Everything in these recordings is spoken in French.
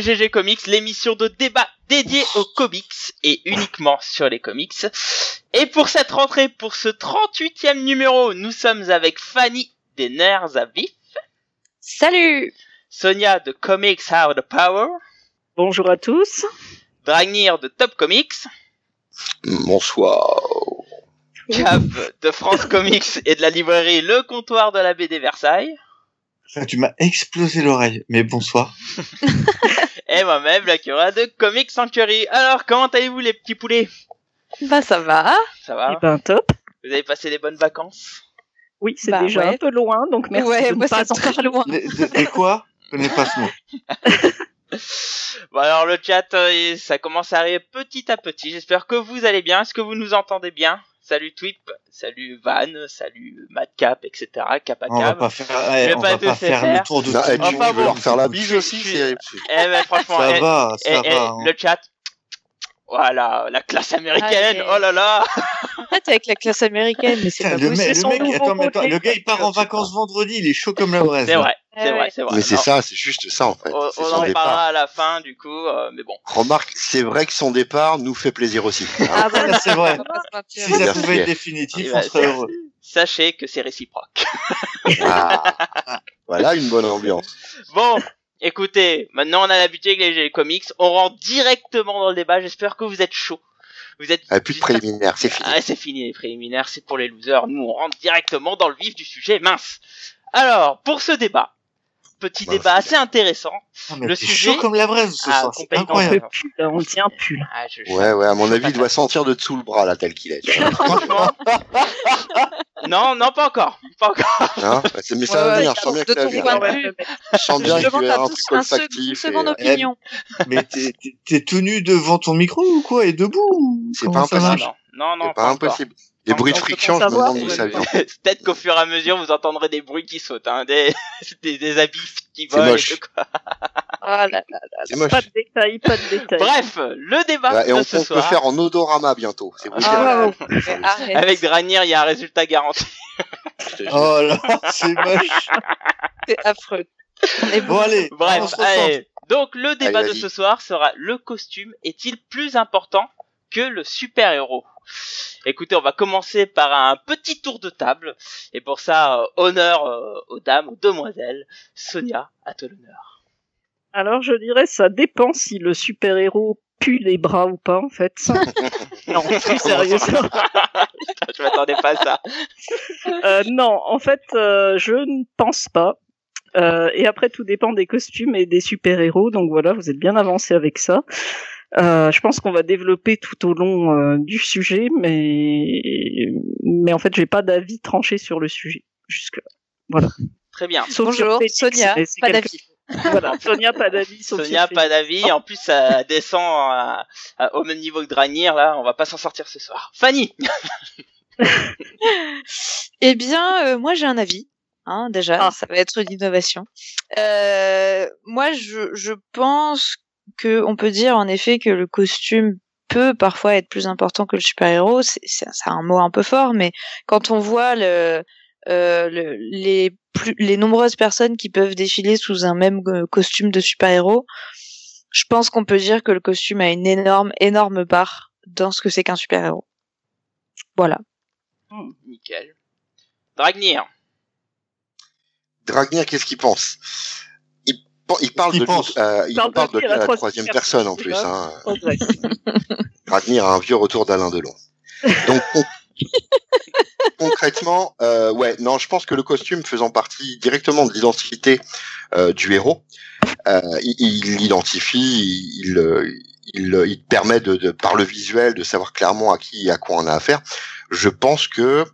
GG Comics, l'émission de débat dédiée aux comics et uniquement sur les comics. Et pour cette rentrée, pour ce 38e numéro, nous sommes avec Fanny des Nerfs à vif, Salut Sonia de Comics Hard Power, Bonjour à tous. Dragnir de Top Comics, Bonsoir. Cab de France Comics et de la librairie Le Comptoir de la BD Versailles, Enfin, tu m'as explosé l'oreille, mais bonsoir. et moi-même, la Cura de Comics Sanctuary. Alors, comment allez-vous les petits poulets? Bah ça va. Ça Eh va ben top. Vous avez passé des bonnes vacances? Oui, c'est Bah, déjà ouais. un peu loin, donc merci ouais, de ne moi pas c'est encore loin. De, de- de quoi? Je connais pas ce mot. Bon alors le chat, euh, ça commence à arriver petit à petit. J'espère que vous allez bien. Est-ce que vous nous entendez bien? Salut Twip, salut Van, salut Madcap, etc. Kappa On va pas faire, Je ouais, vais on pas va pas faire le tour de tout. tu Enfin, veux bon. leur faire la bise aussi, c'est... Eh ben franchement, Ça eh, va, eh, ça eh, va. hein. le chat. Voilà, la classe américaine. Allez. Oh là là. Arrête avec la classe américaine, mais c'est pas le, possible. mec, le mec, attends, mais attends, le gars il part en vacances vendredi, il est chaud comme la braise. C'est là. vrai, c'est Eh vrai, c'est vrai. Mais c'est ça, c'est juste ça en fait. On, en parlera à la fin du coup, euh, mais bon. Remarque, c'est vrai que son départ nous fait plaisir aussi. hein. Ah bah, c'est vrai. Si ça pouvait être définitif, Il on va- serait heureux. Sachez que c'est réciproque. Ah. voilà une bonne ambiance. Bon, écoutez, maintenant on a l'habitude avec les comics, on rentre directement dans le débat. J'espère que vous êtes chaud. Vous êtes Ah, plus de préliminaires, c'est fini. Ah, c'est fini les préliminaires, c'est pour les losers. Nous, on rentre directement dans le vif du sujet. Mince. Alors, pour ce débat, petit Mince. débat assez intéressant. Ah, mais Le sujet- chaud comme la braise ce Ah, soir, complètement. On incroyable. peut plus, là, on tient plus. Ah, je- je- Ouais, ouais, à mon avis, il doit sentir de dessous le bras là, tel qu'il est. tu non, non, pas encore. Pas encore. Hein Bah, mais ça va ouais, venir, je sens bien que ça ouais. Je sens bien Je qu'il demande y a à un truc olfactif. seconde opinion. Mais t'es- t'es- t'es tout nu devant ton micro ou quoi Et debout ou C'est pas impossible. Non, non, non, C'est pas impossible. Des Pas bruits de friction, je me demande d'où ça vient. Peut-être qu'au fur et à mesure, vous entendrez des bruits qui sautent, hein, des, des, des habits qui volent. et moche. tout, quoi. Ah là là. C'est moche. Pas de détails, pas de détails. Bref, le débat Ouais, et de on ce le soir. faire en odorama bientôt. C'est vous Ah, ouais. Avec Dranier, il y a un résultat garanti. Oh là, c'est moche. C'est affreux. On est Bon bon. allez, on Bref, allez. Donc le débat Allez, de ce soir sera le costume est-il plus important que le super-héros? Écoutez, on va commencer par un petit tour de table. Et pour ça, euh, honneur euh, aux dames, aux demoiselles. Sonia, à toi l'honneur. Alors je dirais ça dépend si le super-héros pue les bras ou pas en fait. non, plus sérieusement. Putain, Je m'attendais pas à ça. Euh, non, en fait, euh, je ne pense pas. Euh, et après, tout dépend des costumes et des super-héros. Donc voilà, vous êtes bien avancé avec ça. Euh, je pense qu'on va développer tout au long euh, du sujet, mais mais en fait, j'ai pas d'avis tranché sur le sujet jusque. Très bien. Sauf Bonjour, Félix, Sonia, pas quelque- d'avis. Voilà, Sonia, pas d'avis. Sonia, pas d'avis. En plus, ça descend à- à- au même niveau que Dranier. Là, on va pas s'en sortir ce soir. Fanny Eh bien, euh, moi j'ai un avis. Hein, déjà, Ah. ça va être une innovation. Euh, moi, je, je pense que on peut dire en effet que le costume peut parfois être plus important que le super-héros. C'est c'est- c'est un mot un peu fort, mais quand on voit le, euh, le- les, plus, les nombreuses personnes qui peuvent défiler sous un même euh, costume de super-héros, je pense qu'on peut dire que le costume a une énorme, énorme part dans ce que c'est qu'un super-héros. Voilà. Nickel. Dragnir Dragnir, qu'est-ce qu'il pense? Il, parle de pense euh, il parle de de la la troisième personne en plus. Hein. Dragnir a un vieux retour d'Alain Delon. Donc con- concrètement, euh, ouais, non, je pense que le costume faisant partie directement de l'identité euh, du héros, euh, il, il l'identifie, il, il, il, il permet de, de, par le visuel, de savoir clairement à qui et à quoi on a affaire. Je pense que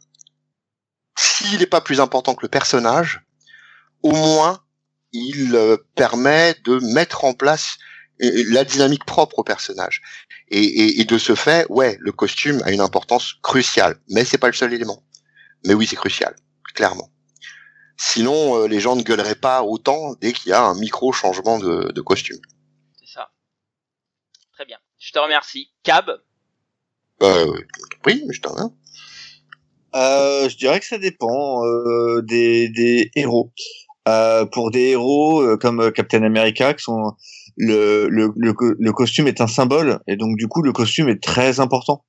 s'il n'est pas plus important que le personnage, au moins il euh, permet de mettre en place la dynamique propre au personnage. Et, et, et de ce fait, ouais, le costume a une importance cruciale, mais c'est pas le seul élément. Mais oui, c'est crucial, clairement. Sinon, euh, les gens ne gueuleraient pas autant dès qu'il y a un micro changement de, de costume. C'est ça. Très bien. Je te remercie. Cab? Euh, oui, je t'en ai. Euh, je dirais que ça dépend euh, des, des héros. Euh, pour des héros euh, comme euh, Captain America qui sont le, le, le, le costume est un symbole et donc du coup le costume est très important.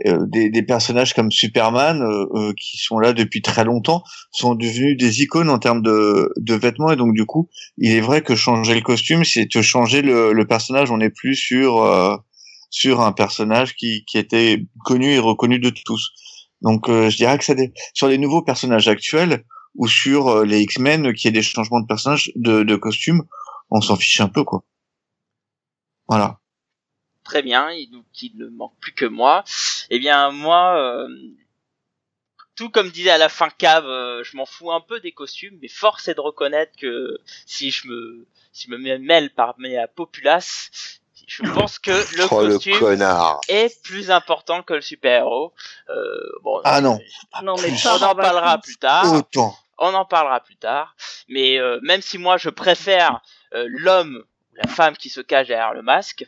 Des, des personnages comme Superman qui sont là depuis très longtemps sont devenus des icônes en termes de, de vêtements et donc du coup il est vrai que changer le costume c'est changer le, le personnage on n'est plus sur sur un personnage qui, qui était connu et reconnu de tous donc euh, je dirais que ça dé- sur les nouveaux personnages actuels ou sur euh, les X-Men qui ait des changements de personnages de, de costumes on s'en fiche un peu quoi. Voilà. Très bien, il, donc il ne manque plus que moi. Eh bien, moi, euh, tout comme disait à la fin Cave, euh, je m'en fous un peu des costumes, mais force est de reconnaître que si je me, si je me mêle parmi la populace, je pense que le oh le costume connard. est plus important que le super-héros. Euh, bon, Ah non. Non, mais plus. on en parlera plus tard. autant On en parlera plus tard. Mais euh, même si moi je préfère euh, l'homme la femme qui se cache derrière le masque,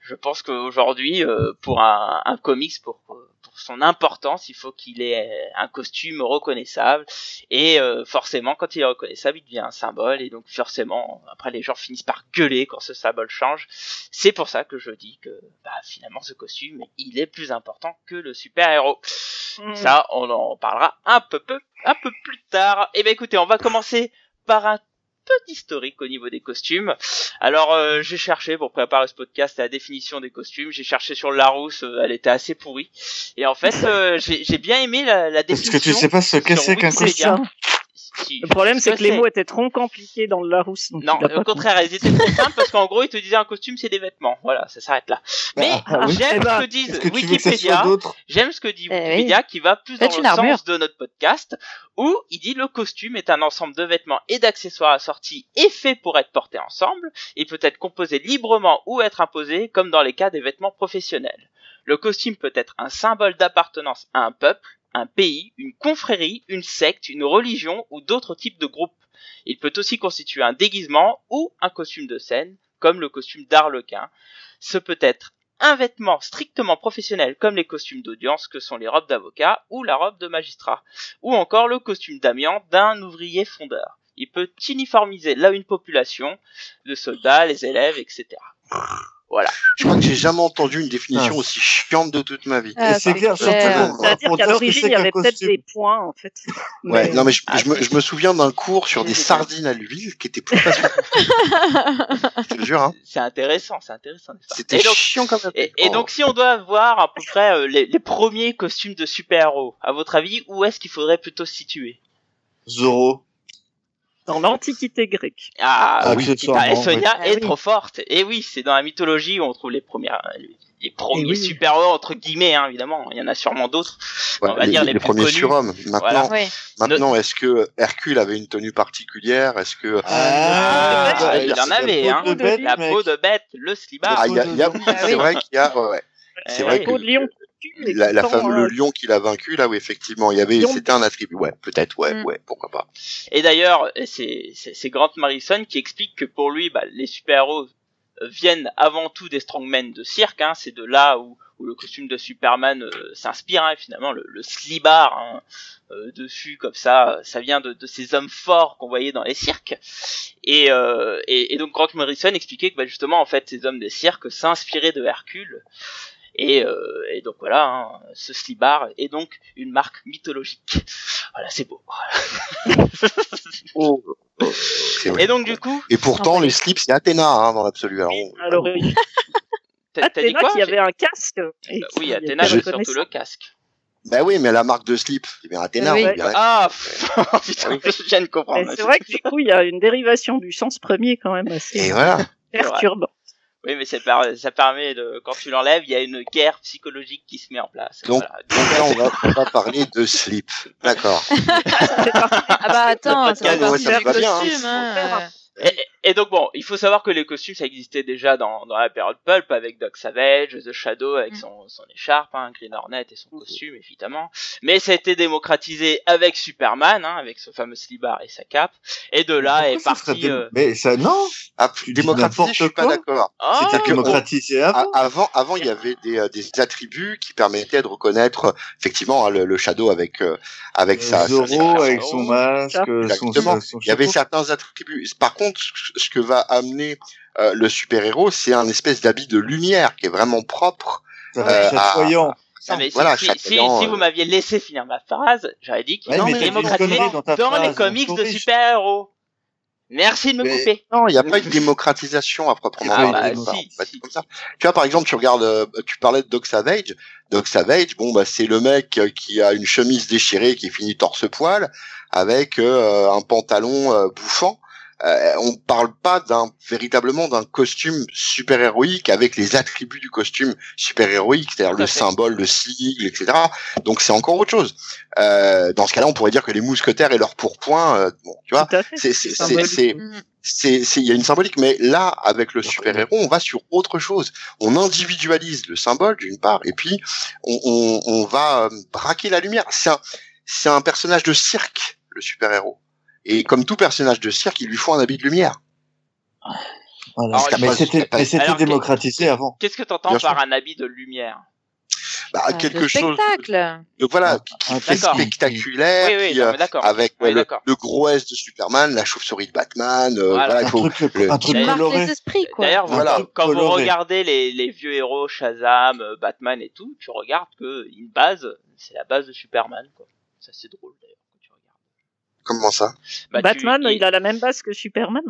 je pense qu'aujourd'hui, euh, pour un, un comics, pour, pour son importance, il faut qu'il ait un costume reconnaissable. Et euh, forcément, quand il est reconnaissable, il devient un symbole. Et donc forcément, après les gens finissent par gueuler quand ce symbole change. C'est pour ça que je dis que bah, finalement ce costume, il est plus important que le super-héros. Mm. Ça, on en parlera un peu, peu, un peu plus tard. Eh bien, écoutez, on va commencer par un peu d'historique au niveau des costumes. Alors, euh, j'ai cherché pour préparer ce podcast la définition des costumes. J'ai cherché sur Larousse, euh, elle était assez pourrie. Et en fait, euh, j'ai bien aimé la, la Est-ce définition. que tu sais pas ce que c'est qu'un costume Le problème, c'est que les mots étaient trop compliqués dans le Larousse. Donc Non, au contraire, ils étaient trop simples parce qu'en gros, ils te disaient un costume, c'est des vêtements. Voilà, ça s'arrête là. Mais Ah, oui. j'aime Eh ben, ce que disent que Wikipédia. J'aime ce que dit Eh oui. Wikipédia qui va plus dans le armure. sens de notre podcast où il dit le costume est un ensemble de vêtements et d'accessoires assortis et fait pour être porté ensemble. Il peut être composé librement ou être imposé comme dans les cas des vêtements professionnels. Le costume peut être un symbole d'appartenance à un peuple, un pays, une confrérie, une secte, une religion ou d'autres types de groupes. Il peut aussi constituer un déguisement ou un costume de scène, comme le costume d'Arlequin. Ce peut être un vêtement strictement professionnel comme les costumes d'audience que sont les robes d'avocat ou la robe de magistrat, ou encore le costume d'amiante d'un ouvrier fondeur. Il peut uniformiser là une population de soldats, les élèves, etc. Je crois que j'ai jamais entendu une définition Ah. aussi chiante de toute ma vie. Ah, c'est clair, c'est surtout C'est-à-dire qu'à l'origine, il y avait peut-être des points, en fait. Ouais, non mais je, Ah, je, me, c'est- je me souviens d'un cours sur des sardines à l'huile qui était plus passionnant. je te jure, hein. C'est intéressant, c'est intéressant. C'était chiant quand même. et, et donc si on doit voir à peu près euh, les, les premiers costumes de super-héros, à votre avis, où est-ce qu'il faudrait plutôt se situer? Zoro. Dans l'Antiquité grecque. Ah, Ah, oui, et Sonia oui. est Ah oui. trop forte. Et oui, c'est dans la mythologie où on trouve les premières, les premiers oui. super-héros entre guillemets, hein, évidemment. Il y en a sûrement d'autres. Ouais, on va les, dire les les plus premiers surhommes. Maintenant, Voilà. Maintenant, est-ce que Hercule avait une tenue particulière? Est-ce que Ah, Ah, il en avait, hein. La peau de bête, La mec. peau de bête, le slibard. ah, Ah c'est vrai qu'il y a, ouais, ouais. Eh c'est vrai que- de lion. Et la, la femme, euh, le lion qu'il a vaincu, là où effectivement il y avait, c'était un attribut. Ouais, peut-être, ouais, Mm. ouais, pourquoi pas. Et d'ailleurs, c'est c'est- c'est Grant Morrison qui explique que pour lui, bah, les super-héros viennent avant tout des strongmen de cirque. Hein, c'est de là où, où le costume de Superman euh, s'inspire. Hein, et finalement, le, le slibard hein, euh, dessus comme ça, ça vient de, de ces hommes forts qu'on voyait dans les cirques. Et, euh, et, et donc Grant Morrison expliquait que bah, justement, en fait, ces hommes de cirque s'inspiraient de Hercule. Et, euh, et donc voilà, hein, ce slibard est donc une marque mythologique. Voilà, c'est beau. C'est vrai. Et donc du coup, Et pourtant, Ah, bah, les slips, c'est Athéna, hein, dans l'absolu. Alors, on- À l'origine. t'as t'as dit Athéna quoi qui avait un casque. et Euh, qui Oui, Athéna, c'est surtout le casque. Bah oui, mais la marque de slip, c'est bien Athéna, Oui. dirait. Ah, pff, putain, je viens de comprendre. Mais c'est vrai que du coup, il y a une dérivation du sens premier quand même assez Et voilà. perturbant. Oui, mais ça, ça permet de, quand tu l'enlèves, il y a une guerre psychologique qui se met en place. Donc- Voilà. Donc là, on va, on va parler de slip. D'accord. Ah bah attends, ça va bien, hein. costume. hein. Et, et donc bon, il faut savoir que les costumes, ça existait déjà dans, dans la période pulp avec Doc Savage, The Shadow avec Mm. son, son écharpe, hein, Green Hornet et son costume évidemment. Mais ça a été démocratisé avec Superman, hein, avec ce fameux slibard et sa cape. Et de là est Pourquoi serait parti. dé- euh, Mais ça, non. Ah, démocratisé, je suis pas d'accord. oh, C'est-à-dire que- Démocratisé avant. Avant, avant, il y avait des, euh, des attributs qui permettaient de reconnaître euh, effectivement hein, le, le Shadow avec euh, avec sa, sa- Zoro sa- avec son masque, son, Exactement. son Il y avait certains attributs. Par contre, ce que va amener euh, le super-héros, c'est un espèce d'habit de lumière qui est vraiment propre. Euh, à- chatoyant. Non, mais voilà, si, si, si euh, vous m'aviez laissé finir ma phrase, j'aurais dit qu'il Ouais, est démocratisé dans dans les phrase, comics de super-héros. Merci de me Mais- couper. Non, il n'y a pas une démocratisation à proprement Ah, parler. bah, si, si. comme ça. Tu vois, par exemple, tu regardes, euh, tu parlais de Doc Savage. Doc Savage, bon, bah, c'est le mec euh, qui a une chemise déchirée qui finit torse-poil avec euh, un pantalon euh, bouffant. Euh, on parle pas d'un véritablement d'un costume super héroïque avec les attributs du costume super héroïque, c'est-à-dire le fait. symbole, le sigle, etc. Donc c'est encore autre chose. Euh, dans ce cas-là, on pourrait dire que les mousquetaires et leur pourpoint, euh, bon, tu vois, c'est c'est Mhm. c'est c'est- il y a une symbolique mais là avec le super héros on va sur autre chose on individualise le symbole d'une part et puis on, on, on va euh, braquer la lumière c'est un c'est un personnage de cirque le super héros et comme tout personnage de cirque il lui faut un habit de lumière Voilà. Alors, mais c'était, démocratisé avant. Qu'est-ce que t'entends Bien par sûr. un habit de lumière? Bah, Ah, quelque le chose spectacle. donc voilà Un- qui, un fait spectaculaire Oui, oui, qui, non, euh, avec Oui, euh, le, gros S de Superman la chauve-souris de Batman euh, Voilà. voilà, il Un faut truc, le- un truc coloré. D'ailleurs, Voilà. quand vous regardez les, les vieux héros, Shazam, euh, Batman et tout, tu regardes que une base, c'est la base de Superman. Quoi. Ça c'est drôle d'ailleurs tu. Comment ça? Bah, tu- Batman, il- il a la même base que Superman.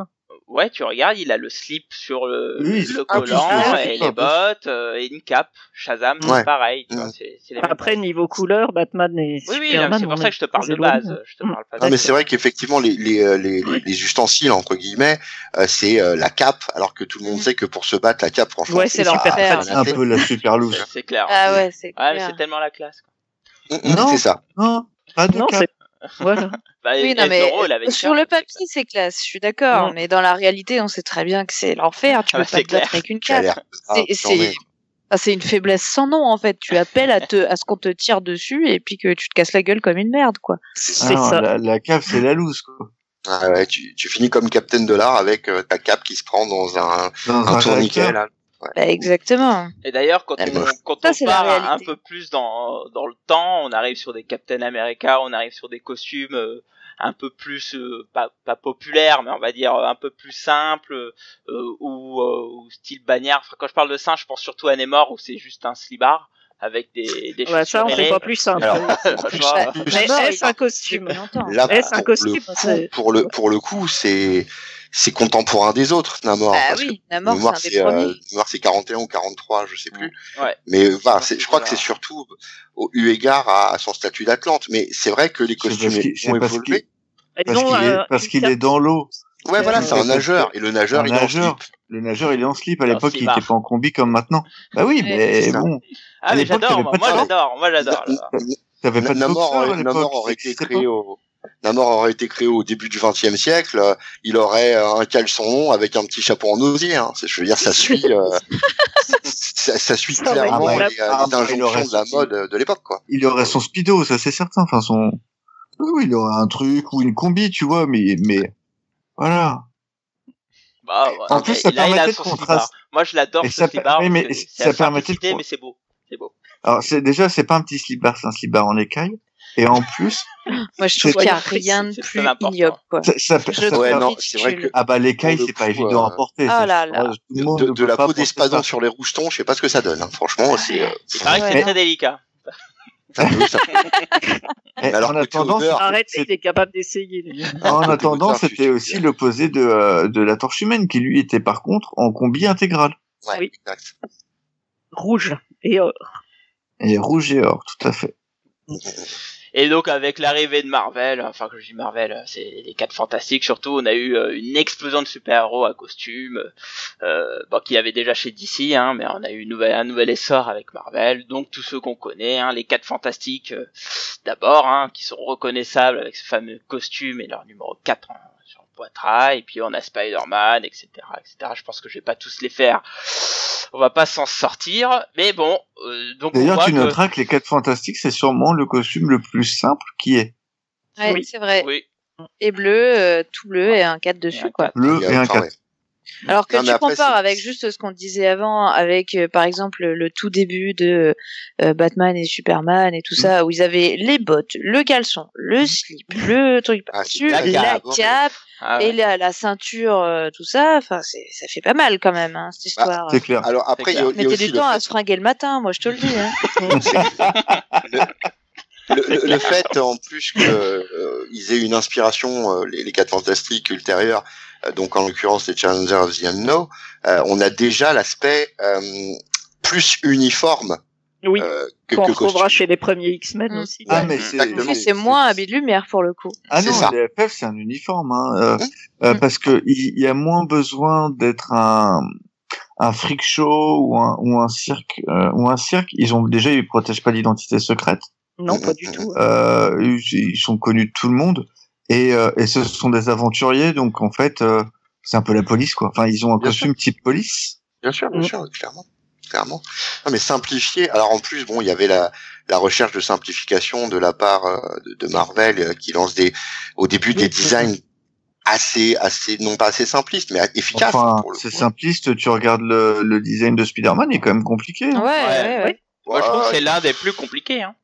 Ouais, tu regardes, il a le slip sur le, Oui, le un plus collant et les bottes euh, et une cape. Shazam, Ouais. c'est pareil. Tu Mm. vois, Après, niveau couleur, Batman et Oui, oui, Superman. c'est pour on ça que je te parle de base. Je te Mm. parle pas de Non, mais c'est vrai qu'effectivement les, les, euh, les, les- les ustensiles entre guillemets, euh, c'est euh, la cape, alors que tout le monde sait que pour se battre la cape, franchement, Ouais, c'est un peu la super loose. C'est clair. Ah ouais, c'est Ouais, mais clair. c'est tellement la classe. Quoi. Mm, mm, Non. C'est ça. Non, pas de Non, cap. Voilà. Bah, Oui, non, mais sur le papier, c'est classe, je suis d'accord, mais dans la réalité, on sait très bien que c'est l'enfer, tu Ah peux pas c'est te battre avec une grave, C'est- Ah, c'est une faiblesse sans nom, en fait. Tu appelles à, te, à ce qu'on te tire dessus et puis que tu te casses la gueule comme une merde, quoi. C'est Ah ça. La, la cave, c'est la loose, quoi. Ah ouais, tu, tu finis comme Captain Dollar avec euh, ta cape qui se prend dans un, Dans un un tourniquet. Bah, exactement. Et d'ailleurs, quand Ah, on, bah, quand ça, on part un peu plus dans, dans le temps, on arrive sur des Captain America, on arrive sur des costumes euh, un peu plus, euh, pas, pas populaires, mais on va dire euh, un peu plus simples, euh, ou, euh, ou style bagnard. Enfin, quand je parle de ça, je pense surtout à Nemor, où c'est juste un slibard avec des, des Ouais, ça, on fait pas plus simple. Bah, Mais D'abord, est-ce un costume. Là, un pour, costume le C'est- coup, pour le pour le coup, c'est c'est contemporain des autres, Namor. Bah parce que oui, Namor, Mémoire, c'est euh, premiers. mémoire, c'est 41 ou 43, je sais plus. Ouais. Mais voilà, que je crois que c'est surtout au eu égard à, à son statut d'Atlante. Mais c'est vrai que les costumes ont parce évolué. Parce qu'il est, une qu'il cape- est dans l'eau. Ouais, voilà, c'est un nageur. Et le nageur, Un il est en nageur. slip. Le nageur, il est en slip. À l'époque, il était pas en combi comme maintenant. Bah oui, mais bon, ah, à mais l'époque, j'adore, moi, j'adore, moi j'adore. T'avais pas de Namor, aurait, été créé au Namor aurait été créé au début du XXe siècle. Il aurait euh, un caleçon long avec un petit chapeau en osier. Hein. C'est- Je veux dire, ça suit, euh, ça, ça suit va, clairement les, euh, ah, injonctions de la mode de l'époque, quoi. Il aurait son speedo, ça c'est certain. Enfin, son, oui, oui, il aurait un truc ou une combi, tu vois, mais, mais, voilà. Bah, ouais, En plus, ça là, il a permettait son de slibard. contraste- Moi, je l'adore ce ça slibard. mais ça permettait de mais c'est beau. C'est beau. Alors, c'est, déjà, c'est pas un petit slibard, c'est un slibard en écaille. Et en plus, Moi, je trouve C'est- qu'il n'y a rien de plus ignoble, quoi. ça, ça, Ouais, non, c'est vrai que ah bah, l'écaille, c'est pas évident euh, à porter. Ah là là. De, de- la peau d'espadon sur les rougetons, je sais pas ce que ça donne. hein. Franchement, c'est. euh, c'est très délicat. Ça alors en attendant, Arrête, capable d'essayer. en c'était aussi l'opposé de, euh, de la torche humaine, qui lui était par contre en combi intégral. Ouais, Oui. exact. Rouge et or. Et rouge et or, tout à fait. Et donc avec l'arrivée de Marvel, enfin que je dis Marvel, c'est les quatre fantastiques surtout, on a eu euh, une explosion de super-héros à costume, euh, bon qu'il avait déjà chez DC, hein, mais on a eu un nouvel essor avec Marvel, donc tous ceux qu'on connaît, hein, les quatre fantastiques euh, d'abord, hein, qui sont reconnaissables avec ce fameux costume et leur numéro 4 hein, poitrail, et puis on a Spider-Man, etc., etc. Je pense que je vais pas tous les faire, on va pas s'en sortir, mais bon, euh, donc on D'ailleurs, tu noteras que les quatre fantastiques, c'est sûrement le costume le plus simple qui est. Ouais, Oui. c'est vrai. Oui, Et bleu, euh, tout bleu et un 4 dessus, un quoi. Bleu et un enfin, 4. Alors que Non, tu après, compares avec juste ce qu'on disait avant, avec euh, par exemple le, tout début de euh, Batman et Superman et tout Mm. ça, où ils avaient les bottes, le caleçon, le slip, le truc Ah, par-dessus, la la cape, cape Ah, et la, la ceinture, euh, tout ça. Enfin, ça fait pas mal quand même hein, cette Bah, histoire. C'est clair. Alors après, il y a, y a Mettez aussi du le temps à se fringuer le matin, moi je te le dis. Hein. le, le- le fait en plus que euh, ils aient une inspiration euh, les, les quatre fantastiques ultérieurs euh, donc en l'occurrence les Challengers of the Unknown euh, on a déjà l'aspect euh, plus uniforme Oui, euh, que, qu'on que retrouvera costume. chez les premiers X-Men Mm. aussi. Ah, Ouais, mais c'est c'est moins habit de lumière pour le coup. Ah non, ça. les FF c'est un uniforme, hein, euh, Mmh. parce que il il y, a moins besoin d'être un un freak show ou un ou un cirque euh, ou un cirque. Ils ont déjà ils protègent pas l'identité secrète. Non, pas du tout. Euh, ils, sont connus de tout le monde et euh, et ce sont des aventuriers donc en fait euh, c'est un peu la police quoi. Enfin ils ont un Bien costume type police. Bien sûr, bien Mm. sûr, clairement. Clairement. Non, mais simplifier. Alors en plus, bon, il y avait la, la recherche de simplification de la part euh, de, de Marvel euh, qui lance des, au début des designs assez, assez, non pas assez simplistes, mais efficaces. Enfin c'est simpliste. Tu regardes le, le design de Spider-Man il est quand même compliqué. Ouais, hein. ouais, ouais. Moi, je trouve que Ouais, c'est l'un des plus compliqués. Hein.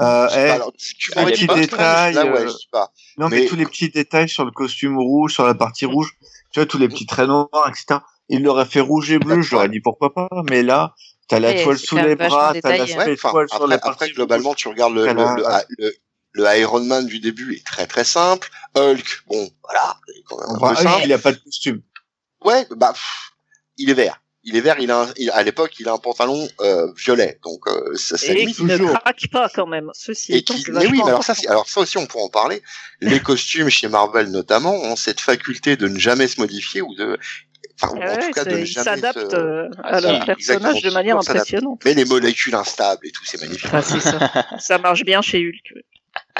Euh, je sais pas, alors, tu à m'aurais dit l'époque, Doctor Strange, détail, là, ouais, je sais pas. Non, mais, Mais- tous les petits détails sur le costume rouge, sur la partie rouge, tu vois, tous les petits traits noirs, etc. Il l'aurait fait rouge et bleu, j'aurais dit pourquoi pas, mais là, t'as la Ouais, toile sous les bras, t'as l'aspect Ouais, enfin, étoile sur après, la après, partie globalement, tu regardes le, le, la- le, le, le Iron Man du début est très très simple. Hulk, bon, voilà, il est quand même un peu Hulk, simple. il a pas de costume. Ouais, bah, pff, il est vert. Il est vert, il a un- il- à l'époque, il a un pantalon euh, violet, donc euh, ça, ça Et limite. qui ne toujours. craque pas quand même. Ceci Et qui, c'est mais oui, mais alors ça, alors ça aussi, on pourra en parler. Les costumes chez Marvel notamment ont cette faculté de ne jamais se modifier ou de, enfin, en tout cas de jamais s'adaptent se- euh, à leur personnage de manière toujours impressionnante. Mais les molécules instables et tout, c'est magnifique. Ah, c'est ça. ça marche bien chez Hulk.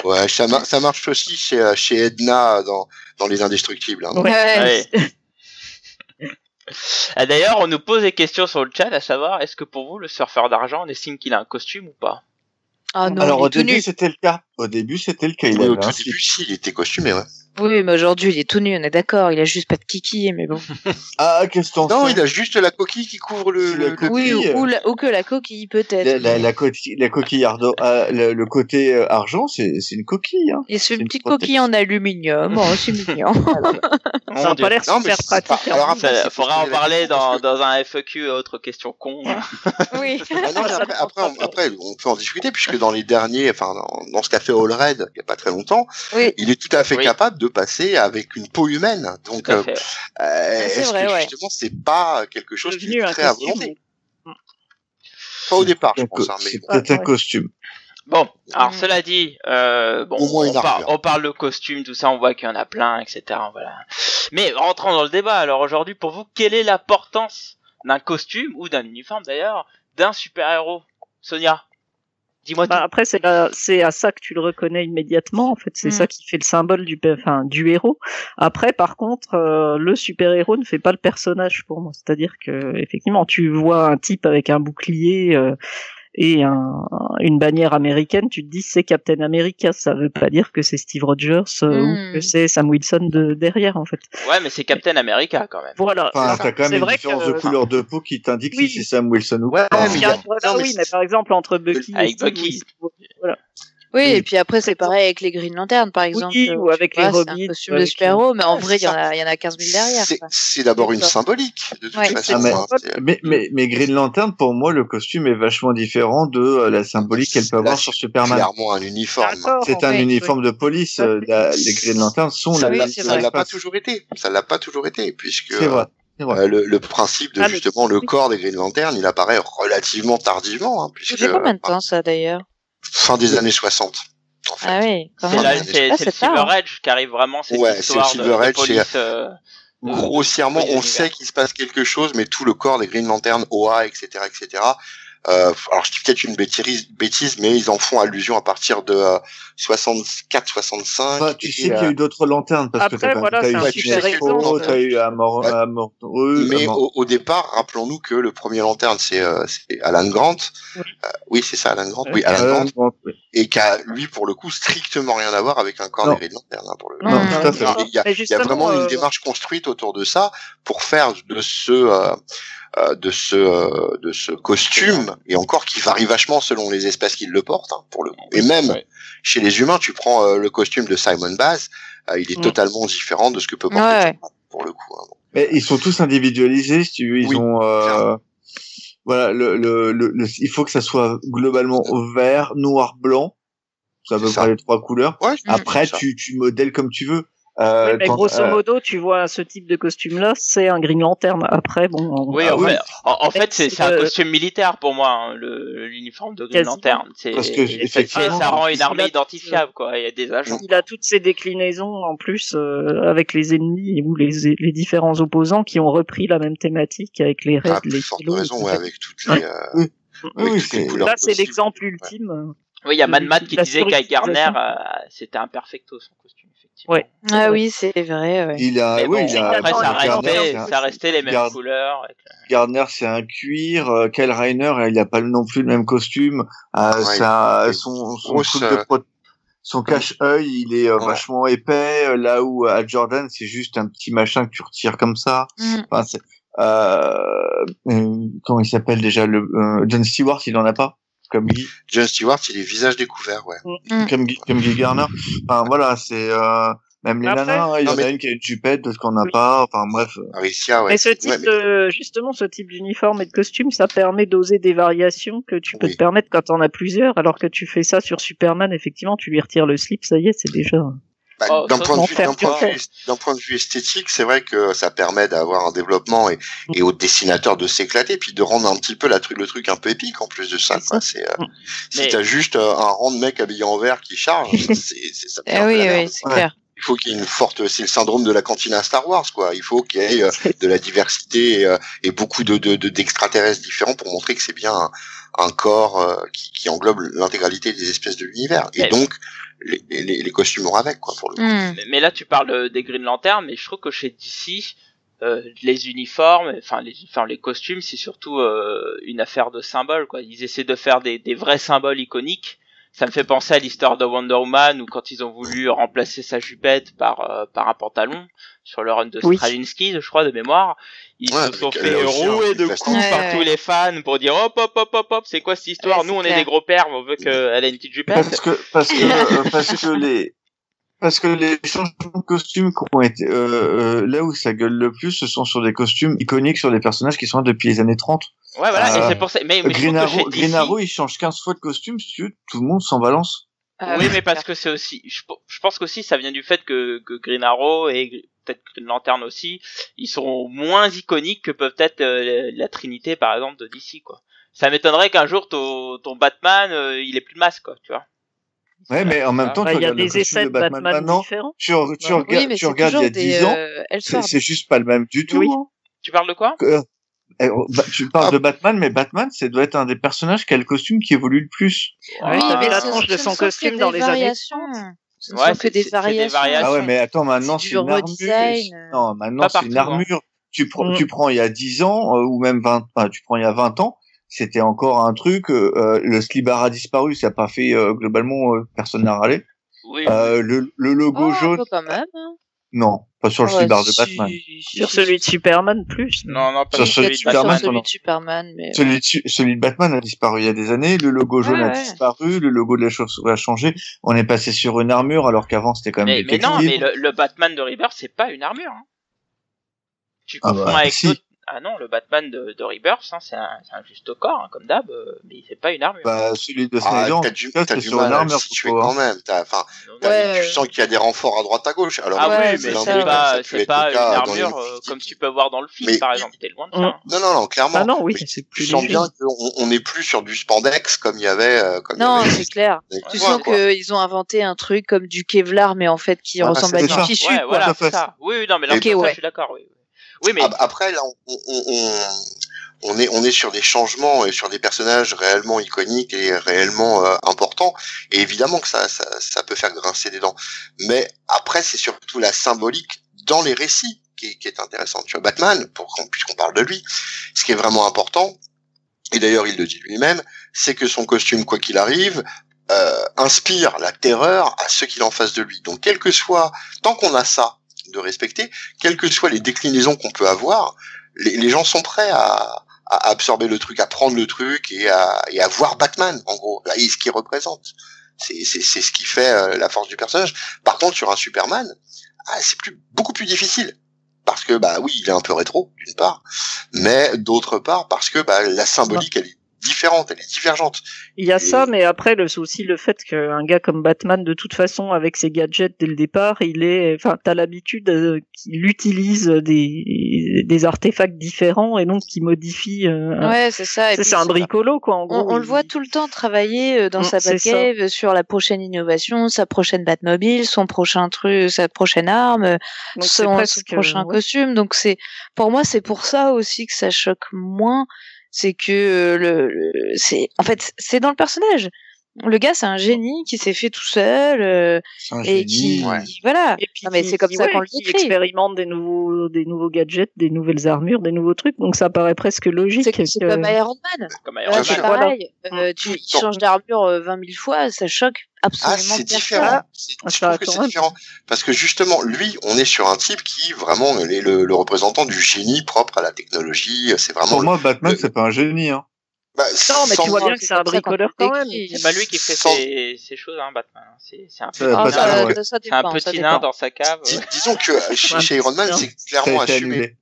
Ouais, ça, mar- ça marche aussi chez, euh, chez Edna dans, dans Les Indestructibles. Hein. Ouais. Ouais. Ah, D'ailleurs, on nous pose des questions sur le chat, à savoir, est-ce que pour vous, le surfeur d'argent, on estime qu'il a un costume ou pas? Ah non, Alors au début c'était le cas. Au début c'était le cas. Il Oui, au tout un début, si, il était costumé, ouais. Oui, mais aujourd'hui il est tout nu, on est d'accord. Il a juste pas de kiki, mais bon. Ah qu'est-ce que t'en Non, sais il a juste la coquille qui couvre le, le. Oui, ou, ou, la- ou que la coquille peut-être. la, la, la coquille, la coquille ardo, ah, le, le côté euh, argent, c'est une coquille. Hein. Et c'est une une petite protection. coquille en aluminium, oh, c'est mignon. Ça Mon n'a pas l'air super pratique. pas- hein. alors après, Ça, c'est faudra en parler question, dans, dans un FAQ et autres questions cons. hein. oui. Ah Ça après, après, on, après, on peut en discuter puisque dans les derniers, enfin, dans, dans ce qu'a fait All Red il y a pas très longtemps, Oui. il est tout à fait Oui. capable de passer avec une peau humaine. Donc, euh, euh, c'est est-ce que ouais. justement, c'est pas quelque chose qui est très à costume. volonté? Pas au départ, je pense. Hein, mais C'est peut-être un costume. Bon, alors Mm. cela dit, euh, bon, on, par- armure. on parle de costumes, tout ça, on voit qu'il y en a plein, etc. Voilà. Mais rentrons dans le débat. Alors aujourd'hui, pour vous, quelle est l'importance d'un costume ou d'un uniforme d'ailleurs d'un super-héros? Sonia, dis-moi Bah, après, c'est c'est à ça que tu le reconnais immédiatement. En fait, c'est Mm. ça qui fait le symbole du, enfin, du héros. Après, par contre, euh, le super-héros ne fait pas le personnage pour moi. C'est-à-dire que, effectivement, tu vois un type avec un bouclier euh, et un, une bannière américaine, tu te dis c'est Captain America. Ça veut pas dire que c'est Steve Rogers euh, Mm. ou que c'est Sam Wilson de derrière, en fait. Ouais, mais c'est Captain America quand même. Voilà. Enfin, C'est t'as quand même une différence que- de couleur de peau qui t'indique Oui. si c'est Sam Wilson ou Ouais, pas. mais il y a- a- voilà, non, mais oui, mais par exemple entre Bucky Avec et Steve, Bucky. voilà. Oui, et puis après, c'est pareil avec les Green Lanterns, par exemple. Oui, euh, ou avec les vois, c'est Robins, un costume ou de super-héros, mais en vrai, il c'est y, en a- il y en a 15 000 derrière. C'est-. C'est d'abord une C'est ça. symbolique, de toute Ouais, façon. Ah, mais- c'est- Mais, mais, mais Green Lantern, pour moi, le costume est vachement différent de euh, la symbolique qu'elle peut avoir c'est sur Superman. clairement un uniforme. C'est un uniforme de police. euh, la- les Green Lanterns sont Ça la c'est ça l'a pas toujours été. Ça l'a pas toujours été, puisque C'est vrai. C'est vrai. euh, le, le principe de Ah, justement le corps des Green Lanterns, il apparaît relativement tardivement, hein, puisque combien de temps, ça, d'ailleurs? Fin des années 60. En fait. Ah oui, C'est Ah, le Silver Edge qui arrive vraiment, cette Ouais, histoire le de, Silver de Edge, c'est- police. euh, Grossièrement, on sait qu'il se passe quelque chose, mais tout le corps des Green Lanterns, OA, etc., etc. Euh, alors je dis peut-être une bêtise, bêtise, mais ils en font allusion à partir de euh, 64, 65. Enfin, tu et, sais qu'il y euh, a eu d'autres lanternes parce que Après, t'as quand voilà, t'as un eu super t'as eu Amor, Ouais. Amoreux, mais Amor- au, au départ, rappelons-nous que le premier lanterne, c'est euh, c'est Alan Grant. Oui. Euh, oui, c'est ça, Alan Grant. Oui, Alan Alan Grant. Grant, oui. et qui a lui pour le coup strictement rien à voir avec un corps Non. des Green Lantern, hein, pour le Non, tout à fait. il y y a vraiment euh, une démarche construite autour de ça pour faire de ce euh, de ce euh, de ce costume et encore qui varie vachement selon les espèces qui le portent hein, pour le coup. Et même Ouais. chez les humains, tu prends euh, le costume de Simon Baz, euh, il est Mm. totalement différent de ce que peut porter Ouais. Pour le coup. hein. Mais ils sont tous individualisés, si tu veux. Ils Oui, ont, euh, voilà, le, le, le, le- il faut que ça soit globalement vert, noir, blanc. Ça. près les trois couleurs. Ouais, Après, tu, tu modèles comme tu veux. Euh, Oui, mais grosso euh, modo, tu vois ce type de costume-là, c'est un Green Lantern. Après, bon. on- Oui, Ah en, oui. fait, en, en fait, c'est c'est un costume militaire pour moi, hein, le l'uniforme de Green. Lantern. C'est Parce que, ça, effectivement, ça rend une armée identifiable, quoi. Il y a des agents. Il a toutes ces déclinaisons en plus euh, avec les ennemis ou les, les différents opposants qui ont repris la même thématique avec les raids, Ah, les kilos, raison, ouais, avec toutes les, euh, Oui. avec oui, toutes les couleurs Là, c'est l'exemple ultime. Oui, il y a Mad qui disait qu'avec Garner, euh, c'était un perfecto son costume, effectivement. Ouais. Ah oui, c'est vrai. Ouais. Il a, Mais oui, bon, il a, après, ça Gardner, restait, Gardner, ça restait les mêmes couleurs. avec le- Gardner, c'est un cuir. euh, Kyle Reiner, il a pas non plus le même costume. Euh, Ouais, ça, a son, son truc euh, de pro- son cache-œil, il est euh, Ouais. vachement épais. euh, Là où à Jordan, c'est juste un petit machin que tu retires comme ça. Mm. Enfin, c'est, euh, euh, comment il s'appelle déjà le euh, John Stewart, il en a pas comme Guy, John Stewart, il est visage découvert, ouais. Mm. comme Guy, comme Guy Garner. Enfin voilà, c'est euh, même les Après- nanas, il y en mais- a une qui a une jupette, d'autres qui en a Oui. pas. Enfin bref. Aricia, ouais. mais ce type Ouais, mais- de, justement, ce type d'uniforme et de costume, ça permet d'oser des variations que tu peux Oui. te permettre quand t'en as plusieurs, alors que tu fais ça sur Superman, effectivement, tu lui retires le slip, ça y est, c'est déjà. Bah, Oh, d'un point, point, point de vue esthétique, c'est vrai que ça permet d'avoir un développement et, et aux dessinateurs de s'éclater, puis de rendre un petit peu la truc, le truc un peu épique en plus de ça. Quoi. C'est, euh, si Mais- t'as juste euh, un rang de mec habillé en vert qui charge, c'est, c'est ça. Eh oui, oui, c'est Ouais. clair. Il faut qu'il y ait une forte, c'est le syndrome de la cantine à Star Wars, quoi. Il faut qu'il y ait euh, de la diversité et, euh, et beaucoup de, de, de- d'extraterrestres différents pour montrer que c'est bien un, un corps euh, qui, qui englobe l'intégralité des espèces de l'univers. Et Mais- donc, les, les, les costumes vont avec, quoi, pour le coup. Mm. Mais, mais là, tu parles euh, des Green Lantern, mais je trouve que chez DC, euh, les uniformes, enfin les, enfin les costumes, c'est surtout euh, une affaire de symboles. Quoi. Ils essaient de faire des, des vrais symboles iconiques. Ça me fait penser à l'histoire de Wonder Woman, où quand ils ont voulu remplacer sa jupette par par, par un pantalon sur le run de Oui. Straczynski, je crois, de mémoire. Ils Ouais, se sont fait euh, rouer de coups Ouais, par ouais. tous les fans pour dire hop hop hop hop hop, c'est quoi cette histoire? Ouais, Nous on est des gros pères, mais on veut qu'elle ait une petite jupette. Parce que parce que euh, parce que les parce que les changements de costumes qui ont été euh, euh, là où ça gueule le plus, ce sont sur des costumes iconiques sur des personnages qui sont là depuis les années 30. Ouais voilà, et Euh, c'est pour ça. Mais, mais je Green Arrow, Green DC, Arrow, il change 15 fois de costume, si tu veux, tout le monde s'en balance. Ah oui, mais parce que c'est aussi, je, je pense qu'aussi ça vient du fait que, que Green Arrow et peut-être Green Lantern aussi, ils sont moins iconiques que peut-être euh, la Trinité par exemple de DC quoi. Ça m'étonnerait qu'un jour ton, ton Batman euh, il ait plus de masque quoi, tu vois. Ouais, mais en même temps, Bah, tu Il y a regardes le des costume essais de Batman, Batman maintenant, différents. tu, Oui, regardes, tu c'est regardes il y a des 10 ans, euh, c'est juste pas le même du tout. Oui. hein. Tu parles de quoi? Que- bah, tu parles Ah. de Batman, mais Batman, c'est doit être un des personnages qui a le costume qui évolue le plus. Oui, Ah, t'avais la ce- tronche de ce son costume dans les années variations. Ce ne Ouais, que des variations. Ah ouais, mais attends, maintenant c'est une armure. redesign. Non, maintenant Pas c'est une hein. armure. Tu prends, Mm. tu prends il y a 10 ans euh, ou même 20, enfin, tu prends il y a 20 ans, c'était encore un truc. euh, euh, le slibard a disparu, ça n'a pas fait euh, globalement euh, personne n'a râlé. Oui. Euh, le, le logo Oh, un jaune, peu quand même. Non, pas sur le Ouais, slibard de Batman. Sur celui de Superman, plus. Non non pas Sur celui celui de Batman. sur celui de Superman, mais Celui de, celui de Batman a disparu il y a des années, le logo jaune Ouais, a ouais. disparu, le logo de la chauve-souris a changé. On est passé sur une armure alors qu'avant c'était quand même Mais, des mais non, mais le, le Batman de Rebirth c'est pas une armure. Hein. Tu Ah confonds bah, avec si. Ah non, le Batman de, de Rebirth, hein, c'est un, un juste corps, hein, comme d'hab, euh, mais c'est pas une armure. Bah, celui de Ah, Snyder, t'as du, c'est du mal une à le armure, pas, quand même. T'as- Ouais, tu sens qu'il y a des renforts à droite à gauche. Alors, Ah Ouais, oui, mais ça, c'est pas, c'est pas une armure euh, comme tu peux voir dans le film, Mais- par exemple. T'es loin de ça. Mm. hein. Non, non, non, clairement. Ah non, oui, c'est tu plus sens léger. bien qu'on on n'est plus sur du spandex comme il y avait. euh, non, c'est clair. Tu sens qu'ils ont inventé un truc comme du Kevlar, mais en fait qui ressemble à du tissu. Ouais, quoi. voilà, ça. Oui, oui, non, mais là, je suis d'accord, oui. Oui, mais Après, là, on, on, on, est, on est sur des changements et sur des personnages réellement iconiques et réellement euh, importants. Et évidemment que ça, ça, ça peut faire grincer des dents. Mais après, c'est surtout la symbolique dans les récits qui, qui est intéressante. Tu vois, Batman, pour qu'on, puisqu'on parle de lui, ce qui est vraiment important, et d'ailleurs il le dit lui-même, c'est que son costume, quoi qu'il arrive, euh, inspire la terreur à ceux qu'il a en face de lui. Donc, quel que soit, tant qu'on a ça de respecter, quelles que soient les déclinaisons qu'on peut avoir, les, les, gens sont prêts à, à, absorber le truc, à prendre le truc et à, et à voir Batman, en gros, et ce qu'il représente. C'est ce qui fait euh, la force du personnage. Par contre, sur un Superman, ah, c'est plus beaucoup plus difficile. Parce que bah oui, il est un peu rétro d'une part, mais d'autre part parce que bah la symbolique elle est différente, elle est divergente. Il y a ça, mais après le aussi le fait qu'un gars comme Batman, de toute façon, avec ses gadgets dès le départ, il est, enfin, t'as l'habitude euh, qu'il utilise des des artefacts différents et donc qui modifie. Euh, ouais, c'est ça. C'est un bricolo quoi. En gros, on, le voit tout le temps travailler euh, dans Mm, sa c'est Batcave sur la prochaine innovation, sa prochaine Batmobile, son prochain truc, sa prochaine arme, donc c'est son, prochain ouais. costume. Donc c'est, pour moi, c'est pour ça aussi que ça choque moins. C'est que euh, le, le- c'est, en fait, c'est dans le personnage. Le gars, c'est un génie qui s'est fait tout seul euh, C'est et qui, ouais. voilà. Et puis Non, mais c'est comme ça ouais, qu'on le qui décrit. expérimente des nouveaux, des nouveaux gadgets, des nouvelles armures, des nouveaux trucs. Donc ça paraît presque logique. C'est c'est que- comme Iron Man. Comme Iron c'est pareil. Euh, tu changes d'armure euh, 20 000 fois, ça choque Ah, absolument c'est personne. différent. C'est- Ah, Je trouve que c'est différent parce que justement, lui, on est sur un type qui vraiment est le, le représentant du génie propre à la technologie. C'est vraiment. Pour moi, Batman, le- c'est pas un génie. Hein. Bah, Non, mais tu vois bien que c'est c'est un bricoleur le quand même. C'est pas lui qui fait Sans- ces, ces choses, hein, Batman. C'est c'est un petit Ah, pas nain, un petit nain dans sa cave. Dis- disons que chez, chez Iron Man, c'est clairement assumé.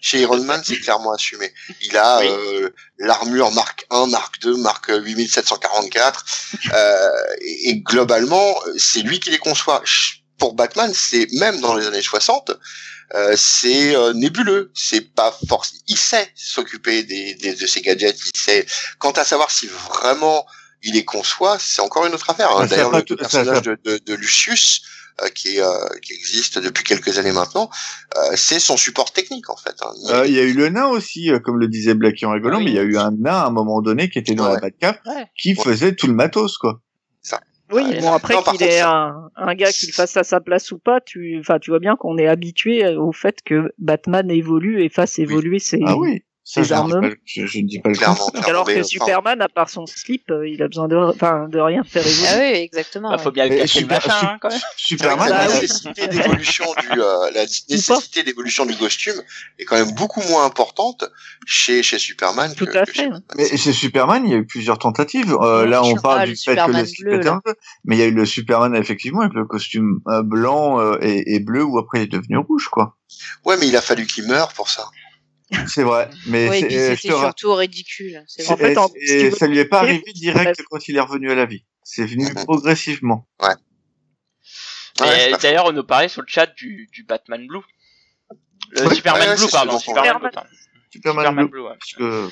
Chez Iron Man, c'est clairement assumé. Il a Oui. euh, l'armure Mark 1, Mark 2, Mark 8744, euh, et, et globalement, c'est lui qui les conçoit. Pour Batman, c'est même dans les années 60, euh, c'est euh, nébuleux. C'est pas forcément. Il sait s'occuper des, des- de ses gadgets. Il sait. Quant à savoir si vraiment il les conçoit, c'est encore une autre affaire. hein. D'ailleurs, le tout- personnage de, de, de Lucius, euh, qui, euh, qui existe depuis quelques années maintenant, euh, c'est son support technique en fait. hein. Euh, Il y a eu le nain aussi, euh, comme le disait Blacky en rigolant, Ah oui. mais il y a eu un nain à un moment donné qui était dans Ouais. la Batcave Ouais. qui faisait tout le matos, quoi. Oui, bon après qu'il ça- un, un gars qui le fasse à sa place ou pas, tu, enfin, tu vois bien qu'on est habitué au fait que Batman évolue et fasse évoluer ses. Ah oui. Ça, Les je, ne dis armes. pas, je, je ne dis pas le Clairement. contraire. Alors que enfin, Superman, à part son slip, euh, il a besoin de, enfin, de rien faire évoluer. Ah oui, exactement. Bah, faut ouais. bien Et cacher le super- machin, hein, quand même. Superman, Bah la nécessité d'évolution du euh, la nécessité d'évolution du costume est quand même beaucoup moins importante chez chez Superman Tout que, à que fait. Mais chez Superman, il y a eu plusieurs tentatives. Euh, là, on parle parle du fait que Superman le slip bleu, était un peu, mais il y a eu le Superman effectivement avec le costume euh, blanc euh, et, et bleu, où après il est devenu rouge, quoi. Ouais, mais il a fallu qu'il meure pour ça. C'est vrai, mais Ouais, c'est- euh, ra- surtout ridicule. C'est En vrai. fait, en- et si ça lui est pas arrivé direct Bref. quand il est revenu à la vie. C'est venu progressivement. Ouais, D'ailleurs, on nous parlait sur le chat du, du Batman Blue. Le Ouais. Superman Blue, pardon. Superman. Blue. Superman, Superman Blue, Blue, ouais. parce que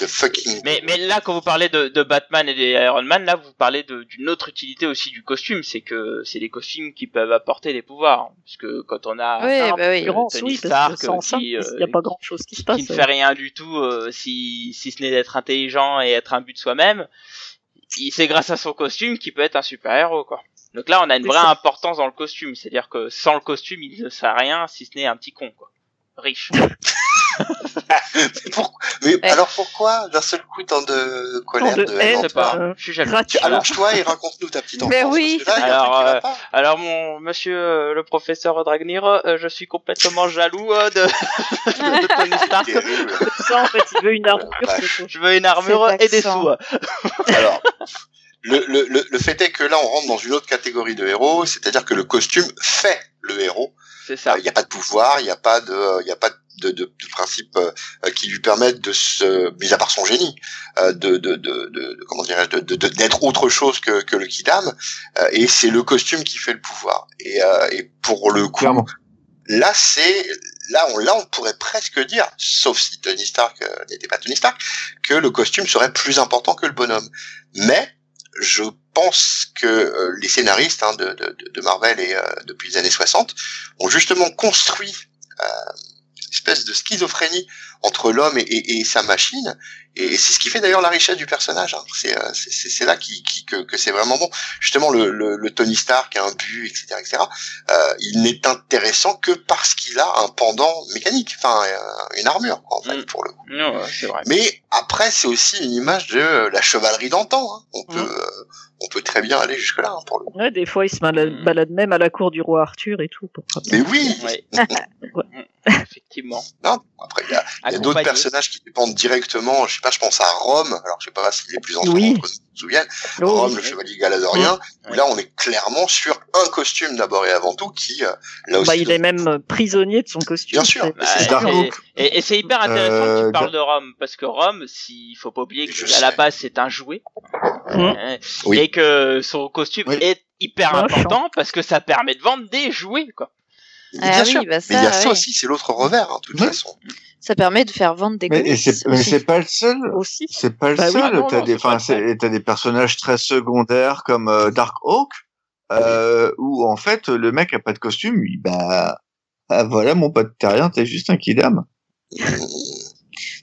de fucking. Mais, mais là, quand vous parlez de, de Batman et des Iron Man, là, vous parlez de- d'une autre utilité aussi du costume, c'est que c'est les costumes qui peuvent apporter des pouvoirs. Parce que quand on a Oui, En bah oui. Tony oui, Stark, ça, qui, il euh, n'y a pas grand chose qui se passe. qui ne fait rien du tout, euh, si, si ce n'est d'être intelligent et être un but de soi-même, c'est grâce à son costume qu'il peut être un super-héros, quoi. Donc là, on a une vraie ça. importance dans le costume, c'est-à-dire que sans le costume, il ne sert à rien si ce n'est un petit con, quoi. Riche. Mais, pour- mais Ouais. alors pourquoi d'un seul coup tant de colère, Tant de de haine, pas, euh, je suis jaloux. Allonge-toi et raconte-nous ta petite enfance. Mais oui. là, Alors, pas. Alors mon monsieur euh, le professeur Dragnir, euh, je suis complètement jaloux euh, de, de Tony Stark. Ça, en fait, il veut une armure. Ouais. tout. Je veux une armure et des sous. Alors, le, le, le, le fait est que là, on rentre dans une autre catégorie de héros, c'est-à-dire que le costume fait le héros. C'est ça. Il n'y a pas de pouvoir, il n'y a pas de, il y a pas de, de, de principe euh, qui lui permettent de se, mis à part son génie, euh, de, de, de, de, de- comment dirais-je, de, de, de- d'être autre chose que, que le Kidam. Euh, et c'est le costume qui fait le pouvoir. Et, euh, et pour le coup, clairement. là c'est là on là on pourrait presque dire sauf si Tony Stark euh, n'était pas Tony Stark que le costume serait plus important que le bonhomme mais je pense que euh, les scénaristes hein, de, de, de Marvel et euh, depuis les années 60 ont justement construit euh, espèce de schizophrénie entre l'homme et, et, et sa machine. Et c'est ce qui fait d'ailleurs la richesse du personnage. Hein. C'est euh, c'est là qui, qui que, que c'est vraiment bon. Justement, le, le, le Tony Stark a un but, etc., etc. Euh, il n'est intéressant que parce qu'il a un pendant mécanique, enfin euh, une armure, quoi, en fait, Mm. pour le coup. Non, vrai. Mais après, c'est aussi une image de la chevalerie d'antan. Hein. On peut Mm. euh, on peut très bien aller jusque là hein, pour le coup. Ouais, des fois, il se balade, Mm. balade même à la cour du roi Arthur et tout. Mais oui. Ouais. Ouais. Mm, Effectivement. Non, après il y a, il y a d'autres personnages qui dépendent directement. Je sais pas, je pense à Rome. Alors je sais pas si les plus Oui. d'entre nous se souviennent. Oh, Rome, oui. le chevalier galadorien. Là, on est clairement sur un costume d'abord et avant tout qui, euh, là aussi, Bah, il est même euh, prisonnier de son costume. Bien sûr. c'est- Bah, c'est et. Et, et c'est hyper intéressant que Euh, tu parles Dar- de Rome, parce que Rome, s'il faut pas oublier que à la base c'est un jouet, Mm. euh, Oui. et que son costume Oui. est hyper important parce que ça permet de vendre des jouets, quoi. Mais Ah bien oui, sûr. bah Mais il y a ça, ça aussi, c'est l'autre revers, hein, de toute Ouais. façon. Ça permet de faire vendre des Mais, comics mais c'est pas le seul. Aussi. C'est pas le Bah seul. T'as des, enfin, t'as des personnages très secondaires comme euh, Dark Hawk, euh, où en fait le mec a pas de costume. Il, bah, ah, voilà mon pote terrien, t'es juste un kidam.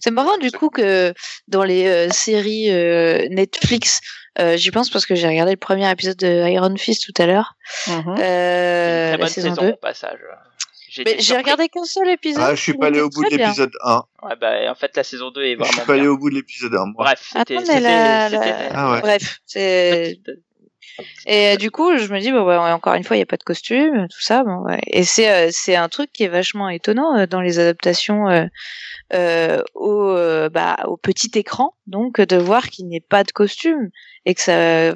C'est marrant du coup que dans les euh, séries euh, Netflix, euh, j'y pense parce que j'ai regardé le premier épisode de Iron Fist tout à l'heure, Mhm. euh, Très la bonne saison saison 2. au passage. J'ai regardé qu'un seul épisode. Ah, je suis il pas allé au bout de l'épisode 1. Ouais, bah, en fait, la saison 2 est Je vraiment suis pas allé au bout de l'épisode 1. Moi. Bref, c'était, la- la- Ah ouais. Bref, c'est et euh, du coup je me dis bon ouais, encore une fois il y a pas de costume tout ça bon ouais. et c'est euh, c'est un truc qui est vachement étonnant euh, dans les adaptations euh, euh, au euh, bah au petit écran donc de voir qu'il n'y ait pas de costume et que ça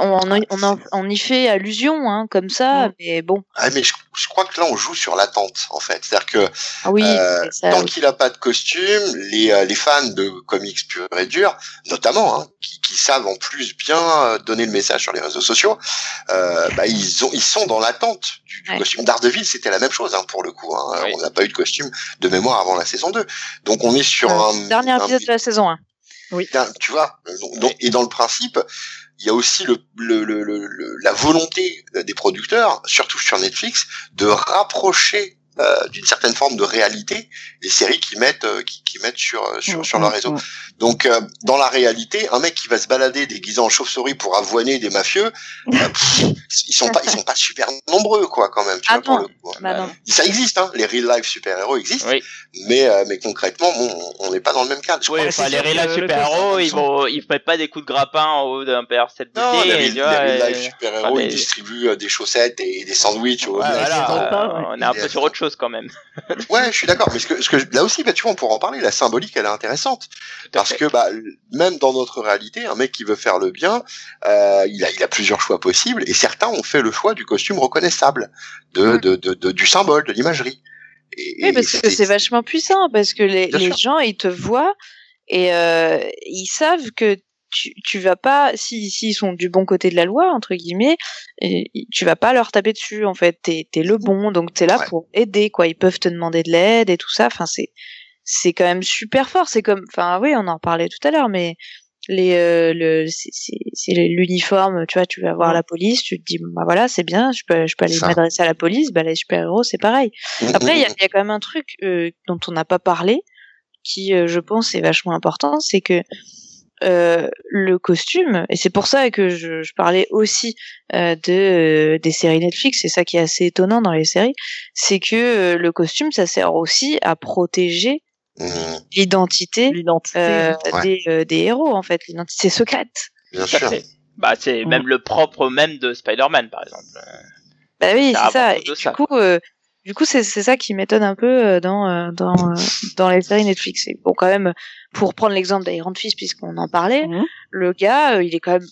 on, en- on, en- on y fait allusion hein, comme ça Mm. mais bon Ah, mais je, je crois que là, on joue sur l'attente, en fait. C'est-à-dire que ah oui Euh, ça, tant oui. qu'il a pas de costume, les, euh, les fans de comics pur et dur, notamment, hein, qui, qui savent en plus bien euh, donner le message sur les réseaux sociaux, euh, bah, ils, ont, ils sont dans l'attente du, du Ouais. costume. Daredevil, c'était la même chose hein, pour le coup. Hein. Oui. On n'a pas eu de costume de mémoire avant la saison 2. Donc on est sur Euh, un... dernier un- épisode de la saison 1 Tu vois. Donc- et dans le principe, il y a aussi la volonté euh, des producteurs, surtout sur Netflix, de rapprocher euh, d'une certaine forme de réalité les séries qui mettent euh, qui, qui mettent sur euh, sur, Mm, sur leur mm, réseau. mm. Donc euh, dans la réalité, un mec qui va se balader déguisé en chauve-souris pour avoiner des mafieux, euh, pff, ils sont pas ils sont pas super nombreux quoi quand même. Tu Ah vois, pour non. le coup. hein. bah Ça existe, hein, les real life super-héros existent, Oui, mais euh, mais concrètement, bon, on n'est pas dans le même cadre. Oui enfin, les que le super-héros, costume, ils vont, ils mettent pas des coups de grappin en haut d'un PR7 Non, les, real- les real et- life super-héros, enfin, les- ils distribuent des chaussettes et des sandwichs Ouais, voilà, euh, on est un peu sur autre chose quand même. Ouais, je suis d'accord. Mais ce que, ce que, là aussi, bah, tu vois, on pourra en parler. La symbolique, elle est intéressante. Parce fait. que, bah, même dans notre réalité, un mec qui veut faire le bien, euh, il a, il a plusieurs choix possibles. Et certains ont fait le choix du costume reconnaissable, de, Mm. de, de, de- du symbole, de l'imagerie. Oui, parce que c'est vachement puissant, parce que les, gens, ils te voient et euh, ils savent que tu, tu vas pas, si s'ils sont du bon côté de la loi, entre guillemets, et, tu vas pas leur taper dessus, en fait. T'es es le bon, donc t'es là Ouais. pour aider, quoi. Ils peuvent te demander de l'aide et tout ça. Enfin, c'est c'est quand même super fort. C'est comme, enfin, oui, on en parlait tout à l'heure, mais les euh, le c'est l'uniforme tu vois tu vas voir Ouais. la police tu te dis bah voilà c'est bien je peux je peux aller m'adresser à la police bah les super héros c'est pareil après, il y a, il y a quand même un truc euh, dont on n'a pas parlé, qui, euh, je pense, est vachement important, c'est que euh, le costume, et c'est pour ça que je, je parlais aussi euh, de euh, des séries Netflix, c'est ça qui est assez étonnant dans les séries, c'est que euh, le costume, ça sert aussi à protéger Mhm, l'identité euh, Ouais. des, euh, des héros, en fait, l'identité secrète. bien sûr. Bah, c'est même le propre même de Spider-Man, par exemple. Bah oui, c'est ça. Et du ça, coup, euh, du coup, c'est ça qui m'étonne un peu euh, dans euh, dans euh, dans les séries Netflix. Et bon, quand même, pour prendre l'exemple d'Iron Fist, puisqu'on en parlait, Mhm. le gars, il est quand même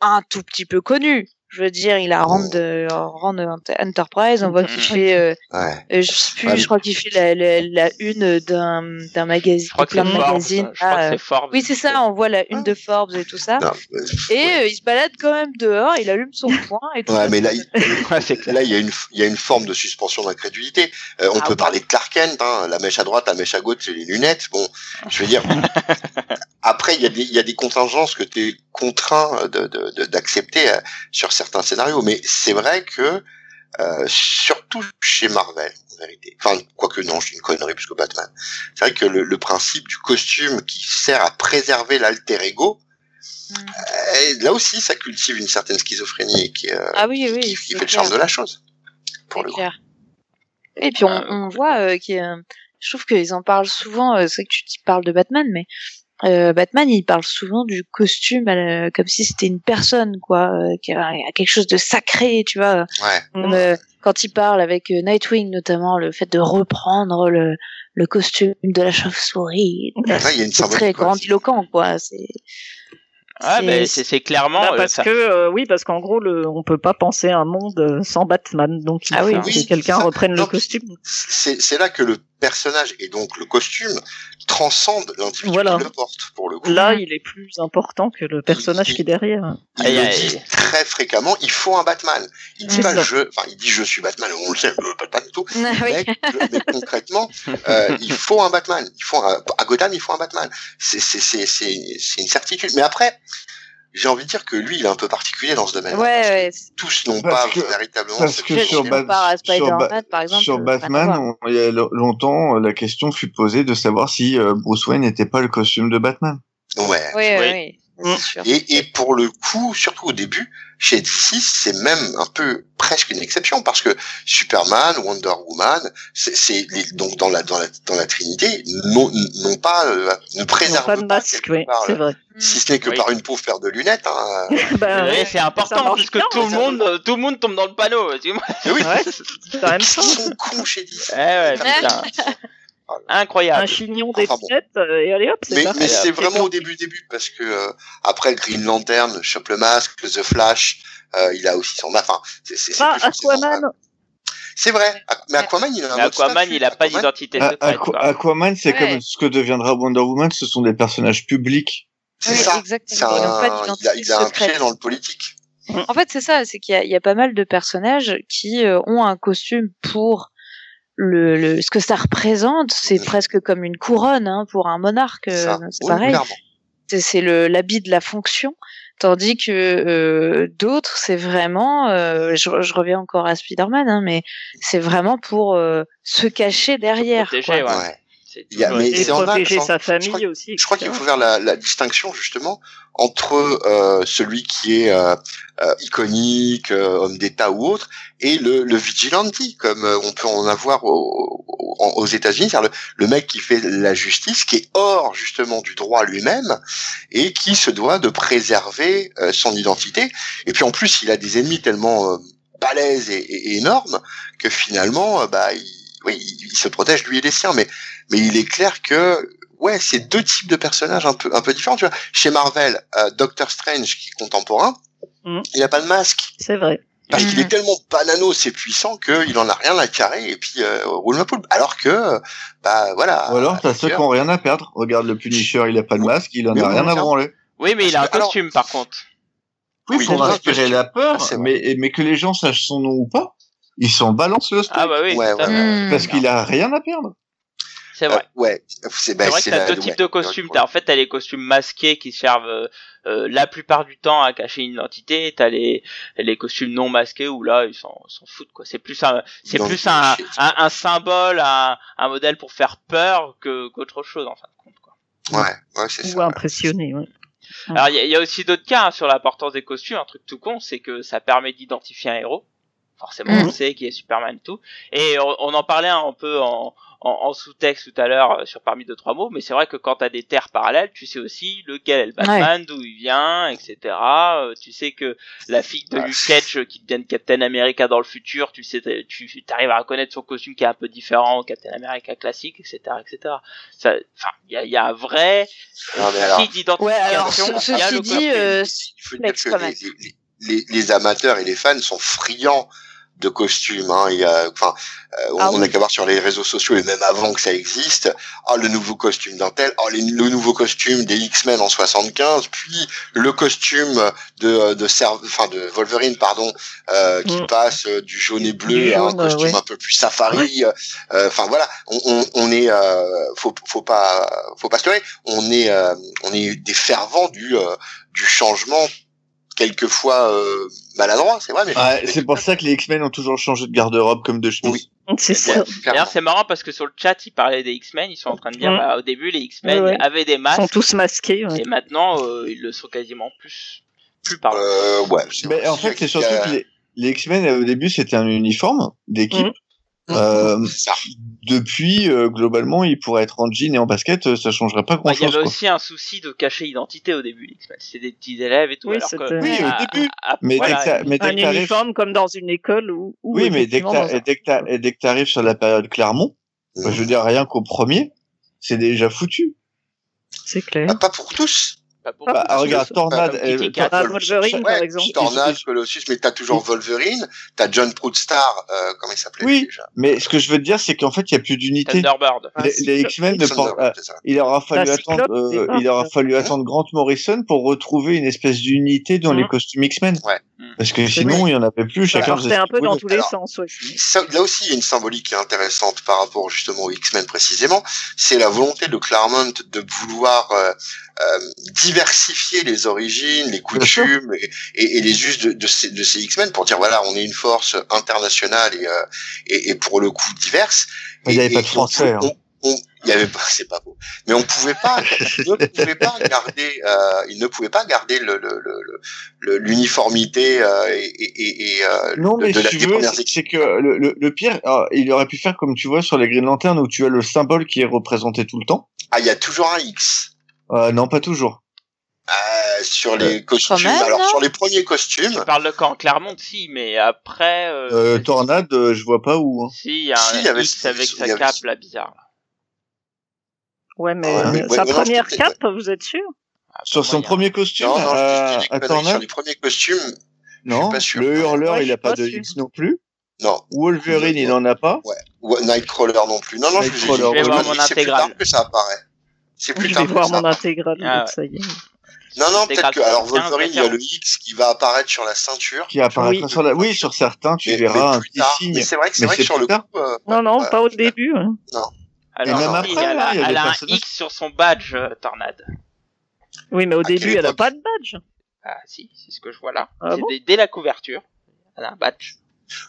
un tout petit peu connu. Je veux dire, il a rang de rang de Enterprise. On voit qu'il fait, euh, Ouais. euh, je sais plus, Ouais. je crois qu'il fait la, la, la une d'un d'un magazine, Je crois que plein c'est de Forbes. magazines. Je crois Ah, que Forbes. oui, c'est ça. On voit la une de Forbes et tout ça. Non, euh, Et ouais. euh, il se balade quand même dehors. Il allume son poing et tout. Ouais, ça. mais là, il-. Là, il y a une, il y a une forme de suspension d'incrédulité. Euh, on Ah peut parler de Clark Kent, hein, la mèche à droite, la mèche à gauche, c'est les lunettes. Bon, je veux dire. après, il y a des, il y a des contingences que tu es contraint de, de, de- d'accepter euh, sur certains scénarios. Mais c'est vrai que, euh, surtout chez Marvel, en vérité. Enfin, quoique non, je dis une connerie plus que Batman. C'est vrai que le, le principe du costume qui sert à préserver l'alter ego, Mm. euh, là aussi, ça cultive une certaine schizophrénie qui, euh, Ah oui, oui, qui, fait le clair. charme de la chose. Pour le coup. clair. Et puis on, on voit euh, qu'il y a- je trouve qu'ils en parlent souvent. c'est vrai que tu parles de Batman, mais euh, Batman, il parle souvent du costume euh, comme si c'était une personne, quoi, euh, qui a, a quelque chose de sacré, tu vois. Ouais. Comme, euh, quand il parle avec Nightwing, notamment, le fait de reprendre le, le costume de la chauve-souris, Ouais, une c'est très grandiloquent, quoi. C'est Ah, c'est- ben c'est clairement. Bah, euh, parce ça- que euh, oui, parce qu'en gros, le, on peut pas penser à un monde sans Batman, donc il Ah oui, faut oui, que quelqu'un reprenne le costume. C'est là que le personnage et donc le costume transcende l'individu Voilà. qui le porte, pour le coup. Là, il est plus important que le personnage Il- qui est derrière. Il Aïe, le aïe. dit très fréquemment, il faut un Batman. Il dit pas ça. je, enfin il dit je suis Batman, on le sait, euh, Batman et tout. Ah oui. Mais, mais concrètement, euh, il faut un Batman. Il faut un- à Gotham, il faut un Batman. C'est c'est c'est c'est c'est une certitude. Mais après, j'ai envie de dire que lui, il est un peu particulier dans ce domaine. Ouais, ouais. Tous n'ont pas que- véritablement. parce que sur Ba- par exemple. Sur Batman, on- il y a lo- longtemps, la question fut posée de savoir si euh, Bruce Wayne n'était pas le costume de Batman. Ouais. Oui, oui, Oui. et pour le coup, surtout au début, chez DC, c'est même un peu presque une exception parce que Superman, Wonder Woman, c'est donc dans la dans la dans la Trinité, n'ont n'ont pas euh, ne préservent pas de masque, oui, c'est euh, vrai. si ce n'est que Oui. par une pauvre paire de lunettes. Hein. Ben, Ouais, c'est important puisque bien, tout le monde, euh, tout le monde tombe dans le panneau. Excuse-moi. Mais oui, Ouais, c'est quand même ils sont cons chez DC. Eh ouais, putain. Incroyable. Un chignon Enfin des bon. lunettes, euh, et allez hop, c'est Mais, ça. mais c'est vraiment au début début parce que euh, après Green Lantern, chope le masque, The Flash, euh, il a aussi son enfin c'est c'est c'est Ah, Aquaman, vrai. C'est vrai. Aqu- Mais Aquaman, il a un Mais Aquaman, statut. il a pas Aquaman, d'identité Ah. Aqu-. Aquaman, c'est Ouais. comme ce que deviendra Wonder Woman, ce sont des personnages publics. C'est Oui, ça. Exactement. Ils n'ont pas un, il a, d'identité il a un pied dans le politique. En fait, c'est ça, c'est qu'il y, a- il y a pas mal de personnages qui euh, ont un costume pour le, le ce que ça représente. C'est presque comme une couronne hein, pour un monarque. Ça. euh, C'est Oui, pareil. C'est- C'est le l'habit de la fonction. Tandis que euh, d'autres, c'est vraiment, euh, je, je reviens encore à Spider-Man, hein, mais c'est vraiment pour euh, se cacher derrière. protéger, quoi. ouais. C'est Il y a- toujours mais été- Et protéger vague, sa je crois- famille aussi. Je crois qu'il faut faire la, la distinction justement entre euh, celui qui est euh, euh, iconique, euh, homme d'État ou autre, et le, le vigilante, comme euh, on peut en avoir au- au- aux États-Unis, c'est-à-dire le, le mec qui fait la justice, qui est hors justement du droit lui-même et qui se doit de préserver euh, son identité. Et puis en plus, il a des ennemis tellement euh, balèzes et, et- énormes que finalement, bah, il, oui, il, se protège lui et les siens. Mais mais il est clair que ouais, c'est deux types de personnages un peu un peu différents. Tu vois, chez Marvel, euh, Doctor Strange qui est contemporain, Mhm. il a pas de masque C'est vrai. parce qu'il Mhm. est tellement bananos et puissant qu'il en a rien à carrer et puis euh, roule ma poule. Alors que bah voilà. Ou alors, t'as ceux ailleurs- qui ont rien à perdre. Regarde le Punisher, il a pas de masque, il en Mais a rien à branler. Oui, mais il a un alors- costume par contre. Oui, Oui, pour il a un inspirer costume. la peur, Ah, c'est mais, mais que les gens sachent son nom ou pas, ils s'en balancent le steak. Ah bah oui, Ouais, tout à ouais, fait. Hmm. Parce qu'il a rien à perdre. c'est Euh, vrai. ouais, c'est bah, C'est vrai que c'est t'as deux ouais, types de costumes. T'as en fait t'as les costumes masqués qui servent euh, euh, la plupart du temps à cacher une identité. T'as les les costumes non masqués où là ils s'en s'en foutent quoi. C'est plus un c'est plus un, un un symbole, un un modèle pour faire peur que qu'autre chose en fin de compte quoi. Ouais, ouais, c'est Ou ça. impressionné, ouais. Alors il y a, il y a aussi d'autres cas hein, sur l'importance des costumes. Un truc tout con, c'est que ça permet d'identifier un héros. Forcément, Mhm. on sait qui est Superman et tout. Et on, on en parlait un peu en, en, en sous-texte tout à l'heure euh, sur parmi deux trois mots, mais c'est vrai que quand t'as des terres parallèles, tu sais aussi lequel est le Batman, d'où il vient, etc. Euh, tu sais que la fille de Ah. Luke Cage qui devient Captain America dans le futur, tu sais, tu arrives à reconnaître son costume qui est un peu différent au Captain America classique, etc., etc. Ça, enfin, il y a, y a un vrai Non, mais alors- d'identification. Ouais, alors ce- il y a ceci dit, euh, il faut dire que quand les, les, les, les amateurs et les fans sont friands de costumes. Hein. Il y a, enfin, euh, on Ah on oui. a qu'à voir sur les réseaux sociaux et même avant que ça existe. Ah, le nouveau costume d'un tel. Ah, les- le nouveau costume des X-Men en 75. Puis le costume de de, enfin, de Wolverine, pardon, euh, qui Mm. passe euh, du jaune et bleu Du à un costume ouais. un peu plus safari. Euh, Enfin voilà, on, on, on est, euh, faut, faut pas, faut pas se leurrer. On est, euh, on est des fervents du euh, du changement quelquefois euh, maladroit, c'est vrai, mais Ouais, c'est pour ça que les X-Men ont toujours changé de garde-robe comme de chemise. Oui. C'est ça. D'ailleurs, c'est marrant parce que sur le chat, ils parlaient des X-Men, ils sont en train de dire, bah, au début, les X-Men Ouais, ouais. avaient des Ils masques, sont tous masqués. ouais. et maintenant, euh, ils le sont quasiment plus, plus par Euh, ouais. c'est Mais en fait, c'est surtout que les, les X-Men, au début, c'était un uniforme d'équipe. Mhm. Euh, C'est ça. depuis, euh, globalement, il pourrait être en jean et en basket, euh, ça changerait pas Bah, il y grand-chose. avait quoi. aussi un souci de cacher l'identité au début. C'était des petits élèves et tout. Oui, alors c'était- que, Oui, au début. à- à- Mais voilà, dès que t'as- mais dès Un que t'arrives- uniforme comme dans une école Oui, mais dès que que t'arrives sur la période Clermont, bah, je veux dire, rien qu'au premier, c'est déjà foutu. C'est clair. Ah, pas pour tous. Pas pour- Bah, Ah, regarde, Tornade, comme elle- Kitty Tor- Cat. Ah, Wolverine, par Ouais, exemple. Tornade, Colossus, mais t'as toujours Wolverine, t'as John Proudstar, euh, comment il s'appelait Oui. déjà mais ce que je veux te dire, c'est qu'en fait, il y a plus d'unité. Thunderbird. Ah, Les, ça- X-Men ne portent, euh, il aura fallu Bah, attendre, euh, il aura fallu attendre Grant Morrison pour retrouver une espèce d'unité dans les Mhm. costumes X-Men. Ouais. Parce que sinon, il y en avait plus, chacun faisait un peu dans tous les Alors, sens, ouais. Là aussi, il y a une symbolique qui est intéressante par rapport justement aux X-Men précisément. C'est la volonté de Claremont de vouloir euh, euh, diversifier les origines, les coutumes et, et- et les us de, de ces, de ces X-Men pour dire voilà, on est une force internationale et, euh, et, et pour le coup diverse. Il n'y avait pas de français. on- hein. on- il y avait pas, c'est pas beau, mais on pouvait pas, il ne pouvait pas garder, euh, il ne pouvait pas garder le le- le- le- l'uniformité euh, et, et, et, et, euh, Non, de, mais de la, des tu veux, c'est que le, pire, il aurait pu faire comme tu vois sur les Green Lantern où tu as le symbole qui est représenté tout le temps. Ah, il y a toujours un X. Euh, non, pas toujours. Euh, sur les costumes. même, Alors non sur les premiers costumes, Tu parles de quand? Claremont, si, mais après. Euh, Euh, Tornade, euh, je vois pas où. hein. Si, il y a Si, un y avait- X avec sa avait- cape, là, bizarre. Ouais, mais Ouais, euh, mais- ouais, sa ouais, non, première je- cape, vous êtes sûr? Ah, Sur son premier costume, non, non, je- je, à, à conneries. sur Tornade, les premiers costumes, non. pas sûr. Le hurleur, Ouais, il a pas pas de. X non plus. non. Wolverine, il en a pas. Ou Nightcrawler non plus. Non, non, je vais voir c'est mon intégrale. que ça apparaît. C'est plus Je tard vais que voir ça mon apparaît. intégrale, Ah donc ça y est. Non, non, peut-être que, alors 75 Wolverine, il y a le. X qui va apparaître sur la ceinture. Qui apparaîtra Oui. sur la, oui, sur certains, tu mais- verras mais un plus petit tard. signe. Mais c'est vrai que c'est vrai c'est que sur le coup, euh, Non, non, pas au début. hein. Alors, même si, après, elle a, là, il y a elle des a un X sur son badge, euh, Tornade. Oui, mais au À début, elle a pas de badge. Ah, si, c'est ce que je vois là. Ah c'est bon dès, dès la couverture. Elle a un badge.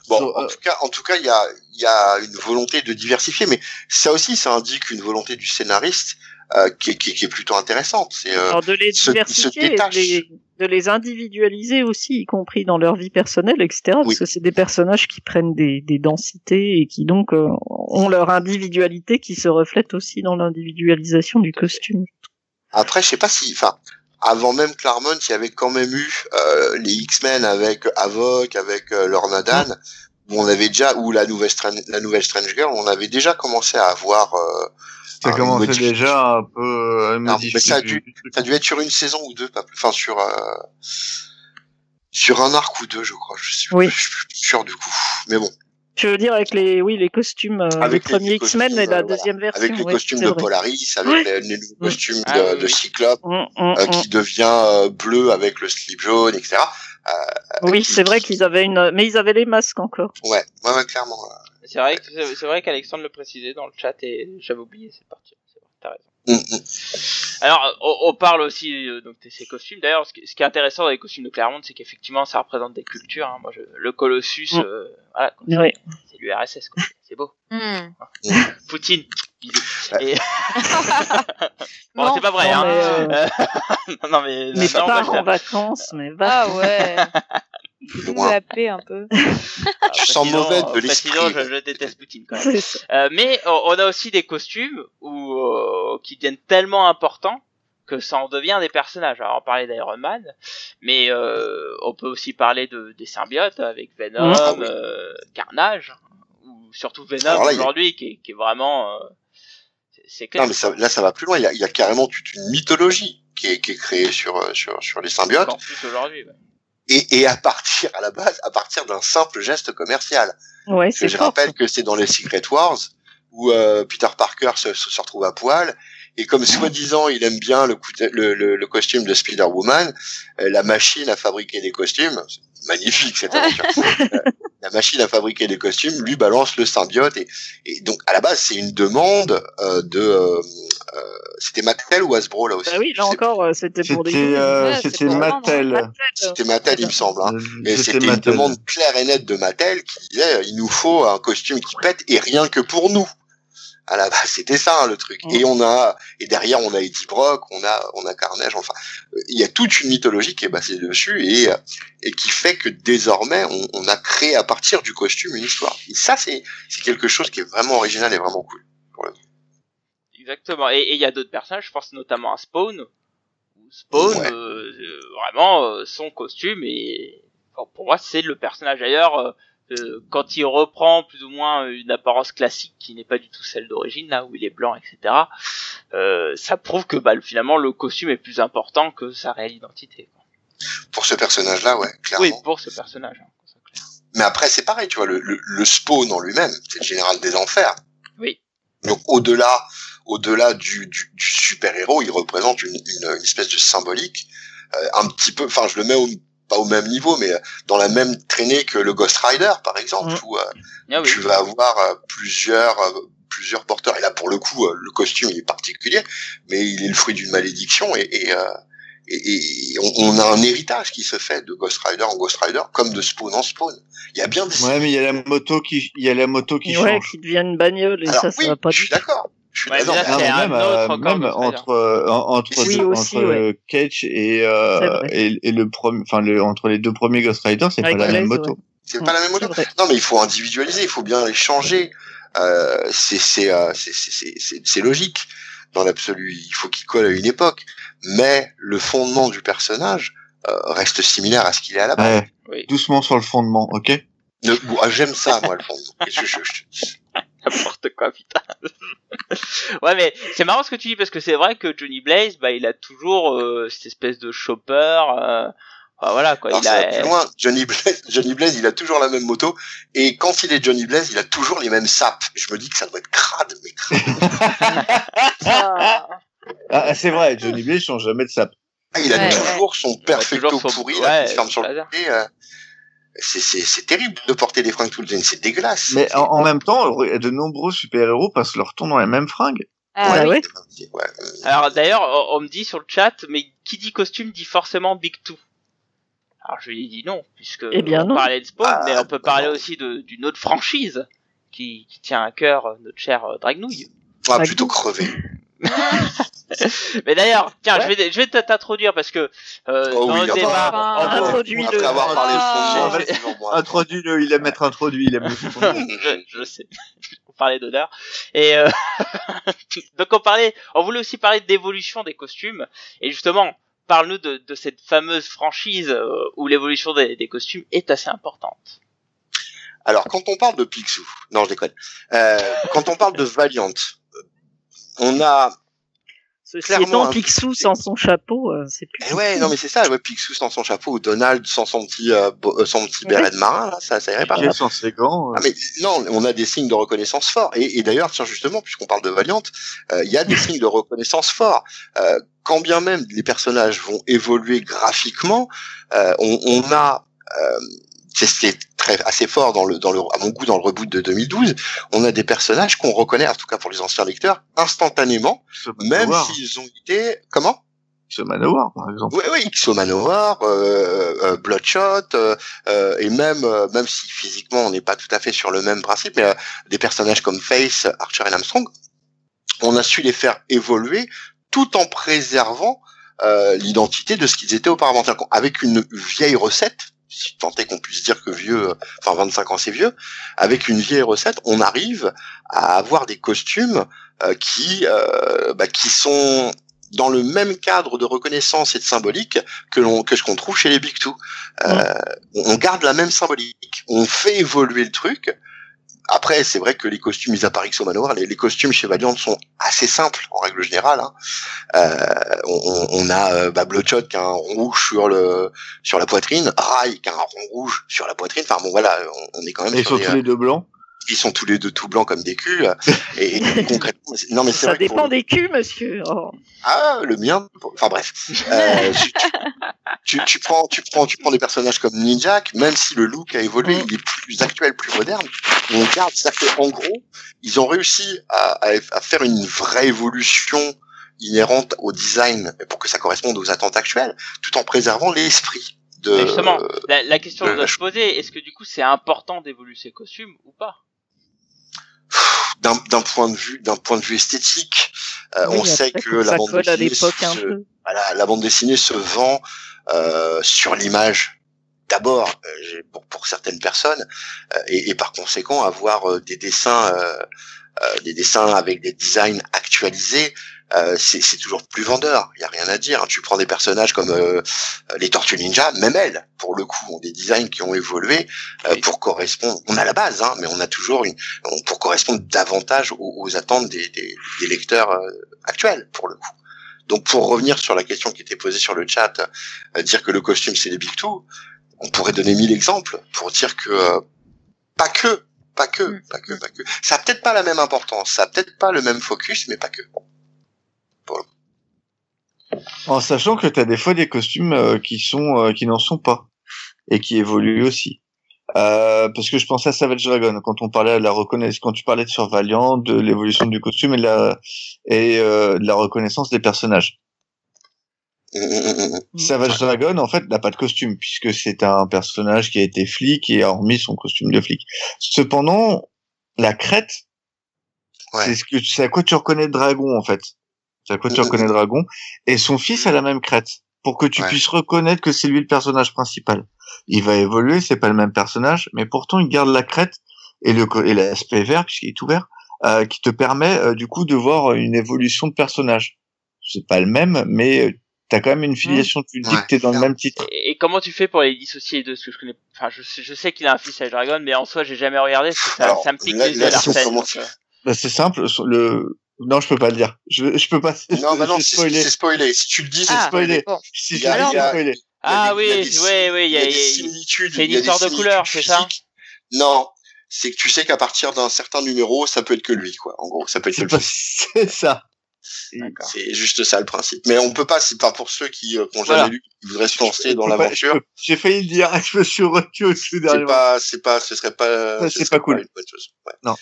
Bon, So, en euh, tout cas, en tout cas, il y a, il y a une volonté de diversifier, mais ça aussi, ça indique une volonté du scénariste euh, qui, est, qui, qui est plutôt intéressante. C'est euh, de les se- se diversifier, détache. les, de les individualiser aussi, y compris dans leur vie personnelle, etc. Parce Oui. que c'est des personnages qui prennent des, des densités et qui donc euh, ont leur individualité qui se reflète aussi dans l'individualisation du costume. Après, je sais pas si, enfin, avant même Claremont, il y avait quand même eu euh, les X-Men avec Havok, avec euh, Lorna Dan, où on avait déjà, ou la nouvelle Strange, la nouvelle Strange Girl, on avait déjà commencé à avoir. Euh, Ça commençait modif- déjà un peu à Non, modifier mais ça a dû- du truc. Ça a dû être sur une saison ou deux, pas plus. Enfin, sur euh, sur un arc ou deux, je crois. Je suis, Oui. je suis plus sûr du coup. Mais bon, Je veux dire avec les, oui, les costumes, euh, Avec les les premiers X-Men costumes, et la euh, voilà. deuxième version. avec les ouais, costumes de vrai. Polaris, avec Ouais. les, les nouveaux costumes de, Ah, oui, de oui. Cyclope, euh, qui devient euh, bleu avec le slip jaune, etc. Oui, c'est vrai qu'ils avaient une, mais ils avaient les masques encore. Ouais, ouais, ouais, clairement. C'est vrai que c'est vrai qu'Alexandre le précisait dans le chat et j'avais oublié cette partie. C'est vrai, t'as raison. Mm, mm. Alors, on, on parle aussi euh, donc de ces costumes. D'ailleurs, ce, qui ce qui est intéressant dans les costumes de Claremont, c'est qu'effectivement, ça représente des cultures. hein. Moi, je, le Colossus, Mm. euh, voilà, Oui. c'est l'URSS, quoi. C'est beau. Hmm. Poutine. Et... bon, Non. c'est pas vrai, Non, hein. mais, euh, non, mais. mais non, pas en vacances, mais va. Ah ouais. Vous Loin. la paix un peu. bah, Je sens mauvais de l'esprit. Je, je déteste Poutine quand même. Euh, mais on a aussi des costumes où, euh, qui deviennent tellement importants que ça en devient des personnages. Alors on parlait d'Iron Man, mais euh, on peut aussi parler de, des symbiotes avec Venom, Mhm. Ah oui. euh, Carnage, ou surtout Venom il aujourd'hui qui, est- qui est vraiment... euh, c'est- c'est clair. Non, mais ça, là, ça va plus loin. Il y a, il y a carrément toute une mythologie qui est, qui est créée sur, euh, sur, sur les symbiotes. Encore plus aujourd'hui. ouais. Et, et à partir, à la base, à partir d'un simple geste commercial. Ouais, Parce que je fort. rappelle que c'est dans les Secret Wars où euh, Peter Parker se, se, retrouve à poil et comme soi-disant il aime bien le, le, le, le costume de Spider-Woman, euh, la machine à fabriquer des costumes, magnifique cette aventure. La machine à fabriquer des costumes lui balance le symbiote et, et donc à la base c'est une demande euh, de euh, euh, c'était Mattel ou Hasbro là aussi. Bah oui, là encore, euh, c'était pour des. C'était euh, Ouais, Mattel. Mattel. C'était Mattel, il me semble. Hein. Mais c'était une demande claire et nette de Mattel qui disait il nous faut un costume qui pète et rien que pour nous. À la base, c'était ça hein, le truc. Mm. Et on a et derrière on a Eddie Brock, on a on a Carnage. Enfin, euh, il y a toute une mythologie qui est basée dessus et euh, et qui fait que désormais on, on a créé à partir du costume une histoire. Et ça c'est c'est quelque chose qui est vraiment original et vraiment cool. Exactement. Et il y a d'autres personnages, je pense notamment à Spawn. Spawn, Ouais. euh, euh, vraiment, euh, son costume et enfin, pour moi c'est le personnage d'ailleurs. Euh, euh, quand il reprend plus ou moins une apparence classique qui n'est pas du tout celle d'origine, là où il est blanc, etc. Euh, ça prouve que bah, finalement le costume est plus important que sa réelle identité. quoi. Pour ce personnage-là, ouais, clairement. Oui, pour ce personnage. hein, clair. Mais après, c'est pareil, tu vois, le, le, le spawn en lui-même, c'est le général des enfers. Oui. Donc au-delà, au-delà du, du, du super-héros, il représente une, une, une espèce de symbolique, euh, un petit peu, enfin, je le mets au, pas au même niveau, mais euh, dans la même traînée que le Ghost Rider, par exemple, Mhm. où euh, Ah oui. tu vas avoir euh, plusieurs euh, plusieurs porteurs. Et là, pour le coup, euh, le costume il est particulier, mais il est le fruit d'une malédiction et, et, euh, et, et on, on a un héritage qui se fait de Ghost Rider en Ghost Rider, comme de Spawn en Spawn. Il y a bien des Ouais, mais il y a la moto qui, il y a la moto qui ouais, change. qui devient une bagnole et Alors ça, ça oui, va pas je suis d'accord. Je suis Ouais, Ah, c'est un même, autre euh, même entre euh, en- entre Oui, deux- aussi, entre ouais. euh, Cage et, euh, et et le premier enfin le entre les deux premiers Ghost Rider c'est pas la même moto ouais. C'est pas la même moto. Non, mais il faut individualiser, il faut bien les changer. Euh, c'est c'est euh, c'est c'est- c'est c'est- c'est logique dans l'absolu. Il faut qu'il colle à une époque, mais le fondement du personnage euh, reste similaire à ce qu'il est à la base. Ouais, Oui. doucement sur le fondement ok? Ah, J'aime ça, moi, le fondement. Je- je- je- N'importe quoi, putain. ouais, mais c'est marrant ce que tu dis parce que c'est vrai que Johnny Blaze, bah, il a toujours euh, cette espèce de chopper. Euh, enfin, voilà quoi. Alors, il ça va a. plus loin. Johnny Blaze, Johnny Blaze, il a toujours la même moto, et quand il est Johnny Blaze, il a toujours les mêmes sapes. Je me dis que ça doit être crade, mais crade. ah c'est vrai Johnny Blaze change jamais de sap Ah, il a Ouais, toujours son perfecto toujours son- pourri, ouais, là, qui se ferme sur le côté. C'est, c'est, c'est terrible de porter des fringues tout le temps, c'est dégueulasse. mais en, en même temps de nombreux super héros passent leur temps dans les mêmes fringues Ah, Ouais, oui. ouais. c'est- ouais, euh, Alors d'ailleurs, on, on me dit sur le chat, mais qui dit costume dit forcément Big Two. Alors je lui ai dit non, puisque Eh bien, on non. parlait de Spawn, Ah, mais on peut parler non. aussi d'une autre franchise qui, qui tient à cœur notre cher euh, Dragnouille. on va Bah, plutôt crever. Mais d'ailleurs, tiens, Ouais. je vais, je vais t'introduire parce que euh, Oh dans oui, le débat, enfin, en. Après avoir parlé Ah. de fondement, effectivement, introduit-le il aime être introduit il aime le je, je sais. On parlait d'honneur. Et euh, donc on parlait, on voulait aussi parler d'évolution des costumes. Et justement, parle-nous de, de cette fameuse franchise euh, où l'évolution des, des costumes est assez importante. Alors, quand on parle de Picsou, non, je déconne. Euh, quand on parle de Valiant, on a, Ceci Clairement, étant, un- Picsou sans son chapeau, euh, c'est plus. eh ouais, non, mais c'est ça, ouais, Picsou sans son chapeau ou Donald sans son petit, euh, euh, son petit béret de marin, là, ça, ça irait pas. Sans ses gants euh, Ah, mais non, on a des signes de reconnaissance forts. Et, et d'ailleurs, tiens, justement, puisqu'on parle de Valiant, euh, il y a des signes de reconnaissance forts. Euh, quand bien même les personnages vont évoluer graphiquement, euh, on, on a, euh, c'est ce qui est très assez fort dans le, dans le, à mon goût, dans le reboot de 2012, on a des personnages qu'on reconnaît, en tout cas pour les anciens lecteurs, instantanément, même s'ils ont été, comment? Manowar par exemple. Oui, oui, Xo Manowar, euh, euh, Bloodshot, euh, euh, et même, euh, même si physiquement on n'est pas tout à fait sur le même principe, mais euh, des personnages comme Face, Archer et Armstrong, on a su les faire évoluer tout en préservant euh, l'identité de ce qu'ils étaient auparavant, avec une vieille recette, si tant est qu'on puisse dire que vieux, enfin 25 ans c'est vieux, avec une vieille recette, on arrive à avoir des costumes euh, qui, euh, bah, qui sont dans le même cadre de reconnaissance et de symbolique que l'on que ce qu'on trouve chez les Big Two. Euh, on garde la même symbolique, on fait évoluer le truc. Après, c'est vrai que les costumes, mis à Paris au manoir, les, les costumes chez Valiant sont assez simples en règle générale. Hein. Euh, on, on a euh, bah, Bloodshot qui a un rond rouge sur le sur la poitrine, Rai qui a un rond rouge sur la poitrine. Enfin bon, voilà, on, on est quand même et ils sur tous les deux blancs ils sont tous les deux tout blancs comme des culs. euh, Et, et concrètement, non mais c'est Ça vrai dépend des culs, monsieur. Oh. ah, le mien. Enfin bref. Euh, je- tu, tu prends, tu prends, tu prends des personnages comme Ninja, même si le look a évolué, Mm. il est plus actuel, plus moderne. On garde ça fait en gros, ils ont réussi à, à, à faire une vraie évolution inhérente au design pour que ça corresponde aux attentes actuelles, tout en préservant l'esprit de. Mais justement, la, la question euh, doit se poser, est-ce que du coup c'est important d'évoluer ces costumes ou pas? D'un d'un point de vue d'un point de vue esthétique euh, Oui, on sait que la bande dessinée se- voilà, la bande dessinée se vend euh, sur l'image d'abord euh, pour, pour certaines personnes euh, et, et par conséquent avoir euh, des dessins euh, euh, des dessins avec des designs actualisés euh, c'est c'est toujours plus vendeur il y a rien à dire hein. tu prends des personnages comme euh, les Tortues Ninja même elles pour le coup ont des designs qui ont évolué euh, pour correspondre on a la base hein, mais on a toujours une on- pour correspondre davantage aux, aux attentes des, des, des lecteurs euh, actuels pour le coup donc pour revenir sur la question qui était posée sur le chat, euh, dire que le costume c'est les Big Two, on pourrait donner mille exemples pour dire que euh, pas que, pas que, Mm. pas que, pas que. Ça a peut-être pas la même importance, ça a peut-être pas le même focus, mais pas que. En sachant que t'as des fois des costumes euh, qui sont euh, qui n'en sont pas et qui évoluent aussi. Euh, parce que je pensais à Savage Dragon quand on parlait de la reconnaissance, quand tu parlais de Survaliant, de l'évolution du costume et de la et euh, de la reconnaissance des personnages. Mm, mm, mm, mm. Mm. Savage Dragon, en fait, n'a pas de costume puisque c'est un personnage qui a été flic et a remis son costume de flic. Cependant, la crête, Ouais. c'est ce que c'est à quoi tu reconnais Dragon en fait. C'est à quoi tu Mhm. reconnais Dragon et son fils a la même crête pour que tu Ouais. puisses reconnaître que c'est lui le personnage principal. Il va évoluer, c'est pas le même personnage, mais pourtant il garde la crête et le et l'aspect vert puisqu'il est tout vert, euh, qui te permet euh, du coup de voir une évolution de personnage. C'est pas le même, mais euh, t'as quand même une filiation. Tu le dis Ouais, que t'es dans le même titre. et, et comment tu fais pour les dissocier les deux Parce que je connais, enfin je sais, je sais qu'il a un fils à Dragon, mais en soi j'ai jamais regardé parce que ça, Alors, ça me pique les yeux euh, Bah, c'est simple. Le non, je peux pas le dire. Je je peux pas. Non, bah non, c'est spoiler. c'est spoilé. Si tu le dis, c'est Ah, spoilé. bon. Si je y a- le dis, c'est spoilé. Ah oui, il y a des- oui, oui, il y a, des similitudes. c'est une il y a des histoire de couleur, similitudes c'est ça. Non, c'est que tu sais qu'à partir d'un certain numéro, ça peut être que lui, quoi. En gros, ça peut être que fils. c'est ça. D'accord. C'est juste ça le principe. Mais on peut pas, c'est pas pour ceux qui euh, qui ont Voilà. jamais lu, qui voudraient se lancer dans l'aventure. J'ai failli le dire. Je me suis retenu au tout C'est pas, c'est pas, ce serait pas, Ça, ce serait pas cool. une bonne chose. Ouais. Non.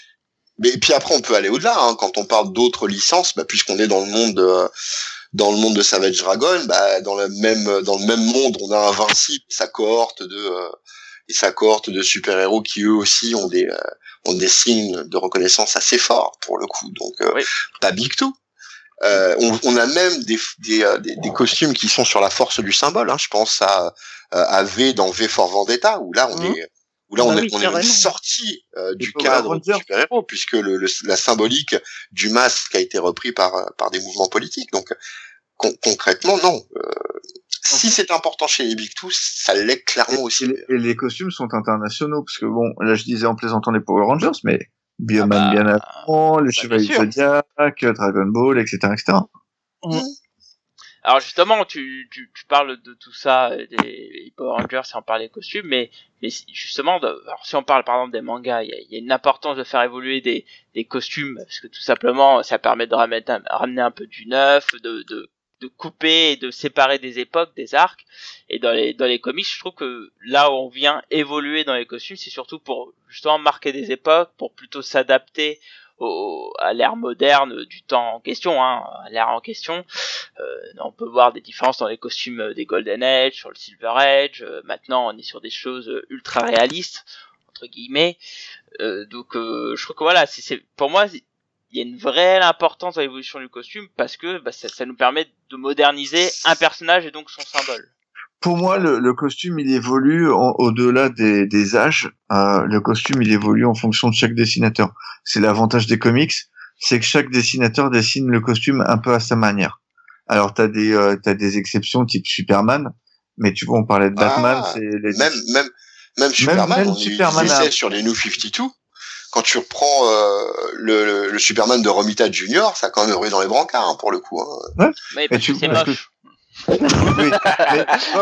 Mais et puis après, on peut aller au-delà. Hein, quand on parle d'autres licences, bah, puisqu'on est dans le monde de, dans le monde de Savage Dragon, bah, dans le même, dans le même monde, on a Invincible, sa cohorte de, euh, et sa cohorte de super-héros qui eux aussi ont des, euh, ont des signes de reconnaissance assez forts pour le coup. Donc, euh, Oui. pas Big Two. Euh, on, on a même des, des, euh, des, des costumes qui sont sur la force du symbole. Hein. Je pense à, euh, à V dans V for Vendetta, où là on Mhm. est, où là on, bah est, oui, on est carrément. même sorti euh, du cadre du super-héros, puisque le, le- la symbolique du masque a été repris par, par des mouvements politiques. Donc con- concrètement, non. Euh, si c'est important chez les Big Two, ça l'est clairement aussi. Et les, et les costumes sont internationaux parce que bon, là je disais en plaisantant les Power Rangers, mais Bioman Ah bah, bien avant, les bah, sûr. Zodiac, Dragon Ball, etc., etc. Alors justement, tu, tu, tu parles de tout ça, euh, des Power Rangers, si on parle des costumes, mais, mais justement, de- alors, si on parle par exemple des mangas, il y y a une importance de faire évoluer des, des costumes, parce que tout simplement, ça permet de ramener un, ramener un peu du neuf, de, de, de couper et de séparer des époques, des arcs. Et dans les, dans les comics, je trouve que là où on vient évoluer dans les costumes, c'est surtout pour justement marquer des époques, pour plutôt s'adapter au, à l'ère moderne du temps en question, hein, à l'ère en question. Euh, on peut voir des différences dans les costumes des Golden Age, sur le Silver Age. Euh, maintenant, on est sur des choses ultra réalistes entre guillemets. Euh, donc, euh, je trouve que voilà, c'est, pour moi, il y a une vraie importance dans l'évolution du costume parce que bah, ça, ça nous permet de moderniser un personnage et donc son symbole. Pour moi, le, le costume, il évolue en- au-delà des, des âges. Euh, le costume, il évolue en fonction de chaque dessinateur. C'est l'avantage des comics, c'est que chaque dessinateur dessine le costume un peu à sa manière. Alors, t'as des, euh, t'as des exceptions type Superman, mais tu vois, on parlait de Batman, Ah, c'est les... Même, même, même Superman, même on des Superman essais a- sur les New 52. Quand tu reprends euh, le, le, le Superman de Romita Junior, ça a quand même roulé dans les brancards hein, pour le coup. Hein. Mais parce tu- que c'est parce que- moche. Oui, mais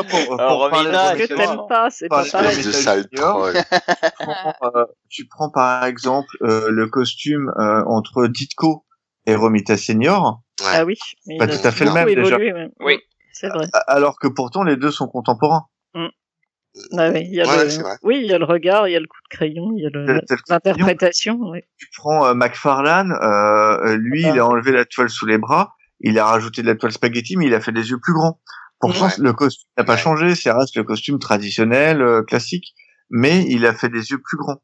pour, pour Alors, parler Romina, de que t'aimes pas, c'est pas pareil. Espèce de Romita sale Junior. troll. tu prends, euh, tu prends par exemple euh, le costume euh, entre Ditko et Romita Senior. Ah oui, Pas tout à fait le même, déjà. évolué, ouais. Oui. c'est vrai. Alors que pourtant les deux sont contemporains. Ah oui, il y a Ouais, le... c'est vrai. oui, il y a le regard, il y a le coup de crayon, il y a le- l'interprétation. oui. Tu prends euh, McFarlane, euh, lui, Ah. il a enlevé la toile sous les bras, il a rajouté de la toile spaghetti, mais il a fait des yeux plus grands. Pourtant, Ouais. le costume n'a pas Ouais. changé, ça reste le costume traditionnel, euh, classique, mais il a fait des yeux plus grands.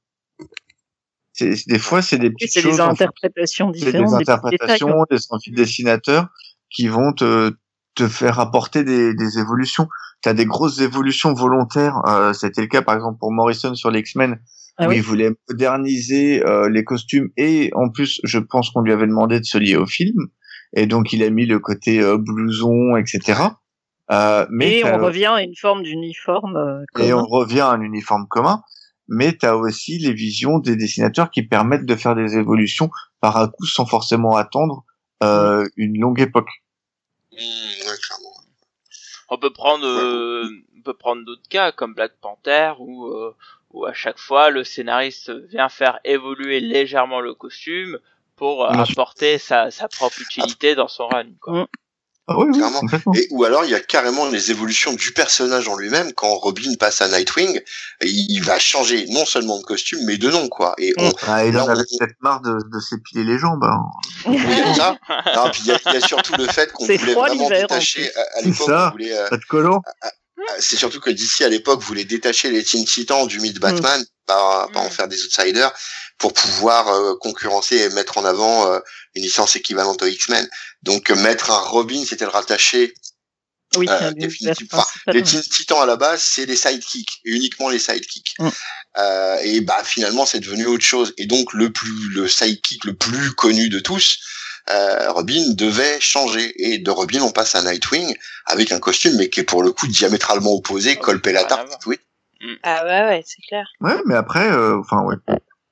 C'est, c'est- des fois, c'est des Et petites c'est choses, des interprétations c'est des différentes. des détails, interprétations, des dessinateurs qui vont te, te faire apporter des, des évolutions. Tu as des grosses évolutions volontaires. Euh, C'était le cas, par exemple, pour Morrison sur les X-Men, Ah oui. il voulait moderniser euh, les costumes. Et en plus, je pense qu'on lui avait demandé de se lier au film. Et donc, il a mis le côté euh, blouson, etc. Euh, mais Et on revient à une forme d'uniforme euh, et commun. on revient à un uniforme commun, mais tu as aussi les visions des dessinateurs qui permettent de faire des évolutions par un coup sans forcément attendre euh, une longue époque. Mmh, ouais, clairement. On peut prendre, euh, on peut prendre d'autres cas comme Black Panther où, euh, où à chaque fois le scénariste vient faire évoluer légèrement le costume pour euh, apporter sa, sa propre utilité dans son run. Quoi. Ah oui, oui. Et, ou alors il y a carrément les évolutions du personnage en lui-même quand Robin passe à Nightwing, il va changer non seulement de costume mais de nom quoi. Et on, Ah, il en Non, avait on- peut-être marre de, de s'épiler les jambes. hein. oui, il y a ça. Non, puis il y a, il y a surtout le fait qu'on voulait froid vraiment détacher à, à C'est l'époque, ça. on voulait, euh, Pas de collant. C'est surtout que d'ici à l'époque voulait détacher les Teen Titans du mythe Batman, pas, pas en Mm. faire des outsiders, pour pouvoir euh, concurrencer et mettre en avant euh, une licence équivalente aux X-Men. Donc euh, mettre un Robin, c'était le rattacher Oui, Euh, définitivement. Les Teen Titans à la base, c'est des sidekicks, et uniquement les sidekicks. Mm. Euh, et bah finalement, c'est devenu autre chose. Et donc le plus, le sidekick le plus connu de tous, euh, Robin devait changer. Et de Robin, on passe à Nightwing avec un costume, mais qui est pour le coup diamétralement opposé, Oh, colpé la tarte. Oui. Ah ouais, ouais, c'est clair. Ouais, mais après, euh, enfin, ouais.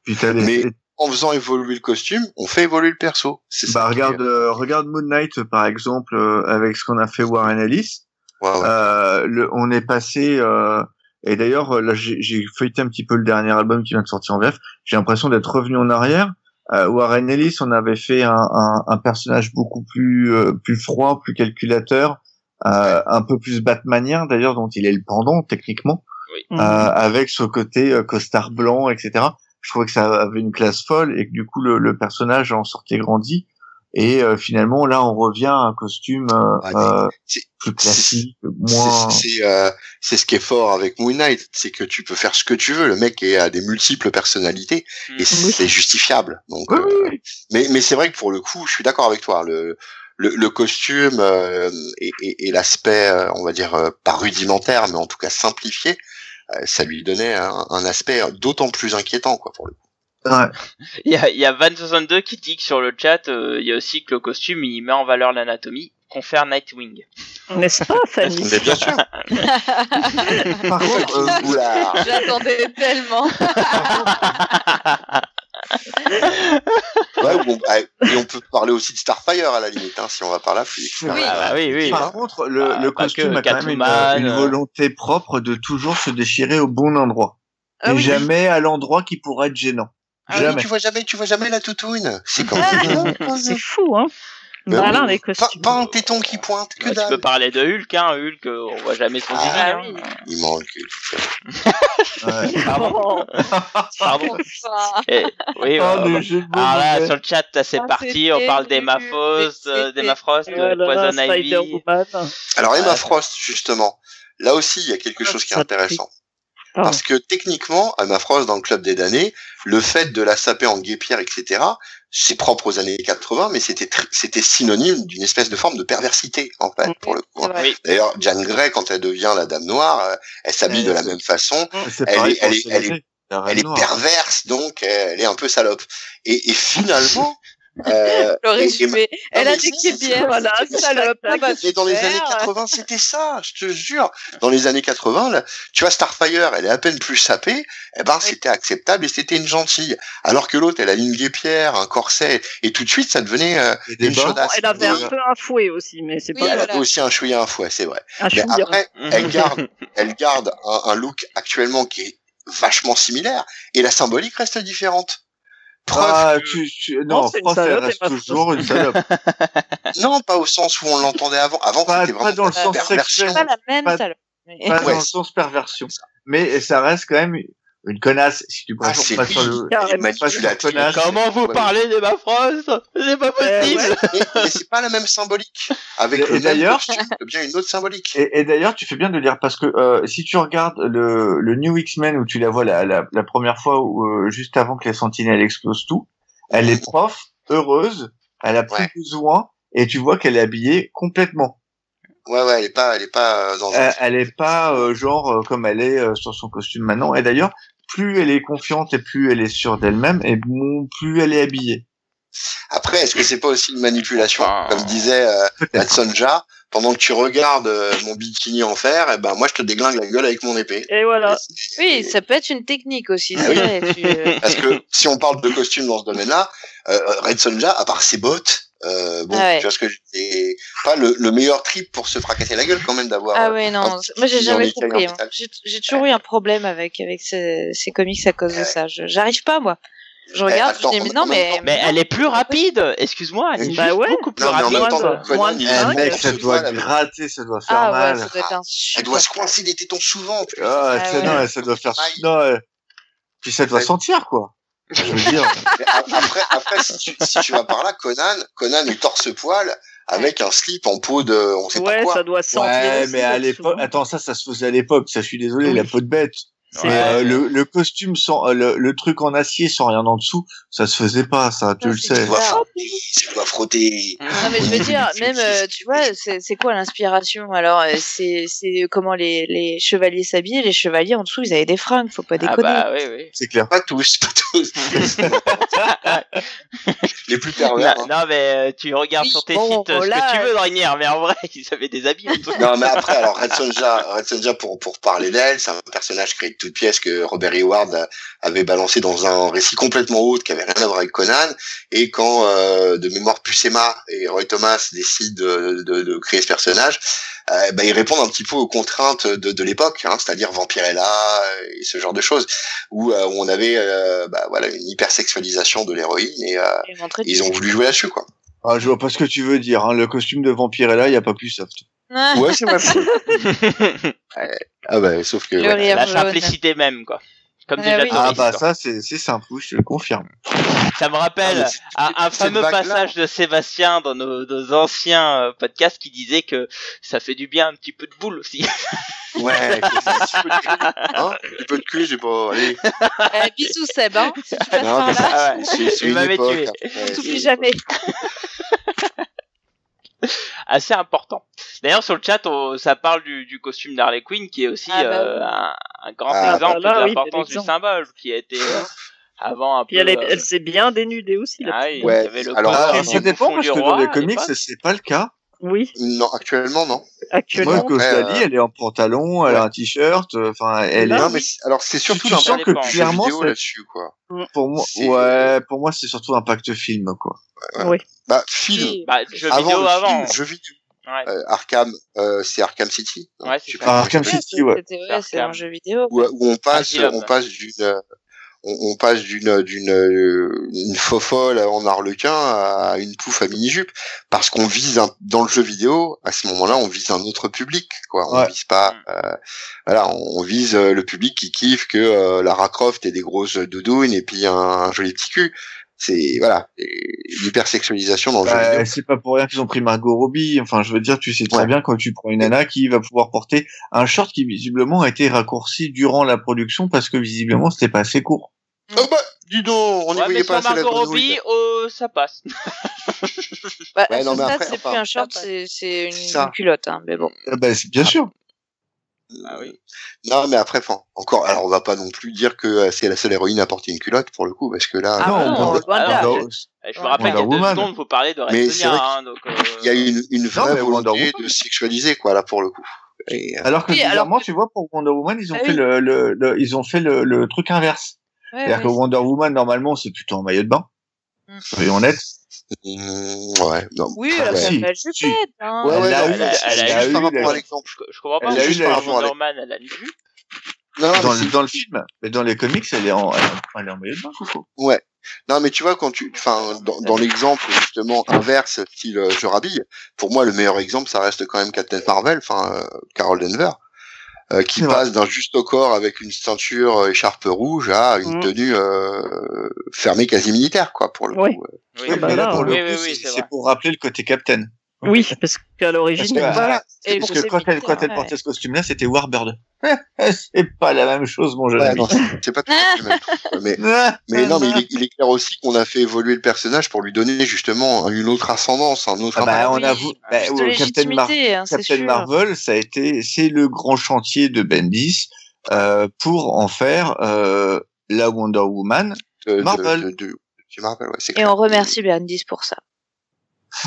Puis t'as les- Mais- En faisant évoluer le costume, on fait évoluer le perso. C'est ça. bah, est- regarde, euh, regarde Moon Knight, par exemple, euh, avec ce qu'on a fait Warren Ellis. Ouais, ouais. Euh, le, on est passé euh, et d'ailleurs là j'ai j'ai feuilleté un petit peu le dernier album qui vient de sortir en VF j'ai l'impression d'être revenu en arrière euh, Warren Ellis on avait fait un, un, un personnage beaucoup plus euh, plus froid plus calculateur euh, un peu plus batmanien d'ailleurs dont il est le pendant techniquement Mhm. euh, avec ce côté euh, costard blanc etc je trouvais que ça avait une classe folle et que du coup le, le personnage en sortait grandi et euh, finalement là on revient à un costume euh, mais euh, c'est- plus classique moins C'est euh, c'est ce qui est fort avec Moon Knight, c'est que tu peux faire ce que tu veux. Le mec est, a des multiples personnalités Mm. et c'est justifiable. Donc, Oui, euh, oui, mais mais c'est vrai que pour le coup, je suis d'accord avec toi. Le le, le costume euh, et, et, et l'aspect, euh, on va dire euh, pas rudimentaire, mais en tout cas simplifié, euh, ça lui donnait un, un aspect d'autant plus inquiétant, quoi, pour le coup. Ouais. Il y a, il y a Van62 qui dit que sur le chat, euh, il y a aussi que le costume il met en valeur l'anatomie, confère Nightwing. N'est-ce pas, Fanny Mais bien sûr. Par contre, euh, Oula. J'attendais tellement. Ouais, ou on, ah, et on peut parler aussi de Starfire à la limite, hein, si on va par là. puis- Oui. Ah bah oui, oui. par contre, le, Ah, le costume que a quand même une, euh. volonté propre de toujours se déchirer au bon endroit. Ah et oui. jamais à l'endroit qui pourrait être gênant. Ah oui, tu vois jamais, tu vois jamais la toutoune. C'est quand Ah. même C'est fou, hein Mais Malin, oui. les pas, costumes. pas un téton qui pointe, que Ouais, tu peux parler de Hulk, hein. Hulk, euh, on voit jamais son Ah, Ah hein. oui. Il manque. Ouais. Pardon. Oh, Pardon. Oui, Ah, bah, bah, mots alors là, sur le chat, là, c'est Ah, parti, on parle d'Emma Frost, euh, d'Emma Frost, de voilà, Poison Ivy. Alors Emma. Frost, justement, là aussi, il y a quelque chose qui est intéressant. Pardon. Parce que techniquement, Emma Frost, dans le club des damnés, le fait de la saper en guépière, etc., c'est propre aux années 80, mais c'était synonyme d'une espèce de forme de perversité, en fait, Mhm. pour le coup. Oui. D'ailleurs, Jeanne Grey, quand elle devient la Dame Noire, euh, elle s'habille de la même façon. C'est Elle pareil est- elle est- elle est- Elle perverse, donc euh, elle est un peu salope. Et, et finalement, euh, Le et- résumé. Elle mais a des si, c'est- kébières. Voilà, salope. Et dans les années 80, c'était ça, je te jure. Dans les années 80, là, tu vois, Starfire, elle est à peine plus sapée, eh ben, c'était acceptable et c'était une gentille. Alors que l'autre, elle a une guépière, un corset, et tout de suite, ça devenait euh, des une chaudasse. Elle avait Euh, un peu un fouet aussi, mais c'est Oui, pas elle grave. avait aussi un chouïa, un fouet, c'est vrai. un Mais chouïa. après, elle garde, elle garde un, un look actuellement qui est vachement similaire, et la symbolique reste différente. Preuve Ah, que- tu, tu- Non, prof, elle reste toujours une salope. Non, pas au sens où on l'entendait avant. Avant, Pas- c'était pas vraiment dans le sens perversion. sexuel. Pas la même Pas- salope. Mais- Pas Ouais, dans le sens perversion. Mais ça reste quand même une connasse, si tu Ah, préfères c'est pas sur le. Connasse. Comment vous Ouais. parlez de ma France C'est pas Euh, possible ouais. mais, mais c'est pas la même symbolique. Avec Et d'ailleurs- bien une autre symbolique. Et, et d'ailleurs, tu fais bien de le dire parce que euh, si tu regardes le, le New X-Men où tu la vois la, la, la première fois, où, euh, juste avant que la sentinelle explose tout, elle est prof, heureuse, elle a plus Ouais. besoin, et tu vois qu'elle est habillée complètement. Ouais, ouais, elle est pas, elle est pas euh, dans elle est pas euh, genre euh, comme elle est euh, sur son costume maintenant. Et d'ailleurs, plus elle est confiante et plus elle est sûre d'elle-même, et bon, plus elle est habillée. Après, est-ce que c'est pas aussi une manipulation, Ah. comme disait euh. Matsonja, pendant que tu regardes euh, mon bikini en fer, et ben moi je te déglingue la gueule avec mon épée. Et voilà. Oui, ça peut être une technique aussi. Ah c'est oui. vrai, tu, euh, Parce que si on parle de costume dans ce domaine-là, euh, Red Sonja, à part ses bottes, euh, bon, Ah ouais. tu vois ce que c'est pas le, le meilleur trip pour se fracasser la gueule quand même d'avoir. Ah euh, ouais, non. Moi, j'ai jamais compris. hein. J'ai j'ai toujours eu un problème avec, avec ces, ces comics à cause de ça. J'arrive pas, moi. Je regarde, attends, je dis, mais non, mais. temps- Mais elle est plus rapide, excuse-moi, elle est Bah ouais. beaucoup plus Non, mais en rapide. même temps, Moins Eh, mec, ça doit gratter, ça doit faire Ah mal. ouais, ça doit être un Elle doit se coincer des tétons souvent. Ah, Ah non, ça doit faire. Non, puis ça doit Ouais. sentir quoi. Je veux dire. Mais a- après, après si, tu, si tu vas par là, Conan, Conan est torse-poil avec un slip en peau de, on sait pas Ouais, quoi. ça doit sentir. Ouais, mais à l'époque, attends, ça, ça se faisait à l'époque. Ça, je suis désolé, la peau de bête. Euh, le, le costume sans, euh, le, le truc en acier sans rien en dessous, ça se faisait pas, ça, tu le sais. Tu dois frotter, tu dois frotter. Non, mais je veux dire, même, euh, tu vois, c'est quoi l'inspiration Alors, c'est c'est comment les, les chevaliers s'habillent. Les chevaliers, en dessous, ils avaient des fringues, faut pas Ah déconner. bah oui, oui. C'est clair. Pas tous, pas tous. Les plus pervers. Non, hein. non, mais tu regardes Oui, sur tes bon, sites ce là, que tu veux, Drainière, mais en vrai, ils avaient des habits en dessous. Non, mais après, alors Red Sonja, Red Sonja pour pour parler d'elle, c'est un personnage créé de toutes pièces que Robert Eward a- avait balancé dans un récit complètement autre qui avait rien à voir avec Conan. Et quand euh, de mémoire Pusema et Roy Thomas décident de, de, de créer ce personnage, euh, bah, ils répondent un petit peu aux contraintes de, de l'époque, hein, c'est-à-dire Vampirella et ce genre de choses, où, euh, où on avait euh, bah, voilà une hypersexualisation de l'héroïne et euh, Et ils ont voulu jouer là-dessus quoi. Ah, je vois pas ce que tu veux dire, hein. Le costume de Vampirella, il y a pas plus soft. Ah, Ouais, c'est vrai. ah bah sauf que Le ouais. La jaune. simplicité même, quoi. Comme Ah déjà oui. Ah, bah, ça, c'est, c'est simple, je te le confirme. Ça me Ah, rappelle c'est- un, fameux passage de Sébastien dans nos, nos anciens euh, podcasts qui disait que ça fait du bien un petit peu de boule aussi. Ouais, que c'est un petit peu de cul. Hein un petit peu de cul, j'ai pas. Allez. Euh, bisous Seb, hein, si tu passes Non, par mais là, Ah ouais. tué. hein. On c'est t'oublie jamais. Assez important. D'ailleurs sur le chat, on- ça parle du, du costume d'Harley Quinn qui est aussi Ah bah euh, un, un grand Ah, exemple bah là, de oui, l'importance du symbole qui a été euh, avant un Puis peu. elle, est- euh, elle s'est bien dénudée aussi. la ah oui, Ouais, il y avait le alors, ça dépend parce que dans les comics, c'est pas le cas. Oui, Non, actuellement, non. actuellement. Moi, l'ai euh, elle est en pantalon, elle a un t-shirt, euh, enfin, elle est, non, mais alors c'est surtout tu sens que clairement, là-dessus, quoi. pour moi, c'est- ouais, pour moi, c'est surtout impact film, quoi. Oui. Bah, film. Oui. Bah, jeu vidéo avant. film, jeu vidéo. Ouais. Euh, Arkham, euh, c'est Arkham City. Ouais, c'est Ah, Arkham. City, ouais. C'était ouais, c'est un jeu vidéo. où, où on passe, on passe d'une, euh, on, on passe d'une d'une euh, une faux folle en arlequin à une pouffe à mini jupe parce qu'on vise un, dans le jeu vidéo à ce moment-là on vise un autre public quoi. On Ouais. vise pas euh, voilà on, on vise euh, le public qui kiffe que euh, Lara Croft ait des grosses doudounes et puis un, un joli petit cul c'est voilà l'hypersexualisation dans le jeu Bah, vidéo c'est pas pour rien qu'ils ont pris Margot Robbie. Enfin, je veux dire, tu sais très Ouais. bien quand tu prends une nana qui va pouvoir porter un short qui visiblement a été raccourci durant la production parce que visiblement c'était pas assez court. oh bah dis donc on n'y Ouais, voyait pas assez la Margot grenouille Robbie, oh, ça passe. Bah, Ouais, non, mais après, c'est enfin, plus un short, c'est une, culotte, hein, mais bon. Ah bah, c'est- bien sûr. Ah oui. non mais après enfin encore alors on va pas non plus dire que euh, c'est la seule héroïne à porter une culotte pour le coup parce que là Ah non, non, on non, Wonder- Je Ouais. rappelle, il y a Wonder deux Woman. secondes, vous parlez de Mais c'est Redsonia, vrai hein, donc, euh, il y a une, une vraie Wonder volonté Woman. de sexualiser quoi là pour le coup. Et, euh, Alors que Oui, alors tu vois, pour Wonder Woman, ils ont Ah fait oui. le, le, le- ils ont fait le, le truc inverse. Ouais, C'est-à-dire ouais, que Wonder Woman, normalement, c'est plutôt en maillot de bain. Mm. Soyons honnêtes. Ouais, non. Oui, elle a Ouais. fait la jupette, hein. Ouais, ouais, Elle a eu- mais c'est elle a juste eu par rapport à l'exemple. je, je comprends pas. Elle a juste eu par Wonder Alex. Woman, elle a une vue. Non, non, Dans, dans le film, mais dans les comics, elle est en, elle est en- elle est en maillot de bain, Coco. Ouais. Non, mais tu vois, quand tu, enfin, dans, dans l'exemple justement inverse, style euh, je rhabille, pour moi, le meilleur exemple, ça reste quand même Captain Marvel, enfin, euh, Carol Denver, euh, qui passe d'un juste au corps avec une ceinture euh, écharpe rouge à une Mhm. tenue euh, fermée quasi militaire, quoi, pour le Oui. coup. Oui, bah mais là, là, pour le oui, coup, oui, oui, c'est- pour rappeler le côté Captain. Oui, parce qu'à l'origine, Parce que, Voilà. euh, Et parce que quand ses elle, quand elle militaires, portait ce costume-là, c'était Warbird. c'est pas la même chose, mon jeune Ouais, ami. non, c'est- pas tout à fait même mais Ah, Mais non, mais il est, il est clair aussi qu'on a fait évoluer le personnage pour lui donner justement une autre ascendance, un autre Ah bah, on oui, avoue, ah, bah, ouais, Captain, Mar- hein, Captain. Marvel, ça a été, c'est le grand chantier de Bendis euh, pour en faire euh, la Wonder Woman. de, de- Marvel. de- de- du Marvel, ouais, c'est Et clair. on remercie Bendis pour ça.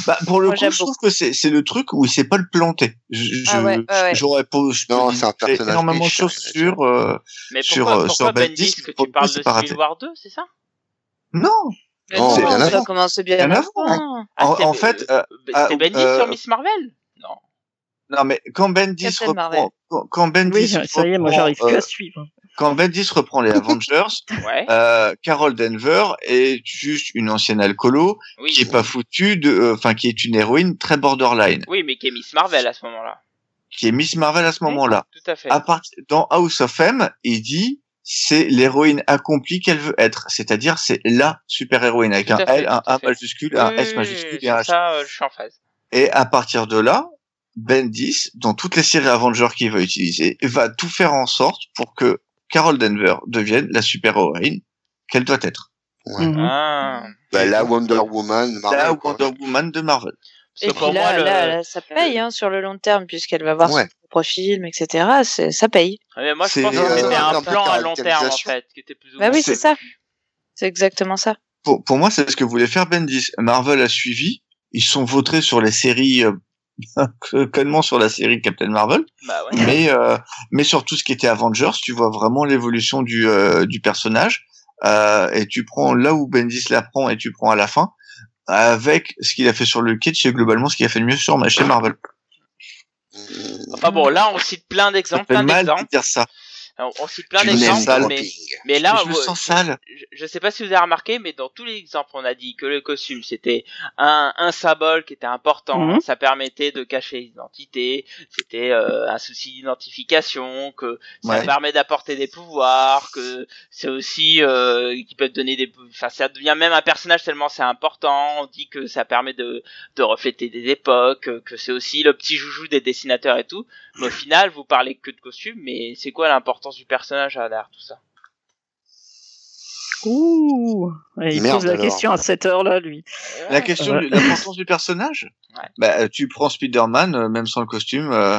Bah, pour le Moi, coup, je trouve que c'est, c'est le truc où il sait pas le planter. Je, Ah ouais, je- ouais, ouais. J'aurais pas, je Non, c'est un personnage énormément de choses sur, euh, Mais sur, pourquoi, euh, pourquoi sur que pour tu le parles de Civil. War 2, c'est ça? Non. Non, c'est bien ça commence bien Bien avant. avant. Ah, En- c'était- en fait, euh, euh, c'était ah, Bendis euh, sur Miss Marvel? Non. Non, mais quand Bendis reprend, quand, quand Bendis oui, ça y est, moi j'arrive plus euh, à suivre. Quand Bendis reprend les Avengers, Ouais. euh, Carol Denver est juste une ancienne alcoolo Oui. qui est pas foutue de, euh, enfin qui est une héroïne très borderline, Oui, mais qui est Miss Marvel à ce moment-là. qui est Miss Marvel à ce moment-là. Tout à fait. À part, dans House of M, il dit c'est l'héroïne accomplie qu'elle veut être, c'est-à-dire c'est la super héroïne avec un fait, L, un A majuscule, un Oui, S majuscule et un H. ça, euh, je suis en phase. Et à partir de là, Bendis, dans toutes les séries Avengers qu'il va utiliser, va tout faire en sorte pour que Carol Denver devienne la super héroïne qu'elle doit être. Ouais. Mhm. Ah. Bah, la Wonder Woman, Marvel, la quoi. Wonder Woman de Marvel. Et puis là, moi, le... là, là, ça paye hein, sur le long terme, puisqu'elle va voir Ouais. son propre film, etc. C'est- Ça paye. Moi, je C'est- pense que euh, c'était un plan à long terme, en fait, qui était plus ou Bah oui, c'est c'est- ça. C'est exactement ça. Pour, pour moi, c'est ce que voulait faire Bendis. Marvel a suivi. Ils sont vautrés sur les séries, euh, connement sur la série Captain Marvel. Bah ouais. mais euh, mais sur tout ce qui était Avengers, tu vois vraiment l'évolution du euh, du personnage euh, et tu prends là où Bendis la prend et tu prends à la fin avec ce qu'il a fait sur le Kitsch et globalement ce qu'il a fait de mieux sur chez Marvel. Mm, Enfin bon, là, on cite plein d'exemples, plein mal de d'exemples. dire ça. On, on cite plein d'exemples, mais, le mais là, je me sens sale. je, je sais pas si vous avez remarqué, mais dans tous les exemples, on a dit que le costume c'était un, un symbole qui était important, Mhm. ça permettait de cacher l'identité, c'était euh, un souci d'identification, que ça Ouais. permet d'apporter des pouvoirs, que c'est aussi euh, qui peut donner des, enfin ça devient même un personnage tellement c'est important. On dit que ça permet de de refléter des époques, que c'est aussi le petit joujou des dessinateurs et tout. Mais au final, vous parlez que de costume, mais c'est quoi l'importance du personnage derrière tout ça? Ouh, il Merde, pose la alors. question à cette heure-là, lui. La question Ouais. de l'importance du personnage? Ouais. Bah euh, tu prends Spider-Man euh, même sans le costume euh,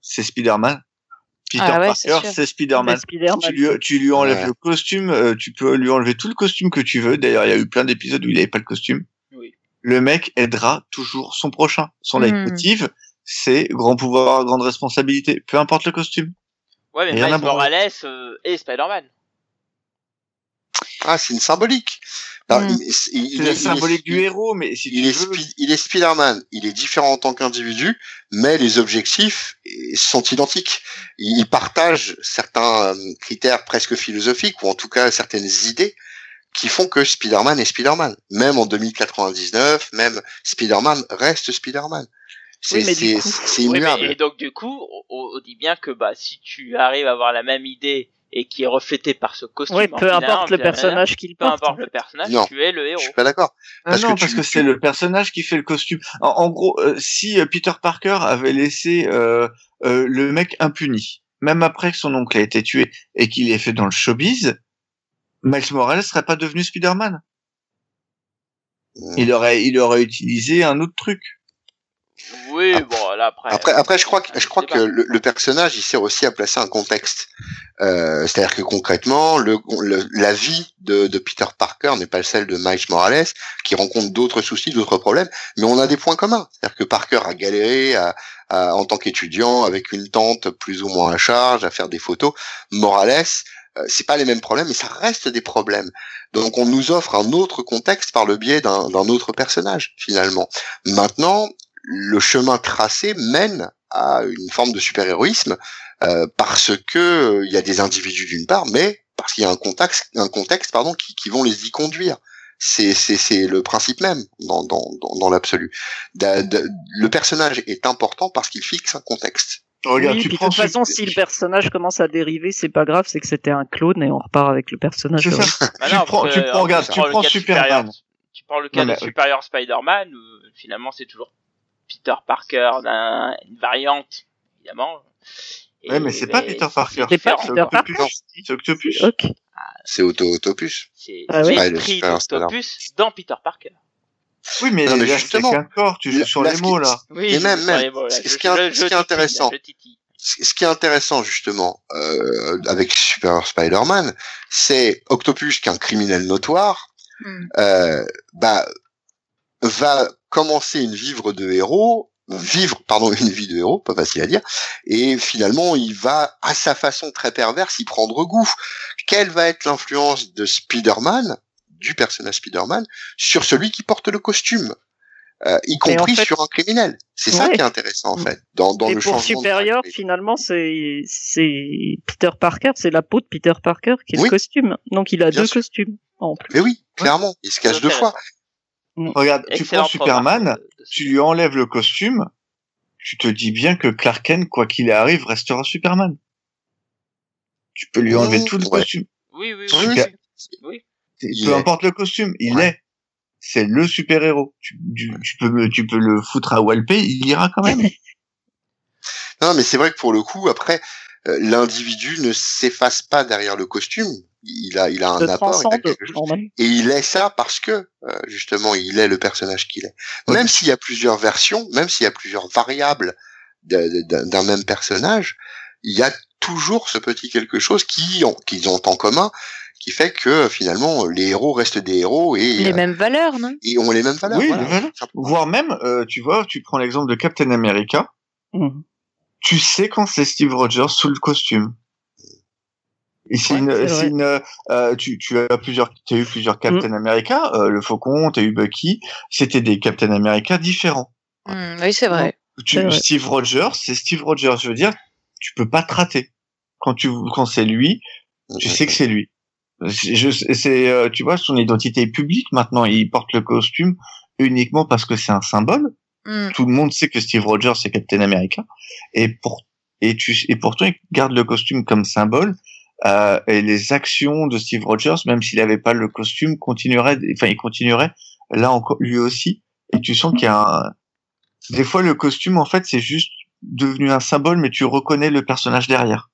c'est Spider-Man. Peter Ah ouais, c'est Parker, sûr. c'est Spider-Man. Spider-Man. Tu lui, tu lui enlèves Ouais. le costume, euh, tu peux lui enlever tout le costume que tu veux. D'ailleurs, il y a eu plein d'épisodes où il avait pas le costume. Oui. Le mec aidera toujours son prochain. Son Hmm. leitmotiv, c'est grand pouvoir, grande responsabilité. Peu importe le costume. Ouais, mais Rien à Miles. Morales euh, et Spider-Man. Ah, c'est une symbolique. Bah, Mm. il- il- il C'est est- la il est- symbolique il- du héros, mais si il tu est, veux, Spi- il est Spider-Man, il est différent en tant qu'individu, mais les objectifs eh, sont identiques. Il il partage certains euh, critères presque philosophiques, ou en tout cas certaines idées, qui font que Spider-Man est Spider-Man. Même en 2099, même Spider-Man reste Spider-Man. C'est Oui, mais du c'est- coup- c'est Oui, immuable. mais, et donc du coup, on, on dit bien que bah si tu arrives à avoir la même idée et qui est reflétée par ce costume, en peu importe le personnage qu'il peu porte. importe le personnage, Non. tu es le Je héros. suis pas d'accord. Ah Parce non, que parce tu- que c'est le personnage qui fait le costume. En, en gros, euh, si euh, Peter Parker avait laissé euh, euh, le mec impuni, même après que son oncle a été tué et qu'il est fait dans le showbiz, Miles Morales serait pas devenu Spider-Man. Mm. Il aurait, il aurait utilisé un autre truc. Oui, bon là après. Après, après, je crois que je crois que le, le personnage, il sert aussi à placer un contexte. Euh, C'est-à-dire que concrètement, le, le- la vie de, de Peter Parker n'est pas celle de Miles Morales, qui rencontre d'autres soucis, d'autres problèmes, mais on a des points communs. C'est-à-dire que Parker a galéré à, à- en tant qu'étudiant avec une tante plus ou moins à charge, à faire des photos. Morales, euh, c'est pas les mêmes problèmes, mais ça reste des problèmes. Donc on nous offre un autre contexte par le biais d'un d'un autre personnage finalement. Maintenant, le chemin tracé mène à une forme de super-héroïsme euh, parce que euh, il y a des individus d'une part, mais parce qu'il y a un contexte, un contexte pardon, qui, qui vont les y conduire. C'est c'est c'est le principe même dans dans dans, dans l'absolu. Da- da- Le personnage est important parce qu'il fixe un contexte. Regarde, oui, tu puis de toute façon, si le personnage commence à dériver, c'est pas grave, c'est que c'était un clone et on repart avec le personnage. Tu prends, tu prends, regarde, tu prends le prends cas de Superman. Superior- Tu prends le cas Non, de mais- Superior Spider-Man, où finalement c'est toujours Peter Parker d'un une variante, évidemment. Ouais, mais c'est pas mais Peter Parker. C'est pas. C'est Peter Octopus. Parker. C'est Octopus. Ok. C'est Auto Autopus. C'est Ah oui. L'esprit Superior d'Octopus dans Peter Parker. Oui, mais, Non, mais justement, corps, tu joues sur les mots, là. Oui, Et même- même, ce- qui est- intéressant. ce qui est intéressant justement euh, avec Super Spider-Man, c'est Octopus, qui est un criminel notoire, Hmm. euh, bah, va commencer une vivre de héros, vivre pardon une vie de héros, pas facile à dire, et finalement il va à sa façon très perverse y prendre goût. Quelle va être l'influence de Spider-Man, du personnage Spider-Man, sur celui qui porte le costume, euh, y compris fait- sur un criminel? C'est ça qui est intéressant en fait dans, dans et le pour changement. de Supérieur, finalement, c'est c'est Peter Parker, c'est la peau de Peter Parker qui est Oui. le costume. Donc il a Bien deux sûr. costumes en plus. Mais oui, clairement, il se cache deux fois. Regarde, tu prends Superman, tu lui enlèves le costume, tu te dis bien que Clark Kent, quoi qu'il arrive, restera Superman. Tu peux lui enlever tout le ouais. costume. Oui, oui, Oui. Il Peu est. importe le costume, il Ouais. est. C'est le super-héros. Tu, tu, tu peux, me- tu peux le foutre à Walpé, il ira quand même. Non, mais c'est vrai que pour le coup, après, l'individu ne s'efface pas derrière le costume. Il a, il a un apport, il a transcende, quelque chose. normalement. Et il est ça parce que, euh, justement, il est le personnage qu'il est. Même s'il y a plusieurs versions, même s'il y a plusieurs variables d'un même personnage, il y a toujours ce petit quelque chose qui ont, qu'ils ont en commun, qui fait que finalement les héros restent des héros et, Les euh, mêmes valeurs, non? et ont les mêmes valeurs. Oui, voilà. Voire même, euh, tu vois, tu prends l'exemple de Captain America, Mhm. Tu sais quand c'est Steve Rogers sous le costume. Et c'est Ouais, une, c'est une, euh, tu, tu as plusieurs, as eu plusieurs Captain America, euh, le Faucon, tu as eu Bucky, c'était des Captain America différents. Hmm, Oui, c'est vrai. Tu, C'est vrai. Steve Rogers, c'est Steve Rogers, je veux dire, tu peux pas te rater. Quand tu, quand c'est lui, tu sais que c'est lui. Je, c'est, euh, tu vois, son identité est publique maintenant. Il porte le costume uniquement parce que c'est un symbole. Hmm. Tout le monde sait que Steve Rogers c'est Captain America. Et pour, et tu, et pourtant il garde le costume comme symbole. Euh, et les actions de Steve Rogers, même s'il avait pas le costume, continueraient, enfin, il continuerait là encore, lui aussi. Et tu sens qu'il y a un, des fois le costume, en fait, c'est juste devenu un symbole, mais tu reconnais le personnage derrière.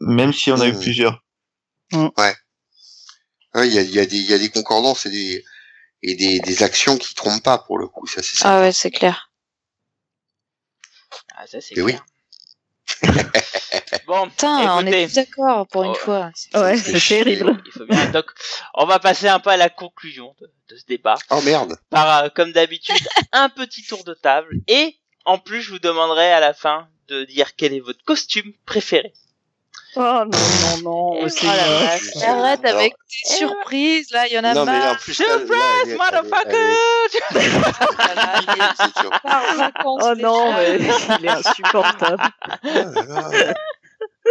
Même s'il y en a eu Mmh. plusieurs. Ouais, il y a, il y, a des- il y a des concordances et des, et des, des actions qui trompent pas pour le coup. Ça, c'est Ah ouais, c'est clair. Ah, ça, c'est Mais oui. clair. bon, Putain, on est tous d'accord pour une Oh. fois. Ouais, c'est terrible. il faut bien. Donc, on va passer un peu à la conclusion de, de ce débat. Oh merde. Par, euh, comme d'habitude, un petit tour de table. Et, en plus, je vous demanderai à la fin de dire quel est votre costume préféré. Oh non, non, non, c'est je- Arrête non. avec tes surprises, là, il y en a Non, mais en marre. plus, est- motherfucker Oh non, mais il est insupportable. Oh là là.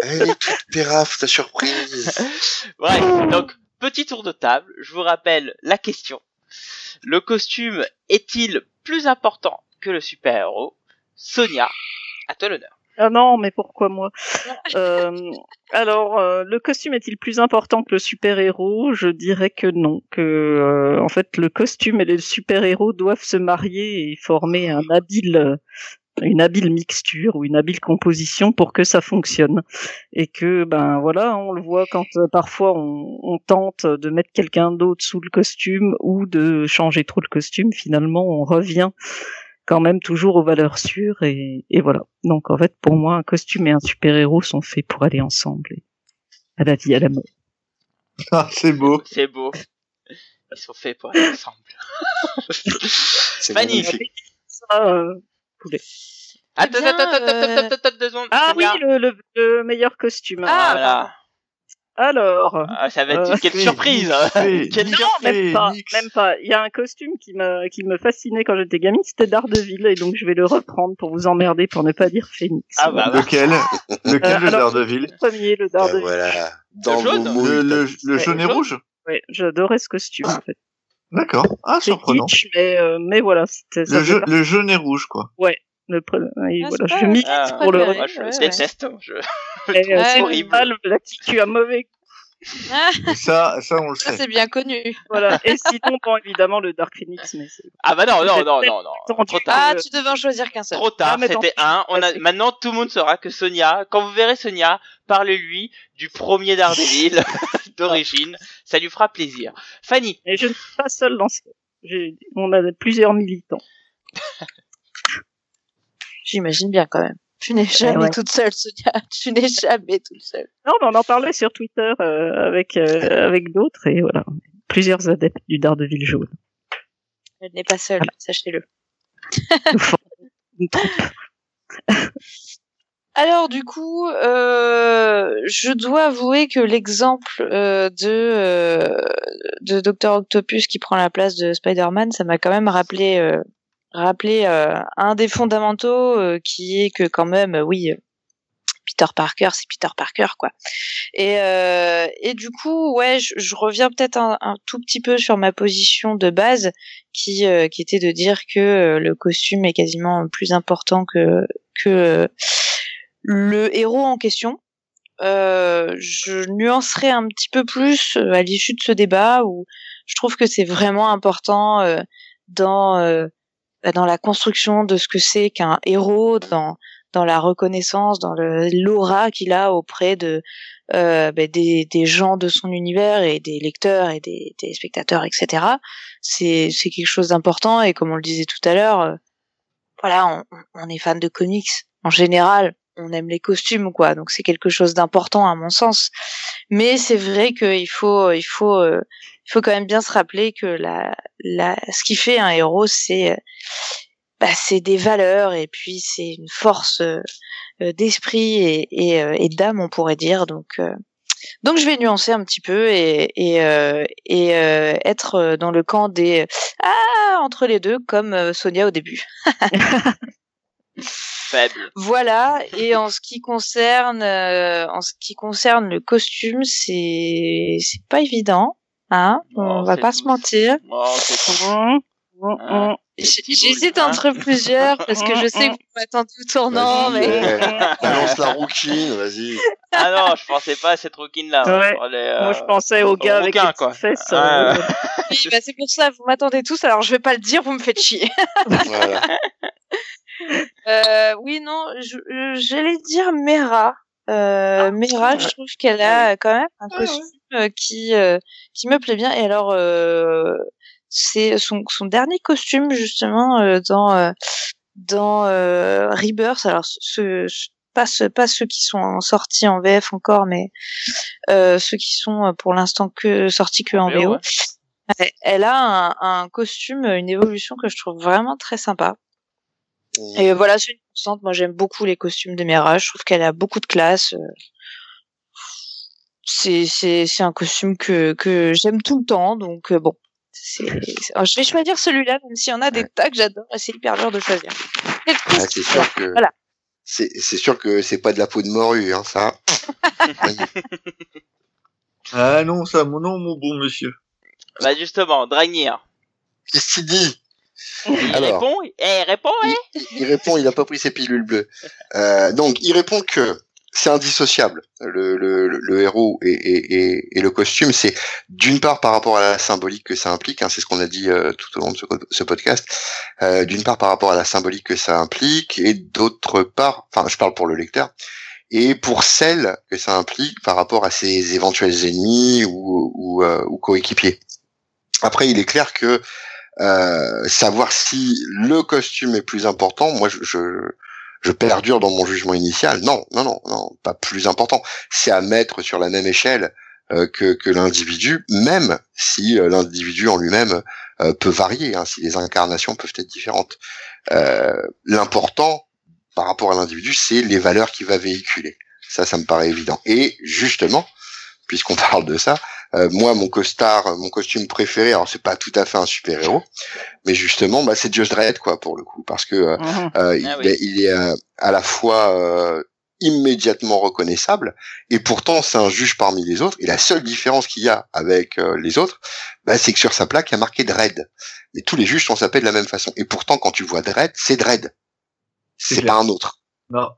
Elle est toute péraf, ta surprise. Bref, donc, petit tour de table. Je vous rappelle la question. Le costume est-il plus important que le super-héros? Sonia, à toi l'honneur. Ah non, mais pourquoi moi? Euh, Alors, euh, le costume est-il plus important que le super-héros? Je dirais que non. Que euh, en fait, le costume et le super-héros doivent se marier et former un habile, une habile mixture ou une habile composition pour que ça fonctionne. Et que ben voilà, on le voit quand euh, parfois on, on tente de mettre quelqu'un d'autre sous le costume ou de changer trop le costume. Finalement, on revient quand même toujours aux valeurs sûres et, et voilà. Donc en fait, pour moi, un costume et un super-héros sont faits pour aller ensemble. et à la vie, à la mort. Ah, c'est beau. C'est beau. Ils sont faits pour aller ensemble. C'est magnifique. Ça, euh. Attends, attends, attends, attends, attends, attends, deux secondes. Ah oui, Sonia. le, le, le meilleur costume. Ah, Voilà. Alors, Ah, ça va être Euh, quelle surprise hein. fais, Quelle non, même pas, même pas. Il y a un costume qui me qui me fascinait quand j'étais gamine, c'était Daredevil, et donc je vais le reprendre pour vous emmerder pour ne pas dire Phoenix. Ah bah, bah. Lequel Lequel Euh, le alors, Daredevil Le premier, le Euh, Daredevil. voilà. Dans jaune Le, il le, jaune et jaune. rouge Ouais, j'adorais ce costume en fait. D'accord. Ah, surprenant. kitsch, mais euh, mais voilà, c'était ça Le, jeu, le jaune et rouge, quoi. Le pre- et Ah, voilà, je milite Ah, pour le. Moi, je Ouais, déteste. Je... Euh, Ouais, c'est horrible. mal, Blacky, tu as mauvais. Ah, ça, ça, on le ça sait. c'est bien connu. Voilà. Et sinon, bon, évidemment, le Dark Phoenix, mais Ah bah non, non, non, non, non. Trop tard. Ah, tu devais en choisir qu'un seul. Trop tard, Ah, c'était un. On a, maintenant, tout le monde saura que Sonia, quand vous verrez Sonia, parlez-lui du premier Daredevil d'origine. Ça lui fera plaisir. Fanny, Et je ne suis pas seule dans ce On a plusieurs militants. J'imagine bien quand même. Tu n'es jamais ouais. toute seule, Sonia. Tu n'es jamais toute seule. Non, mais on en parlait sur Twitter euh, avec euh, avec d'autres et voilà, plusieurs adeptes du Daredevil jaune. Elle n'est pas seule, sachez-le. Alors du coup, euh, je dois avouer que l'exemple euh, de euh, de Docteur Octopus qui prend la place de Spider-Man, ça m'a quand même rappelé rappelé euh, un des fondamentaux euh, qui est que quand même, euh, oui, Peter Parker, c'est Peter Parker quoi. Et euh, et du coup, ouais, je, je reviens peut-être un, un tout petit peu sur ma position de base qui euh, qui était de dire que le costume est quasiment plus important que que le héros en question. Je nuancerai un petit peu plus à l'issue de ce débat où je trouve que c'est vraiment important dans dans la construction de ce que c'est qu'un héros, dans dans la reconnaissance, dans le l'aura qu'il a auprès de euh, bah, des, des gens de son univers et des lecteurs et des, des spectateurs, etc. C'est c'est quelque chose d'important et comme on le disait tout à l'heure, euh, voilà, on, on est fan de comics en général, on aime les costumes quoi, donc c'est quelque chose d'important à mon sens. Mais c'est vrai qu'il faut il faut euh, il faut quand même bien se rappeler que la la ce qui fait un héros c'est euh, bah, c'est des valeurs et puis c'est une force euh, euh, d'esprit et euh, d'âme on pourrait dire donc euh, donc je vais nuancer un petit peu et et euh, et euh, être euh, dans le camp des ah entre les deux comme euh, Sonia au début. faible. Voilà. Et en ce qui concerne, euh, en ce qui concerne le costume, c'est c'est pas évident, hein. On Oh, va c'est pas se mentir. Oh, Ah. Petit boule, J'hésite hein. entre plusieurs parce que je sais que vous m'attendez au tournant, mais ouais. Balance la rouquine, vas-y. Ah non, je pensais pas à cette rouquine là. Ouais. euh, Moi, je pensais au gars avec les fesses. Ah. euh, oui, bah, c'est pour ça. Vous m'attendez tous, alors je vais pas le dire. Vous me faites chier. Voilà. Euh, oui, non, j'allais dire Mera. Euh, Mera, je trouve qu'elle a quand même un costume euh, qui euh, qui me plaît bien. Et alors, euh, c'est son son dernier costume justement euh, dans dans euh, Rebirth. Alors, ce, ce- pas ce, pas ceux qui sont sortis en VF encore, mais euh, ceux qui sont pour l'instant que sortis que en VO, ouais. Elle a un, un costume, une évolution que je trouve vraiment très sympa. Et voilà, c'est une constante. Moi, j'aime beaucoup les costumes de Mera. Je trouve qu'elle a beaucoup de classe. euh. C'est, c'est, c'est un costume que, que j'aime tout le temps. Donc, euh, bon. C'est, alors, je vais choisir celui-là, même s'il y en a des tas que j'adore. et C'est hyper dur de choisir. Ah, c'est sûr que Voilà. c'est c'est sûr que c'est pas de la peau de morue, hein, ça. Ah non, ça, mon nom, mon bon monsieur. Bah justement, Dragnir. Qu'est-ce qu'il dit Il Alors. répond Eh, répond, Il répond, il a pas pris ses pilules bleues. Euh, donc, il répond que c'est indissociable. Le, le, le héros et, et, et, et le costume, c'est d'une part par rapport à la symbolique que ça implique, hein, c'est ce qu'on a dit euh, tout au long de ce, ce podcast, euh, d'une part par rapport à la symbolique que ça implique, et d'autre part, enfin je parle pour le lecteur, et pour celle que ça implique par rapport à ses éventuels ennemis ou, ou, euh, ou coéquipiers. Après, il est clair que euh, savoir si le costume est plus important, moi je, je, je perdure dans mon jugement initial. Non, non, non, non, pas plus important. C'est à mettre sur la même échelle euh, que, que l'individu, même si euh, l'individu en lui-même peut varier, hein, si les incarnations peuvent être différentes. L'important par rapport à l'individu, c'est les valeurs qu'il va véhiculer. Ça, ça me paraît évident. Et justement, puisqu'on parle de ça. Euh, moi, mon costard, mon costume préféré, alors c'est pas tout à fait un super héros, mais justement, bah, c'est Judge Dredd, quoi, pour le coup, parce que euh, Mhm. euh, il, Ah oui. il est, euh, à la fois euh, immédiatement reconnaissable et pourtant c'est un juge parmi les autres. Et la seule différence qu'il y a avec euh, les autres, bah, c'est que sur sa plaque il y a marqué Dredd. Mais tous les juges sont sapés de la même façon. Et pourtant quand tu vois Dredd, c'est Dredd. C'est pas un autre. Non,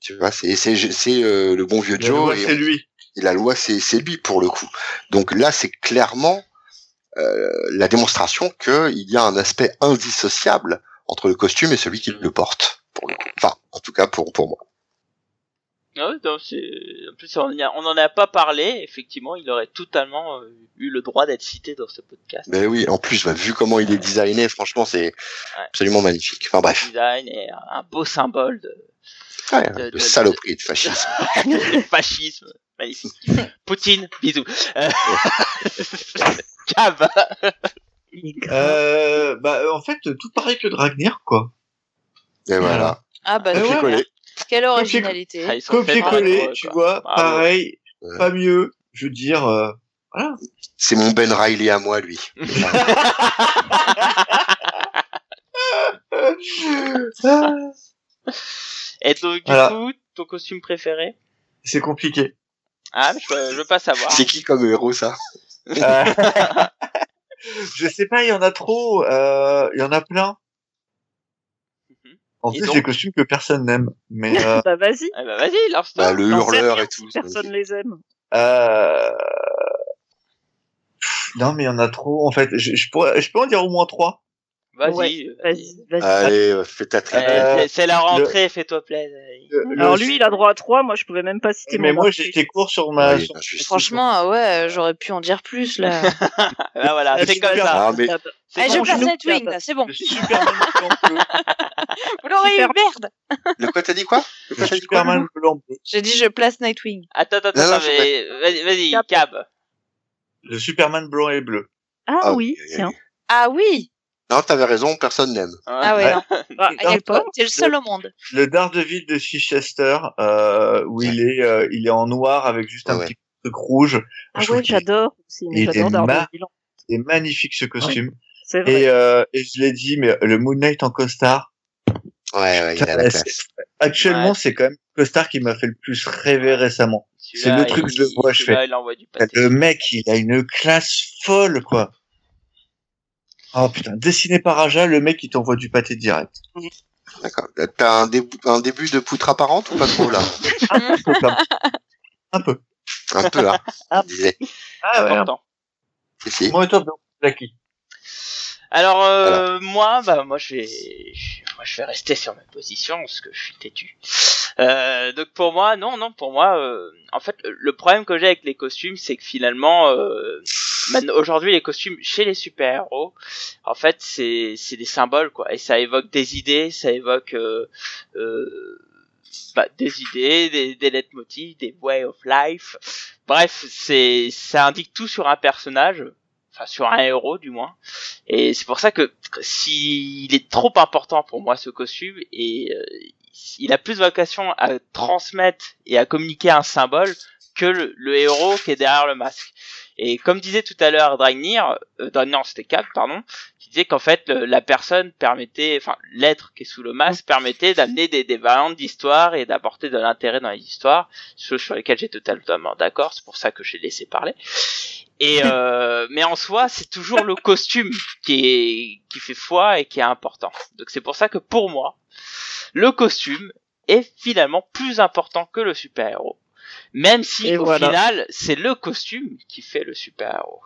Tu vois, c'est c'est c'est euh, le bon vieux Joe c'est lui. Et la loi c'est lui pour le coup. Donc là c'est clairement euh, la démonstration que il y a un aspect indissociable entre le costume et celui qui le porte pour le coup. Enfin, en tout cas pour pour moi. Ah donc. En plus, on n'en a pas parlé. Effectivement, il aurait totalement euh, eu le droit d'être cité dans ce podcast. Mais oui, en plus, bah, vu comment il est designé, franchement, c'est absolument magnifique. Enfin bref, Design et un beau symbole de, ouais, de- de, de- saloperie de fascisme. de fascisme. Magnifique. Poutine, bisous. Euh... Cab. Euh, bah, en fait, tout pareil que Dragnir, quoi. Et voilà. Ah bah ouais. Quelle originalité. Ah, Copier-coller, tu quoi. vois, Bravo. pareil, Ouais. pas mieux. Je veux dire, euh, C'est mon Ben Riley à moi, lui. Et donc, du Voilà. coup, ton costume préféré? C'est compliqué. Ah, je, veux- je veux pas savoir. C'est qui comme héros, ça Euh, je sais pas, il y en a trop, euh, il y en a plein. En Et plus, donc des costumes que personne n'aime. Mais euh, Bah vas-y. Eh ben, vas-y, lance-toi. bah, Le hurleur et tout. Personne les aime. euh... pff, non, mais il y en a trop. En fait, je, je pourrais, je peux en dire au moins trois. Vas-y. Ouais, vas-y. Vas-y, vas-y. Allez, euh, fais ta triple. Euh, Euh, c'est- la rentrée, fais-toi plaisir. Le- Alors le- lui, il a droit à trois. Moi, je pouvais même pas citer mais mon moi, j'étais court sur ma. Oui, sur-. Franchement, ah ouais, j'aurais pu en dire plus là. Ah, voilà, Ah, c'est comme super. ça. Ah, mais Ah, Allez, bon, je je- Nightwing, là, c'est bon. Vous l'aurez eu, merde Le quoi, t'as dit quoi? Le quoi, t'as dit quoi? Superman blanc bleu. J'ai dit je place Nightwing. Attends, attends, attends, mais vas-y, cab. Le Superman blanc et bleu. Ah Ah, oui, tiens. Ah oui Non, t'avais raison, personne n'aime. Ah ouais, Ouais. non. Bah, pas. T'es le seul au monde. Le Daredevil de Chichester, euh, où il est, euh, il est en noir avec juste un Ouais. petit truc rouge. Ah Je ouais, j'adore. il est J'adore ma- il est magnifique ce costume. C'est vrai. Et, euh, et je l'ai dit, mais le Moon Knight en costard, Ouais, ouais, il a la Ouais, classe. actuellement, Ouais. c'est quand même le costard qui m'a fait le plus rêver récemment. Celui-là, le truc, il- je le vois, je pâté. Le mec, il a une classe folle, quoi. Oh putain, dessiné par Aja, le mec, il t'envoie du pâté direct. D'accord. T'as un, début- un début de poutre apparente ou pas trop, là? Un peu. Un peu. Un peu, hein Ah. Ah ouais, Important. Si, si. moi et toi, Blacky. Alors euh, moi, bah moi je vais, je- moi je vais rester sur ma position parce que je suis têtu. Euh, donc pour moi, non, non, pour moi, euh, en fait, le- problème que j'ai avec les costumes, c'est que finalement, euh, aujourd'hui, les costumes chez les super-héros, en fait, c'est c'est des symboles quoi, et ça évoque des idées, ça évoque euh, euh, bah, des idées, des, des leitmotifs, des way of life. Bref, c'est ça indique tout sur un personnage, enfin sur un héros du moins. Et c'est pour ça que s'il est trop important pour moi ce costume et euh, il a plus vocation à transmettre et à communiquer un symbole que le, le héros qui est derrière le masque. Et comme disait tout à l'heure Dragnir, euh, non c'était Cap, pardon, qui disait qu'en fait le- la personne permettait, enfin l'être qui est sous le masque permettait d'amener des, des variantes d'histoire et d'apporter de l'intérêt dans les histoires, choses sur lesquelles j'ai totalement d'accord, c'est pour ça que j'ai laissé parler. Et euh, mais en soi, c'est toujours le costume qui est qui fait foi et qui est important. Donc c'est pour ça que pour moi, le costume est finalement plus important que le super-héros. Même si Et au voilà. final, c'est le costume qui fait le super-héros.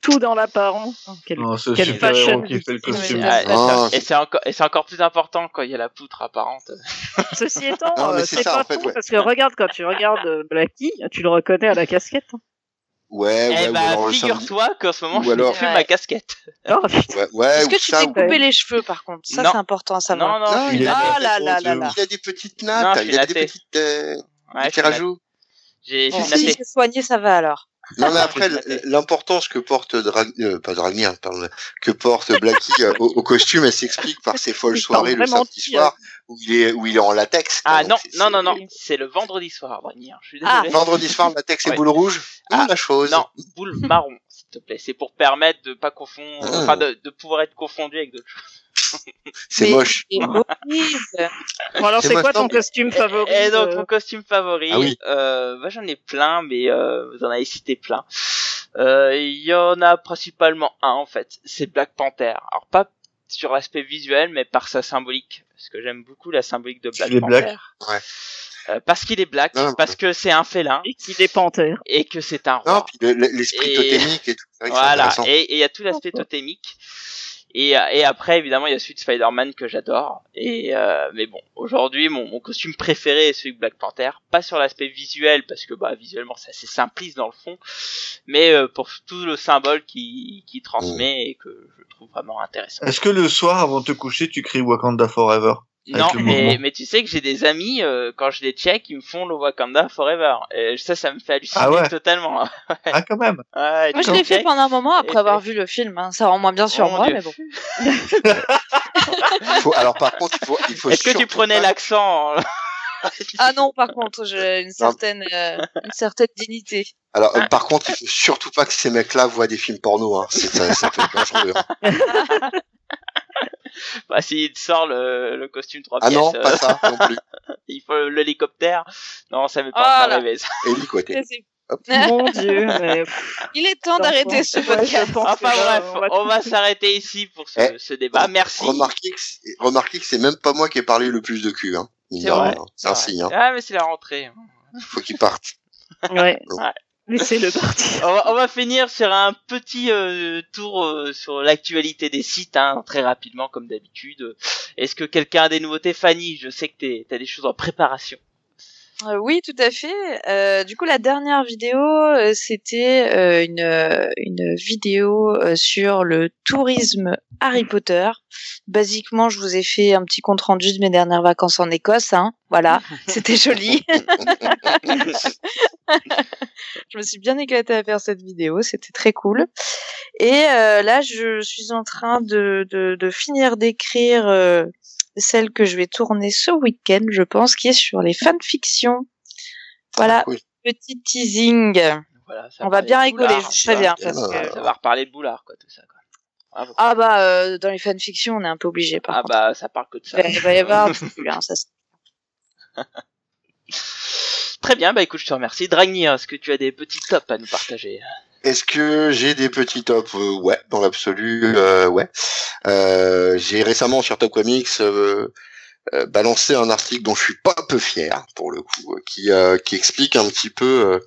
Tout dans l'apparence. Quel, super-héros fashion qui fait le costume. Ouais, Ah, et c'est encore et c'est encore plus important quand il y a la poutre apparente. Ceci étant, euh, c'est pas en fait, faux ouais. parce que regarde quand tu regardes euh, Blacky, tu le reconnais à la casquette. Ouais, ouais, eh ou bah figure-toi qu'en ce moment Ou je alors- Ouais. ma casquette. Oh putain. Ouais, ouais, Est-ce que tu t'es ou- coupé les cheveux par contre? Ça Non. c'est important à Non savoir. non, Non, je suis il a. Ah là là là là. Il a des petites Non, nattes, suis il a des petites euh, Ouais, naté. rajouts. J'ai si c'est soigné, ça va alors. Non mais après l'importance que porte Drag... euh, pas Dragnir, pardon, que porte Blacky euh, au, au costume, elle s'explique par ses folles soirées le samedi soir où il est où il est en latex. Ah non, non, non, non, c'est le vendredi soir, Dragnir. Je suis Ah. Vendredi soir, latex et Ouais. boule rouge. Ah, la chose. Non, boule marron, s'il te plaît. C'est pour permettre de pas confondre, Ah. enfin de, de pouvoir être confondu avec d'autres choses. C'est moche. Bon, alors C'est quoi ton costume favori Et donc euh, mon costume favori, Ah oui. euh, bah, j'en ai plein, mais euh, vous en avez cité plein. Euh, Il y en a principalement un en fait, c'est Black Panther. Alors pas sur l'aspect visuel, mais par sa symbolique, parce que j'aime beaucoup la symbolique de Black Panther. black. Ouais. Euh, parce qu'il est black, Non, parce que c'est un félin Et qu'il est panthère. et que c'est un roi. Non, puis le- le- l'esprit Et- totémique et tout. Vrai Voilà, et il y a tout l'aspect totémique. Et, euh, et après, évidemment, il y a celui de Spider-Man que j'adore. Et euh, mais bon, aujourd'hui, mon, mon costume préféré est celui de Black Panther. Pas sur l'aspect visuel, parce que bah visuellement, c'est assez simpliste dans le fond, mais euh, pour tout le symbole qui, qui transmet et que je trouve vraiment intéressant. Est-ce que le soir, avant de te coucher, tu cries Wakanda Forever? Non, mais, mais tu sais que j'ai des amis, euh, quand je les check, ils me font le Wakanda Forever. Et ça, ça me fait halluciner Ah ouais totalement. Ah, quand même Ouais, Moi, je l'ai fait pendant un moment après Et- avoir vu le film. hein. Ça rend moins bien sur Oh moi, Dieu. mais bon. Faut- alors par contre, il faut, il faut Est-ce que tu prenais l'accent Ah non, par contre, j'ai une certaine, euh, une certaine dignité. Alors euh, par contre, il faut surtout pas que ces mecs-là voient des films porno. Hein. C'est- Ça, ça peut être dangereux. hein. Bah, s'il te sort le, le costume 3 Ah pièces, non, euh, pas ça non plus. il faut l'hélicoptère. Non, ça m'est pas Voilà. encore rêvé, ça. Hélicoté. Mon dieu, mais Il est temps d'arrêter ce podcast. Enfin bref, on va s'arrêter ici pour ce, Eh, ce débat. Merci. Remarquez que, c'est- remarquez que c'est même pas moi qui ai parlé le plus de cul. Hein. C'est vrai. hein. C'est un signe. Hein. Ah, mais c'est la rentrée. Faut qu'il parte. Ouais. Ouais. Laissez-le partir. On va, on va finir sur un petit euh, tour euh, sur l'actualité des sites, hein, très rapidement comme d'habitude. Est-ce que quelqu'un a des nouveautés Fanny, je sais que t'es- t'as des choses en préparation. Euh, oui, tout à fait. Euh, du coup, la dernière vidéo, euh, c'était euh, une, une vidéo euh, sur le tourisme Harry Potter. Basiquement, je vous ai fait un petit compte rendu de mes dernières vacances en Écosse. Hein. Voilà, c'était joli. je me suis bien éclatée à faire cette vidéo, c'était très cool. Et euh, là, je suis en train de, de, de finir d'écrire euh, celle que je vais tourner ce week-end, je pense, qui est sur les fanfictions. Voilà, Cool. petit teasing. Voilà, ça On va bien rigoler, Boulard. c'est très bien. Parce que... Ça va reparler de Boulard, quoi, tout ça. Quoi. Bravo. Ah bah, euh, dans les fanfictions, on est un peu obligé, par Ah contre. bah, ça parle que de ça. Il va y avoir hein, ça, Très bien, bah écoute, je te remercie. Dragnir, est-ce que tu as des petits tops à nous partager? Est-ce que j'ai des petits tops? Euh, Ouais, dans l'absolu, euh, ouais. Euh, j'ai récemment sur Top Comics euh, euh, balancé un article dont je suis pas peu fier pour le coup, euh, qui euh, qui explique un petit peu, euh,